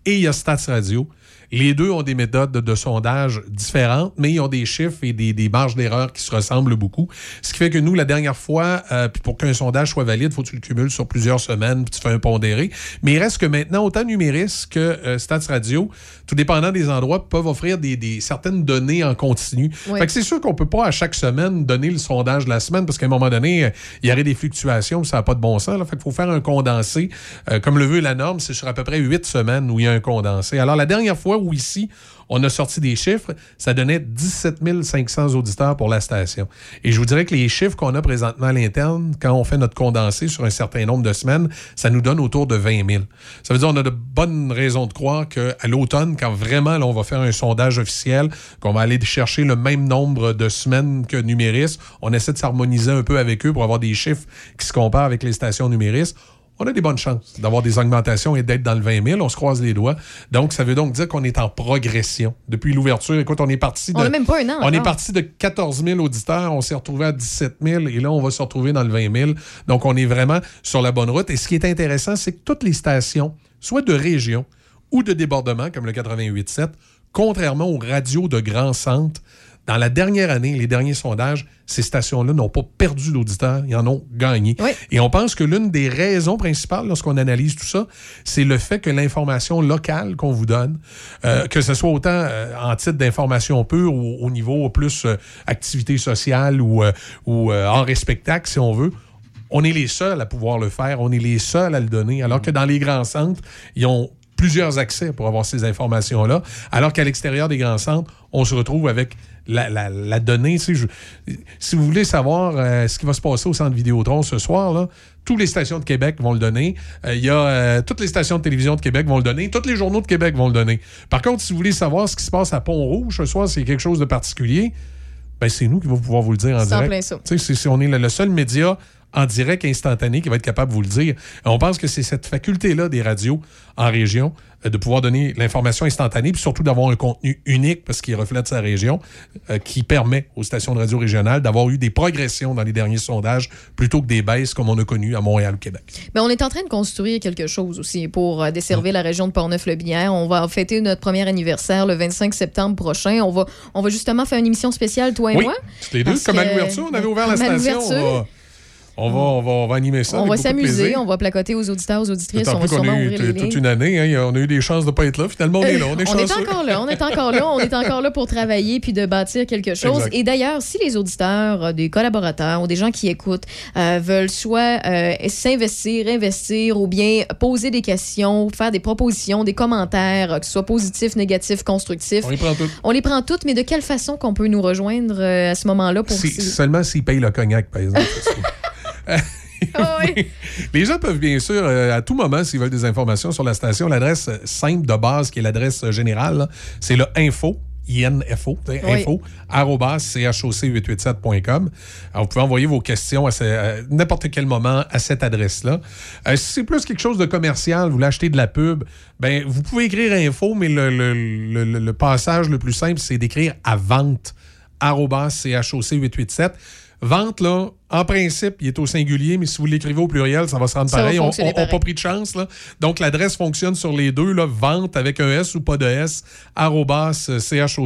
et il y a Stats Radio. Les deux ont des méthodes de, sondage différentes, mais ils ont des chiffres et des, marges d'erreur qui se ressemblent beaucoup. Ce qui fait que nous, la dernière fois, euh, pour qu'un sondage soit valide, faut que tu le cumules sur plusieurs semaines, puis tu fais un pondéré. Mais il reste que maintenant, autant Numéris que euh, Stats Radio, tout dépendant des endroits, peuvent offrir des, des- certaines données en continu. Fait que c'est sûr qu'on peut pas à chaque semaine donner le sondage de la semaine, parce qu'à un moment donné, il y aurait des fluctuations, ça n'a pas de bon sens. Là. Fait qu'il faut faire un condensé. Euh, comme le veut la norme, c'est sur à peu près huit semaines où il y a un condensé. Alors, la dernière fois où ici, on a sorti des chiffres, ça donnait 17 500 auditeurs pour la station. Et je vous dirais que les chiffres qu'on a présentement à l'interne, quand on fait notre condensé sur un certain nombre de semaines, ça nous donne autour de 20 000. Ça veut dire qu'on a de bonnes raisons de croire qu'à l'automne, quand vraiment là, on va faire un sondage officiel, qu'on va aller chercher le même nombre de semaines que Numéris, on essaie de s'harmoniser un peu avec eux pour avoir des chiffres qui se comparent avec les stations Numéris on a des bonnes chances d'avoir des augmentations et d'être dans le 20 000. On se croise les doigts. Donc, ça veut donc dire qu'on est en progression. Depuis l'ouverture, écoute, on est parti de... On même pas un an On est parti de 14 000 auditeurs. On s'est retrouvé à 17 000. Et là, on va se retrouver dans le 20 000. Donc, on est vraiment sur la bonne route. Et ce qui est intéressant, c'est que toutes les stations, soit de région ou de débordement, comme le 88.7, contrairement aux radios de grands centres, dans la dernière année, les derniers sondages, ces stations-là n'ont pas perdu d'auditeurs, ils en ont gagné. Et on pense que l'une des raisons principales lorsqu'on analyse tout ça, c'est le fait que l'information locale qu'on vous donne, euh, que ce soit autant euh, en titre d'information pure ou au niveau plus euh, activité sociale ou, ou et spectacle, si on veut, on est les seuls à pouvoir le faire, on est les seuls à le donner, alors que dans les grands centres, ils ont plusieurs accès pour avoir ces informations-là, alors qu'à l'extérieur des grands centres, on se retrouve avec la, la- la donnée. Je- si vous voulez savoir euh, ce qui va se passer au centre Vidéotron ce soir, là, toutes les stations de Québec vont le donner. Euh, Il y a euh, toutes les stations de télévision de Québec vont le donner. Tous les journaux de Québec vont le donner. Par contre, si vous voulez savoir ce qui se passe à Pont-Rouge ce soir, c'est quelque chose de particulier, ben c'est nous qui va pouvoir vous le dire en direct. c'est- on est le, le seul média en direct instantané qui va être capable de vous le dire. On pense que c'est cette faculté-là des radios en région de pouvoir donner l'information instantanée, puis surtout d'avoir un contenu unique parce qu'il reflète sa région, euh, qui permet aux stations de radio régionales d'avoir eu des progressions dans les derniers sondages plutôt que des baisses comme on a connu à Montréal, Québec. Mais on est en train de construire quelque chose aussi pour euh, desservir la région de Portneuf-le-Binière. On va fêter notre premier anniversaire le 25 septembre prochain. On va, on va justement faire une émission spéciale, toi et oui, moi. les deux. Comme à l'ouverture, on avait ouvert la station. On va, On va, on va, animer ça. on va s'amuser, on va placoter aux auditeurs, aux auditrices, on va qu'on a eu toute lignes. une année. hein, on a eu des chances de ne pas être là. Finalement, on est là. On est chanceux. on est encore là, on est encore là, on est encore là pour travailler puis de bâtir quelque chose. Exact. Et d'ailleurs, si les auditeurs, euh, des collaborateurs ou des gens qui écoutent euh, veulent soit euh, s'investir, investir ou bien poser des questions, faire des propositions, des commentaires, que ce soit positifs, négatifs, constructifs. On les prend toutes. On les prend toutes, mais de quelle façon qu'on peut nous rejoindre euh, à ce moment-là pour Si- seulement s'ils payent le cognac, par exemple. Les gens peuvent bien sûr, euh, à tout moment, s'ils veulent des informations sur la station, l'adresse simple de base, qui est l'adresse générale, c'est le info. INFO, Oui. info, arrobas, choc887.com. Alors, vous pouvez envoyer vos questions à, n'importe quel moment à cette adresse-là. Euh, si c'est plus quelque chose de commercial, vous voulez acheter de la pub, ben, vous pouvez écrire info, mais le, le- le- le- le passage le plus simple, c'est d'écrire à vente, arobase choc887. Vente, là, en principe, il est au singulier, mais si vous l'écrivez au pluriel, ça va se rendre Ça pareil. On n'a pas pris de chance. Là. Donc, l'adresse fonctionne sur les deux. Là, vente avec un S ou pas de S, arrobas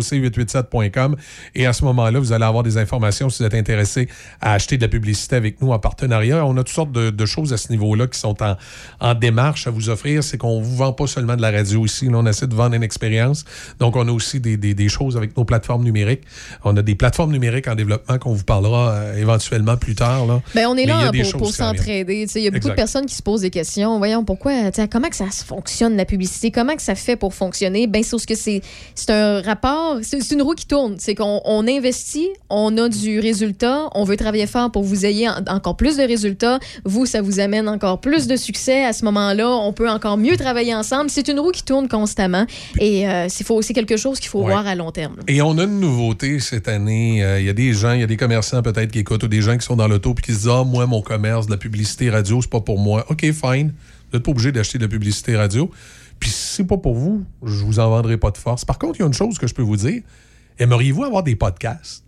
choc887.com. Et à ce moment-là, vous allez avoir des informations si vous êtes intéressé à acheter de la publicité avec nous en partenariat. On a toutes sortes de, de choses à ce niveau-là qui sont en, en démarche à vous offrir. C'est qu'on ne vous vend pas seulement de la radio ici. Là, on essaie de vendre une expérience. Donc, on a aussi des, des- des choses avec nos plateformes numériques. On a des plateformes numériques en développement qu'on vous parlera euh, éventuellement plus tard. Là. Ben, on est là des pour, s'entraider. Il y a beaucoup de personnes qui se posent des questions. Voyons, pourquoi, comment que ça fonctionne, la publicité? Comment que ça fait pour fonctionner? Ben, c'est ce que c'est un rapport, c'est une roue qui tourne. C'est qu'on on investit, on a du résultat, on veut travailler fort pour que vous ayez en- encore plus de résultats. Vous, ça vous amène encore plus de succès. À ce moment-là, on peut encore mieux travailler ensemble. C'est une roue qui tourne constamment et euh, c'est quelque chose qu'il faut Ouais. voir à long terme. Et on a une nouveauté cette année. Euh, Il y a des gens, il y a des commerçants peut-être qui écoutent ou des gens qui sont dans l'auto et qui se disent Ah, moi, mon commerce, de la publicité radio, c'est pas pour moi. OK, fine. Vous n'êtes pas obligé d'acheter de la publicité radio. Puis si c'est pas pour vous, je vous en vendrai pas de force. Par contre, il y a une chose que je peux vous dire. Aimeriez-vous avoir des podcasts?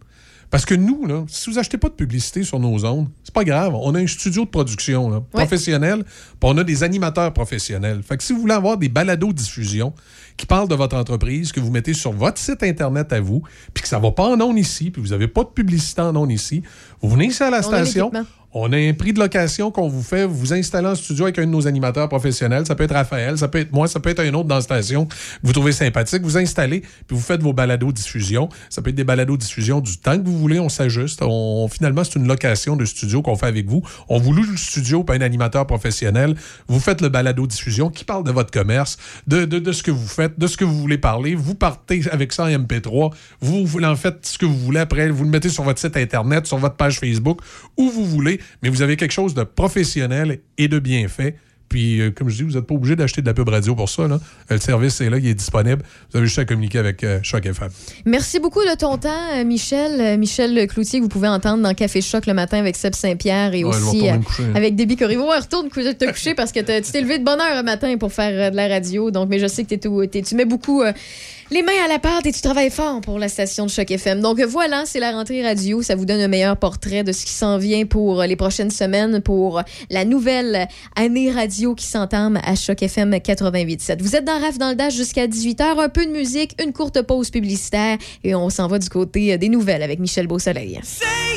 Parce que nous, là, si vous achetez pas de publicité sur nos ondes, c'est pas grave. On a un studio de production là, professionnel, puis on a des animateurs professionnels. Fait que si vous voulez avoir des balados diffusion qui parlent de votre entreprise, que vous mettez sur votre site internet à vous, puis que ça va pas en ondes ici, puis vous avez pas de publicité en ondes ici, vous venez ici à la On station. On a un prix de location qu'on vous fait. Vous installez en studio avec un de nos animateurs professionnels. Ça peut être Raphaël, ça peut être moi, ça peut être un autre dans la station. Vous trouvez sympathique. Vous installez, puis vous faites vos balados diffusion. Ça peut être des balados diffusion du temps que vous voulez. On s'ajuste. Finalement, c'est une location de studio qu'on fait avec vous. On vous loue le studio par un animateur professionnel. Vous faites le balado diffusion qui parle de votre commerce, de ce que vous faites, de ce que vous voulez parler. Vous partez avec ça en MP3. Vous, vous en faites ce que vous voulez après. Vous le mettez sur votre site Internet, sur votre page Facebook, où vous voulez. Mais vous avez quelque chose de professionnel et de bien fait. Puis, euh, comme je dis, vous n'êtes pas obligé d'acheter de la pub radio pour ça. là. Euh, Le service est là, il est disponible. Vous avez juste à communiquer avec euh, Choc FM. Merci beaucoup de ton temps, euh, Michel. Michel Cloutier, que vous pouvez entendre dans Café Choc le matin avec Seb Saint-Pierre et Ouais, aussi euh, coucher, hein. avec Déby Corriveau. Ouais, retourne te coucher parce que tu t'es levé de bonne heure le matin pour faire de la radio. Donc, mais je sais que t'es tout- tu mets beaucoup les mains à la pâte et tu travailles fort pour la station de Choc FM. Donc voilà, c'est la rentrée radio. Ça vous donne un meilleur portrait de ce qui s'en vient pour euh, les prochaines semaines, pour euh, la nouvelle année radio qui s'entame à Choc FM 88.7. Vous êtes dans RAF dans le Dash jusqu'à 18h. Un peu de musique, une courte pause publicitaire et on s'en va du côté euh, des nouvelles avec Michel Beausoleil. Say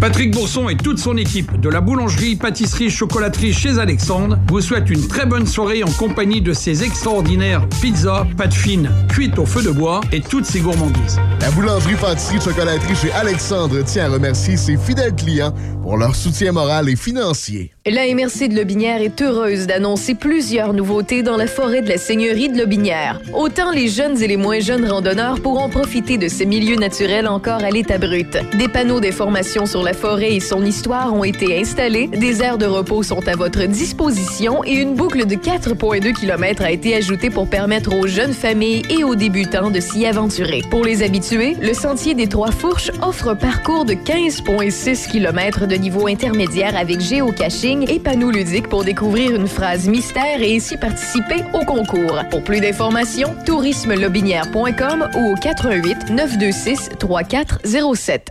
Patrick Bourson et toute son équipe de la boulangerie, pâtisserie, chocolaterie chez Alexandre vous souhaitent une très bonne soirée en compagnie de ces extraordinaires pizzas, pâtes fines, cuites au feu de bois et toutes ces gourmandises. La boulangerie, pâtisserie, chocolaterie chez Alexandre tient à remercier ses fidèles clients pour leur soutien moral et financier. La MRC de Lobinière est heureuse d'annoncer plusieurs nouveautés dans la forêt de la Seigneurie de Lobinière. Autant les jeunes et les moins jeunes randonneurs pourront profiter de ces milieux naturels encore à l'état brut. Des panneaux d'information sur la forêt et son histoire ont été installés, des aires de repos sont à votre disposition et une boucle de 4,2 km a été ajoutée pour permettre aux jeunes familles et aux débutants de s'y aventurer. Pour les habitués, le Sentier des Trois Fourches offre un parcours de 15,6 km de niveau intermédiaire avec géocaching et panneaux ludiques pour découvrir une phrase mystère et ainsi participer au concours. Pour plus d'informations, tourismelobinière.com ou au 88 926 3407.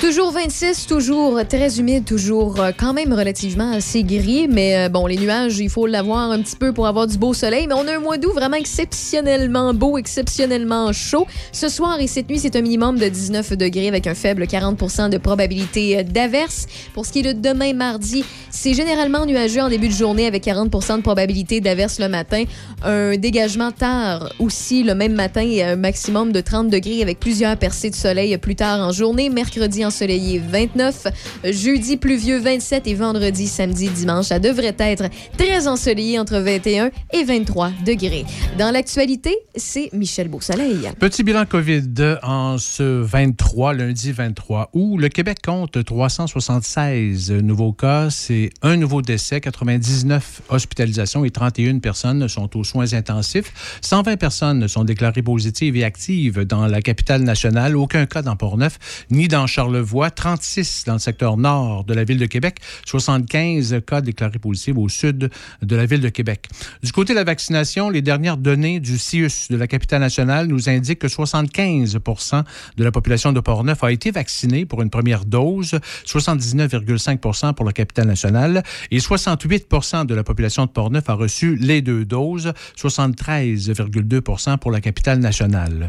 Toujours 26, toujours très humide, toujours euh, quand même relativement assez gris, mais euh, bon, les nuages, il faut l'avoir un petit peu pour avoir du beau soleil, mais on a un mois d'août vraiment exceptionnellement beau, exceptionnellement chaud. Ce soir et cette nuit, c'est un minimum de 19 degrés avec un faible 40 de probabilité euh, d'averse. Pour ce qui est de demain mardi, c'est généralement nuageux en début de journée avec 40 de probabilité d'averse le matin. Un dégagement tard aussi le même matin et un maximum de 30 degrés avec plusieurs percées de soleil plus tard en journée. Mercredi ensoleillé 29, jeudi pluvieux 27 et vendredi, samedi, dimanche, ça devrait être très ensoleillé entre 21 et 23 degrés. Dans l'actualité, c'est Michel Beausoleil. Petit bilan COVID en ce 23, lundi 23 août. Le Québec compte 376 nouveaux cas. C'est un nouveau décès, 99 hospitalisations et 31 personnes sont aux soins intensifs. 120 personnes sont déclarées positives et actives dans la capitale nationale. Aucun cas dans Port-Neuf ni dans Charlevoix. 36 dans le secteur nord de la ville de Québec. 75 cas déclarés positifs au sud de la ville de Québec. Du côté de la vaccination, les dernières données du CIUS de la capitale nationale nous indiquent que 75% de la population de Port-Neuf a été vaccinée pour une première dose, 79,5% pour la capitale nationale et 68% de la population de Port-Neuf a reçu les deux doses, 73,2 pour la capitale nationale.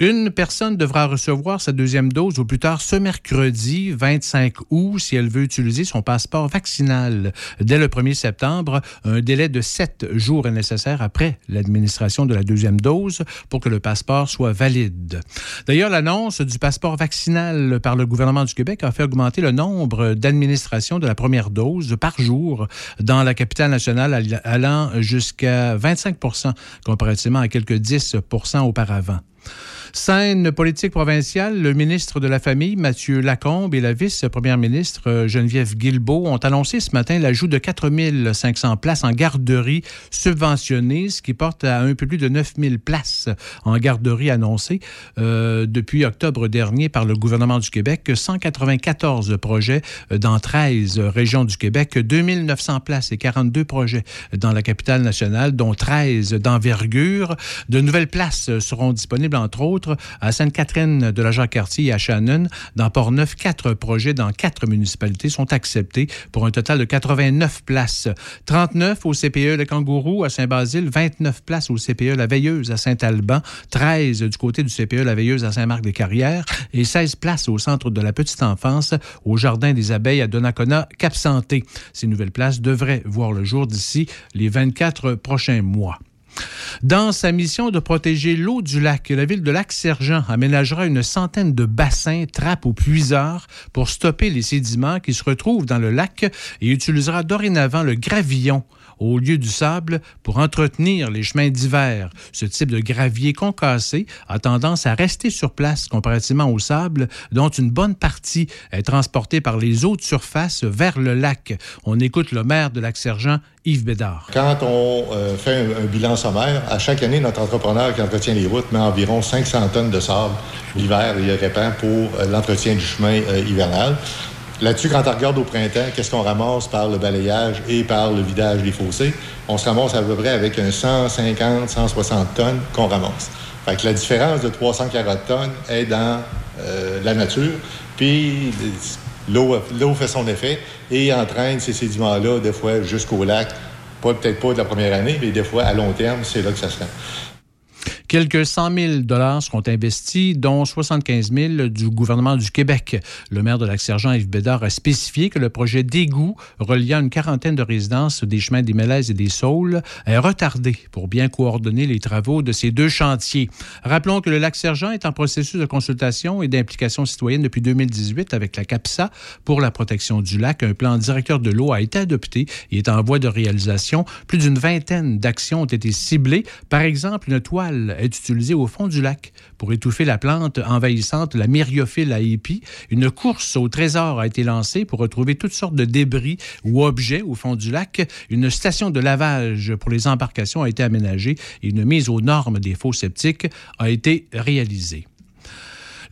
Une personne devra recevoir sa deuxième dose au plus tard ce mercredi 25 août si elle veut utiliser son passeport vaccinal. Dès le 1er septembre, un délai de sept jours est nécessaire après l'administration de la deuxième dose pour que le passeport soit valide. D'ailleurs, l'annonce du passeport vaccinal par le gouvernement du Québec a fait augmenter le nombre d'administrations de la première dose par jour dans la capitale nationale, allant jusqu'à 25% comparativement à quelques 10% auparavant. Scène politique provinciale, le ministre de la Famille, Mathieu Lacombe, et la vice-première ministre euh, Geneviève Guilbeault ont annoncé ce matin l'ajout de 4 500 places en garderie subventionnées, ce qui porte à un peu plus de 9 000 places en garderie annoncées euh, depuis octobre dernier par le gouvernement du Québec. 194 projets dans 13 régions du Québec, 2 900 places et 42 projets dans la capitale nationale, dont 13 d'envergure. De nouvelles places seront disponibles, entre autres, à Sainte-Catherine de la Jacques-Cartier et à Shannon. Dans Port-Neuf, quatre projets dans quatre municipalités sont acceptés pour un total de 89 places. 39 au CPE Le Kangourou à Saint-Basile, 29 places au CPE La Veilleuse à Saint-Alban, 13 du côté du CPE La Veilleuse à Saint-Marc-des-Carrières et 16 places au centre de la petite enfance au Jardin des Abeilles à Donnacona, Cap-Santé. Ces nouvelles places devraient voir le jour d'ici les 24 prochains mois. Dans sa mission de protéger l'eau du lac, la ville de Lac-Sergent aménagera une centaine de bassins, trappes ou puiseurs pour stopper les sédiments qui se retrouvent dans le lac et utilisera dorénavant le gravillon au lieu du sable pour entretenir les chemins d'hiver. Ce type de gravier concassé a tendance à rester sur place comparativement au sable, dont une bonne partie est transportée par les eaux de surface vers le lac. On écoute le maire de Lac-Sergent, Yves Bédard. Quand on euh, fait un, bilan sommaire, à chaque année, notre entrepreneur qui entretient les routes met environ 500 tonnes de sable l'hiver et le répand pour euh, l'entretien du chemin euh, hivernal. Là-dessus, quand on regarde au printemps, qu'est-ce qu'on ramasse par le balayage et par le vidage des fossés? On se ramasse à peu près avec un 150, 160 tonnes qu'on ramasse. Fait que la différence de 340 tonnes est dans euh, la nature, puis l'eau l'eau fait son effet et entraîne ces sédiments-là, des fois, jusqu'au lac. Peut-être pas de la première année, mais des fois, à long terme, c'est là que ça se rend. Quelques 100 000 dollars seront investis, dont 75 000 du gouvernement du Québec. Le maire de Lac-Sergent, Yves Bédard, a spécifié que le projet d'égout reliant une quarantaine de résidences des chemins des Mélèzes et des Saules est retardé pour bien coordonner les travaux de ces deux chantiers. Rappelons que le Lac-Sergent est en processus de consultation et d'implication citoyenne depuis 2018 avec la CAPSA pour la protection du lac. Un plan directeur de l'eau a été adopté et est en voie de réalisation. Plus d'une vingtaine d'actions ont été ciblées. Par exemple, une toile est utilisée au fond du lac pour étouffer la plante envahissante, la myriophile à. Une course au trésor a été lancée pour retrouver toutes sortes de débris ou objets au fond du lac. Une station de lavage pour les embarcations a été aménagée et une mise aux normes des faux sceptiques a été réalisée.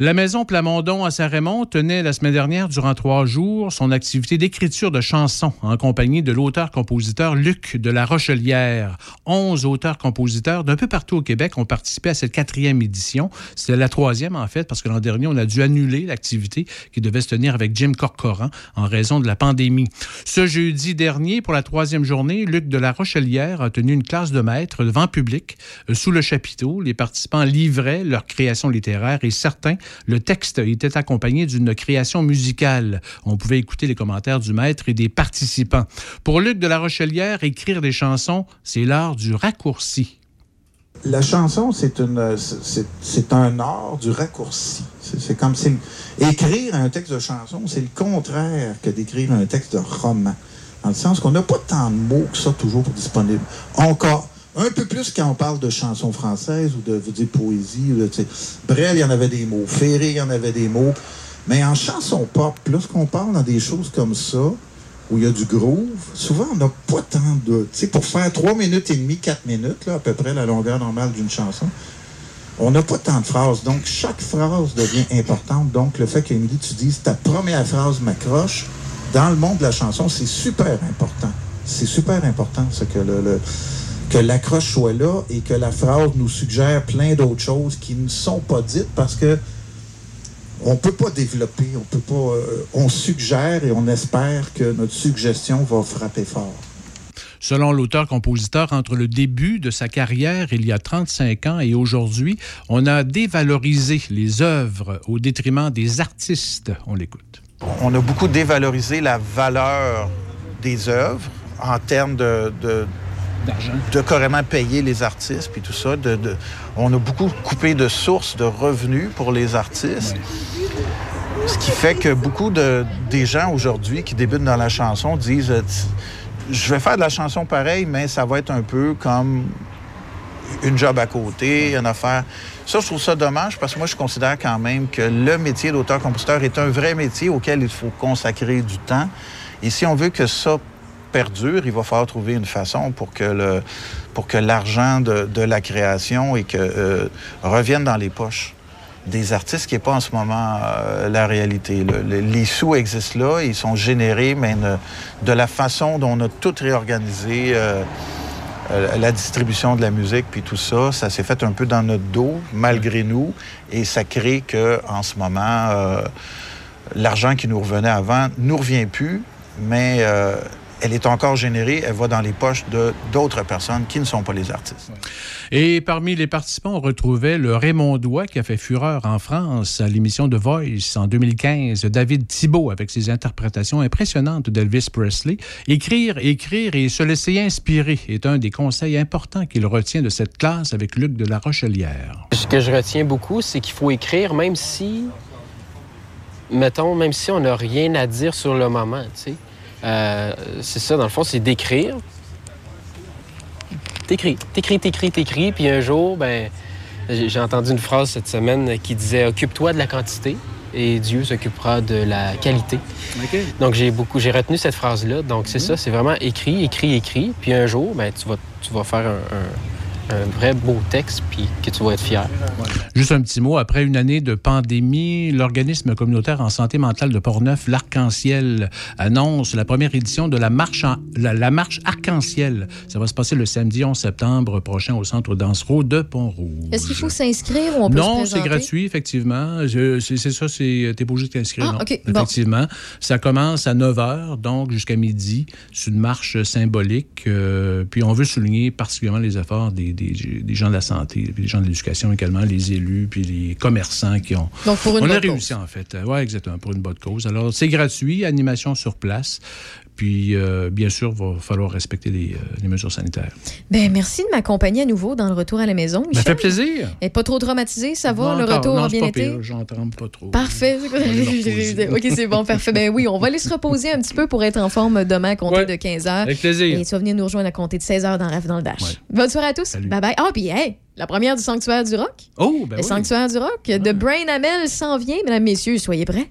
La Maison Plamondon à Saint-Raymond tenait la semaine dernière, durant trois jours, son activité d'écriture de chansons en compagnie de l'auteur-compositeur Luc de la Rochelière. Onze auteurs-compositeurs d'un peu partout au Québec ont participé à cette quatrième édition. C'était la troisième, en fait, parce que l'an dernier, on a dû annuler l'activité qui devait se tenir avec Jim Corcoran en raison de la pandémie. Ce jeudi dernier, pour la troisième journée, Luc de la Rochelière a tenu une classe de maître devant public euh, sous le chapiteau. Les participants livraient leur création littéraire et certains le texte était accompagné d'une création musicale. On pouvait écouter les commentaires du maître et des participants. Pour Luc de la Rochelière, écrire des chansons, c'est l'art du raccourci. La chanson, c'est un art du raccourci. C'est comme si écrire un texte de chanson, c'est le contraire que d'écrire un texte de roman. Dans le sens qu'on n'a pas tant de mots que ça toujours disponibles. Encore, un peu plus quand on parle de chansons françaises ou de poésie. Ou Brel, il y en avait des mots. Ferré, il y en avait des mots. Mais en chanson pop, lorsqu'on parle dans des choses comme ça, où il y a du groove, souvent on n'a pas tant de. Tu sais, pour faire 3 minutes et demie, 4 minutes, là, à peu près la longueur normale d'une chanson, on n'a pas tant de phrases. Donc, chaque phrase devient importante. Donc, le fait qu'Émilie, tu dises ta première phrase m'accroche, dans le monde de la chanson, c'est super important. C'est super important, ce que le que l'accroche soit là et que la phrase nous suggère plein d'autres choses qui ne sont pas dites parce que on peut pas développer, on peut pas, euh, on suggère et on espère que notre suggestion va frapper fort. Selon l'auteur-compositeur, entre le début de sa carrière, il y a 35 ans, et aujourd'hui, on a dévalorisé les œuvres au détriment des artistes. On l'écoute. On a beaucoup dévalorisé la valeur des œuvres en termes de, de, de carrément payer les artistes puis tout ça. De, de- on a beaucoup coupé de sources de revenus pour les artistes. Ce qui fait que beaucoup de, des gens aujourd'hui qui débutent dans la chanson disent euh, Je vais faire de la chanson pareil, mais ça va être un peu comme une job à côté, une affaire. Ça, je trouve ça dommage parce que moi, je considère quand même que le métier d'auteur-compositeur est un vrai métier auquel il faut consacrer du temps. Et si on veut que ça perdure, il va falloir trouver une façon pour que le pour que l'argent de, de la création et que euh, revienne dans les poches des artistes, qui n'est pas en ce moment euh, la réalité. Le- le- les sous existent là, ils sont générés, mais de la façon dont on a tout réorganisé, euh, la distribution de la musique, puis tout ça, ça s'est fait un peu dans notre dos, malgré nous, et ça crée que en ce moment, l'argent qui nous revenait avant nous revient plus, mais elle est encore générée, elle va dans les poches de d'autres personnes qui ne sont pas les artistes. Et parmi les participants, on retrouvait le Raymondois qui a fait fureur en France à l'émission de Voice en 2015, David Thibault avec ses interprétations impressionnantes d'Elvis Presley. Écrire, écrire et se laisser inspirer est un des conseils importants qu'il retient de cette classe avec Luc de la Rochelière. Ce que je retiens beaucoup, c'est qu'il faut écrire même si, mettons, même si on n'a rien à dire sur le moment, tu sais. Euh, c'est ça, dans le fond, c'est d'écrire. T'écris, t'écris, t'écris, t'écris, puis un jour, ben, j'ai entendu une phrase cette semaine qui disait Occupe-toi de la quantité et Dieu s'occupera de la qualité. Donc j'ai beaucoup, j'ai retenu cette phrase-là. Donc c'est ça, c'est vraiment écrit, écrit, écrit, puis un jour, ben, tu vas, tu vas faire un, un- un vrai beau texte, puis que tu vas être fier. Juste un petit mot. Après une année de pandémie, l'organisme communautaire en santé mentale de Portneuf, l'Arc-en-Ciel, annonce la première édition de la marche, en- la, la marche Arc-en-Ciel. Ça va se passer le samedi 11 septembre prochain au centre Dansereau de Pont-Rouge. Est-ce qu'il faut s'inscrire ou on peut Non, c'est gratuit, effectivement. Je- C'est ça, c'est- t'es pas obligé de t'inscrire. Ah, non. OK, bon. Effectivement. Ça commence à 9 h, donc jusqu'à midi. C'est une marche symbolique. euh, puis on veut souligner particulièrement les efforts des, des- des gens de la santé, puis des gens de l'éducation également, les élus, puis les commerçants qui ont. Donc, pour une on a bonne réussi, en fait. Oui, exactement, pour une bonne cause. Alors, c'est gratuit, animation sur place. Puis, euh, bien sûr, il va falloir respecter les, euh, les mesures sanitaires. Ben, merci de m'accompagner à nouveau dans le retour à la maison. Ça Michel. fait plaisir. Et pas trop traumatisé, ça va? Non, le retour non, a bien pas été? pire, J'en trempe pas trop. Parfait. ok, c'est bon, parfait. Ben oui, on va aller se reposer un petit peu pour être en forme demain à compter de 15 h. avec plaisir. Et tu vas venir nous rejoindre à compter de 16 h dans Rêve dans le Dash. Bonne soirée à tous. Bye bye. Ah, puis hey, la première du Sanctuaire du Rock. Oh, ben Le oui. Sanctuaire du Rock de Brain Amel s'en vient, mesdames, messieurs, soyez prêts.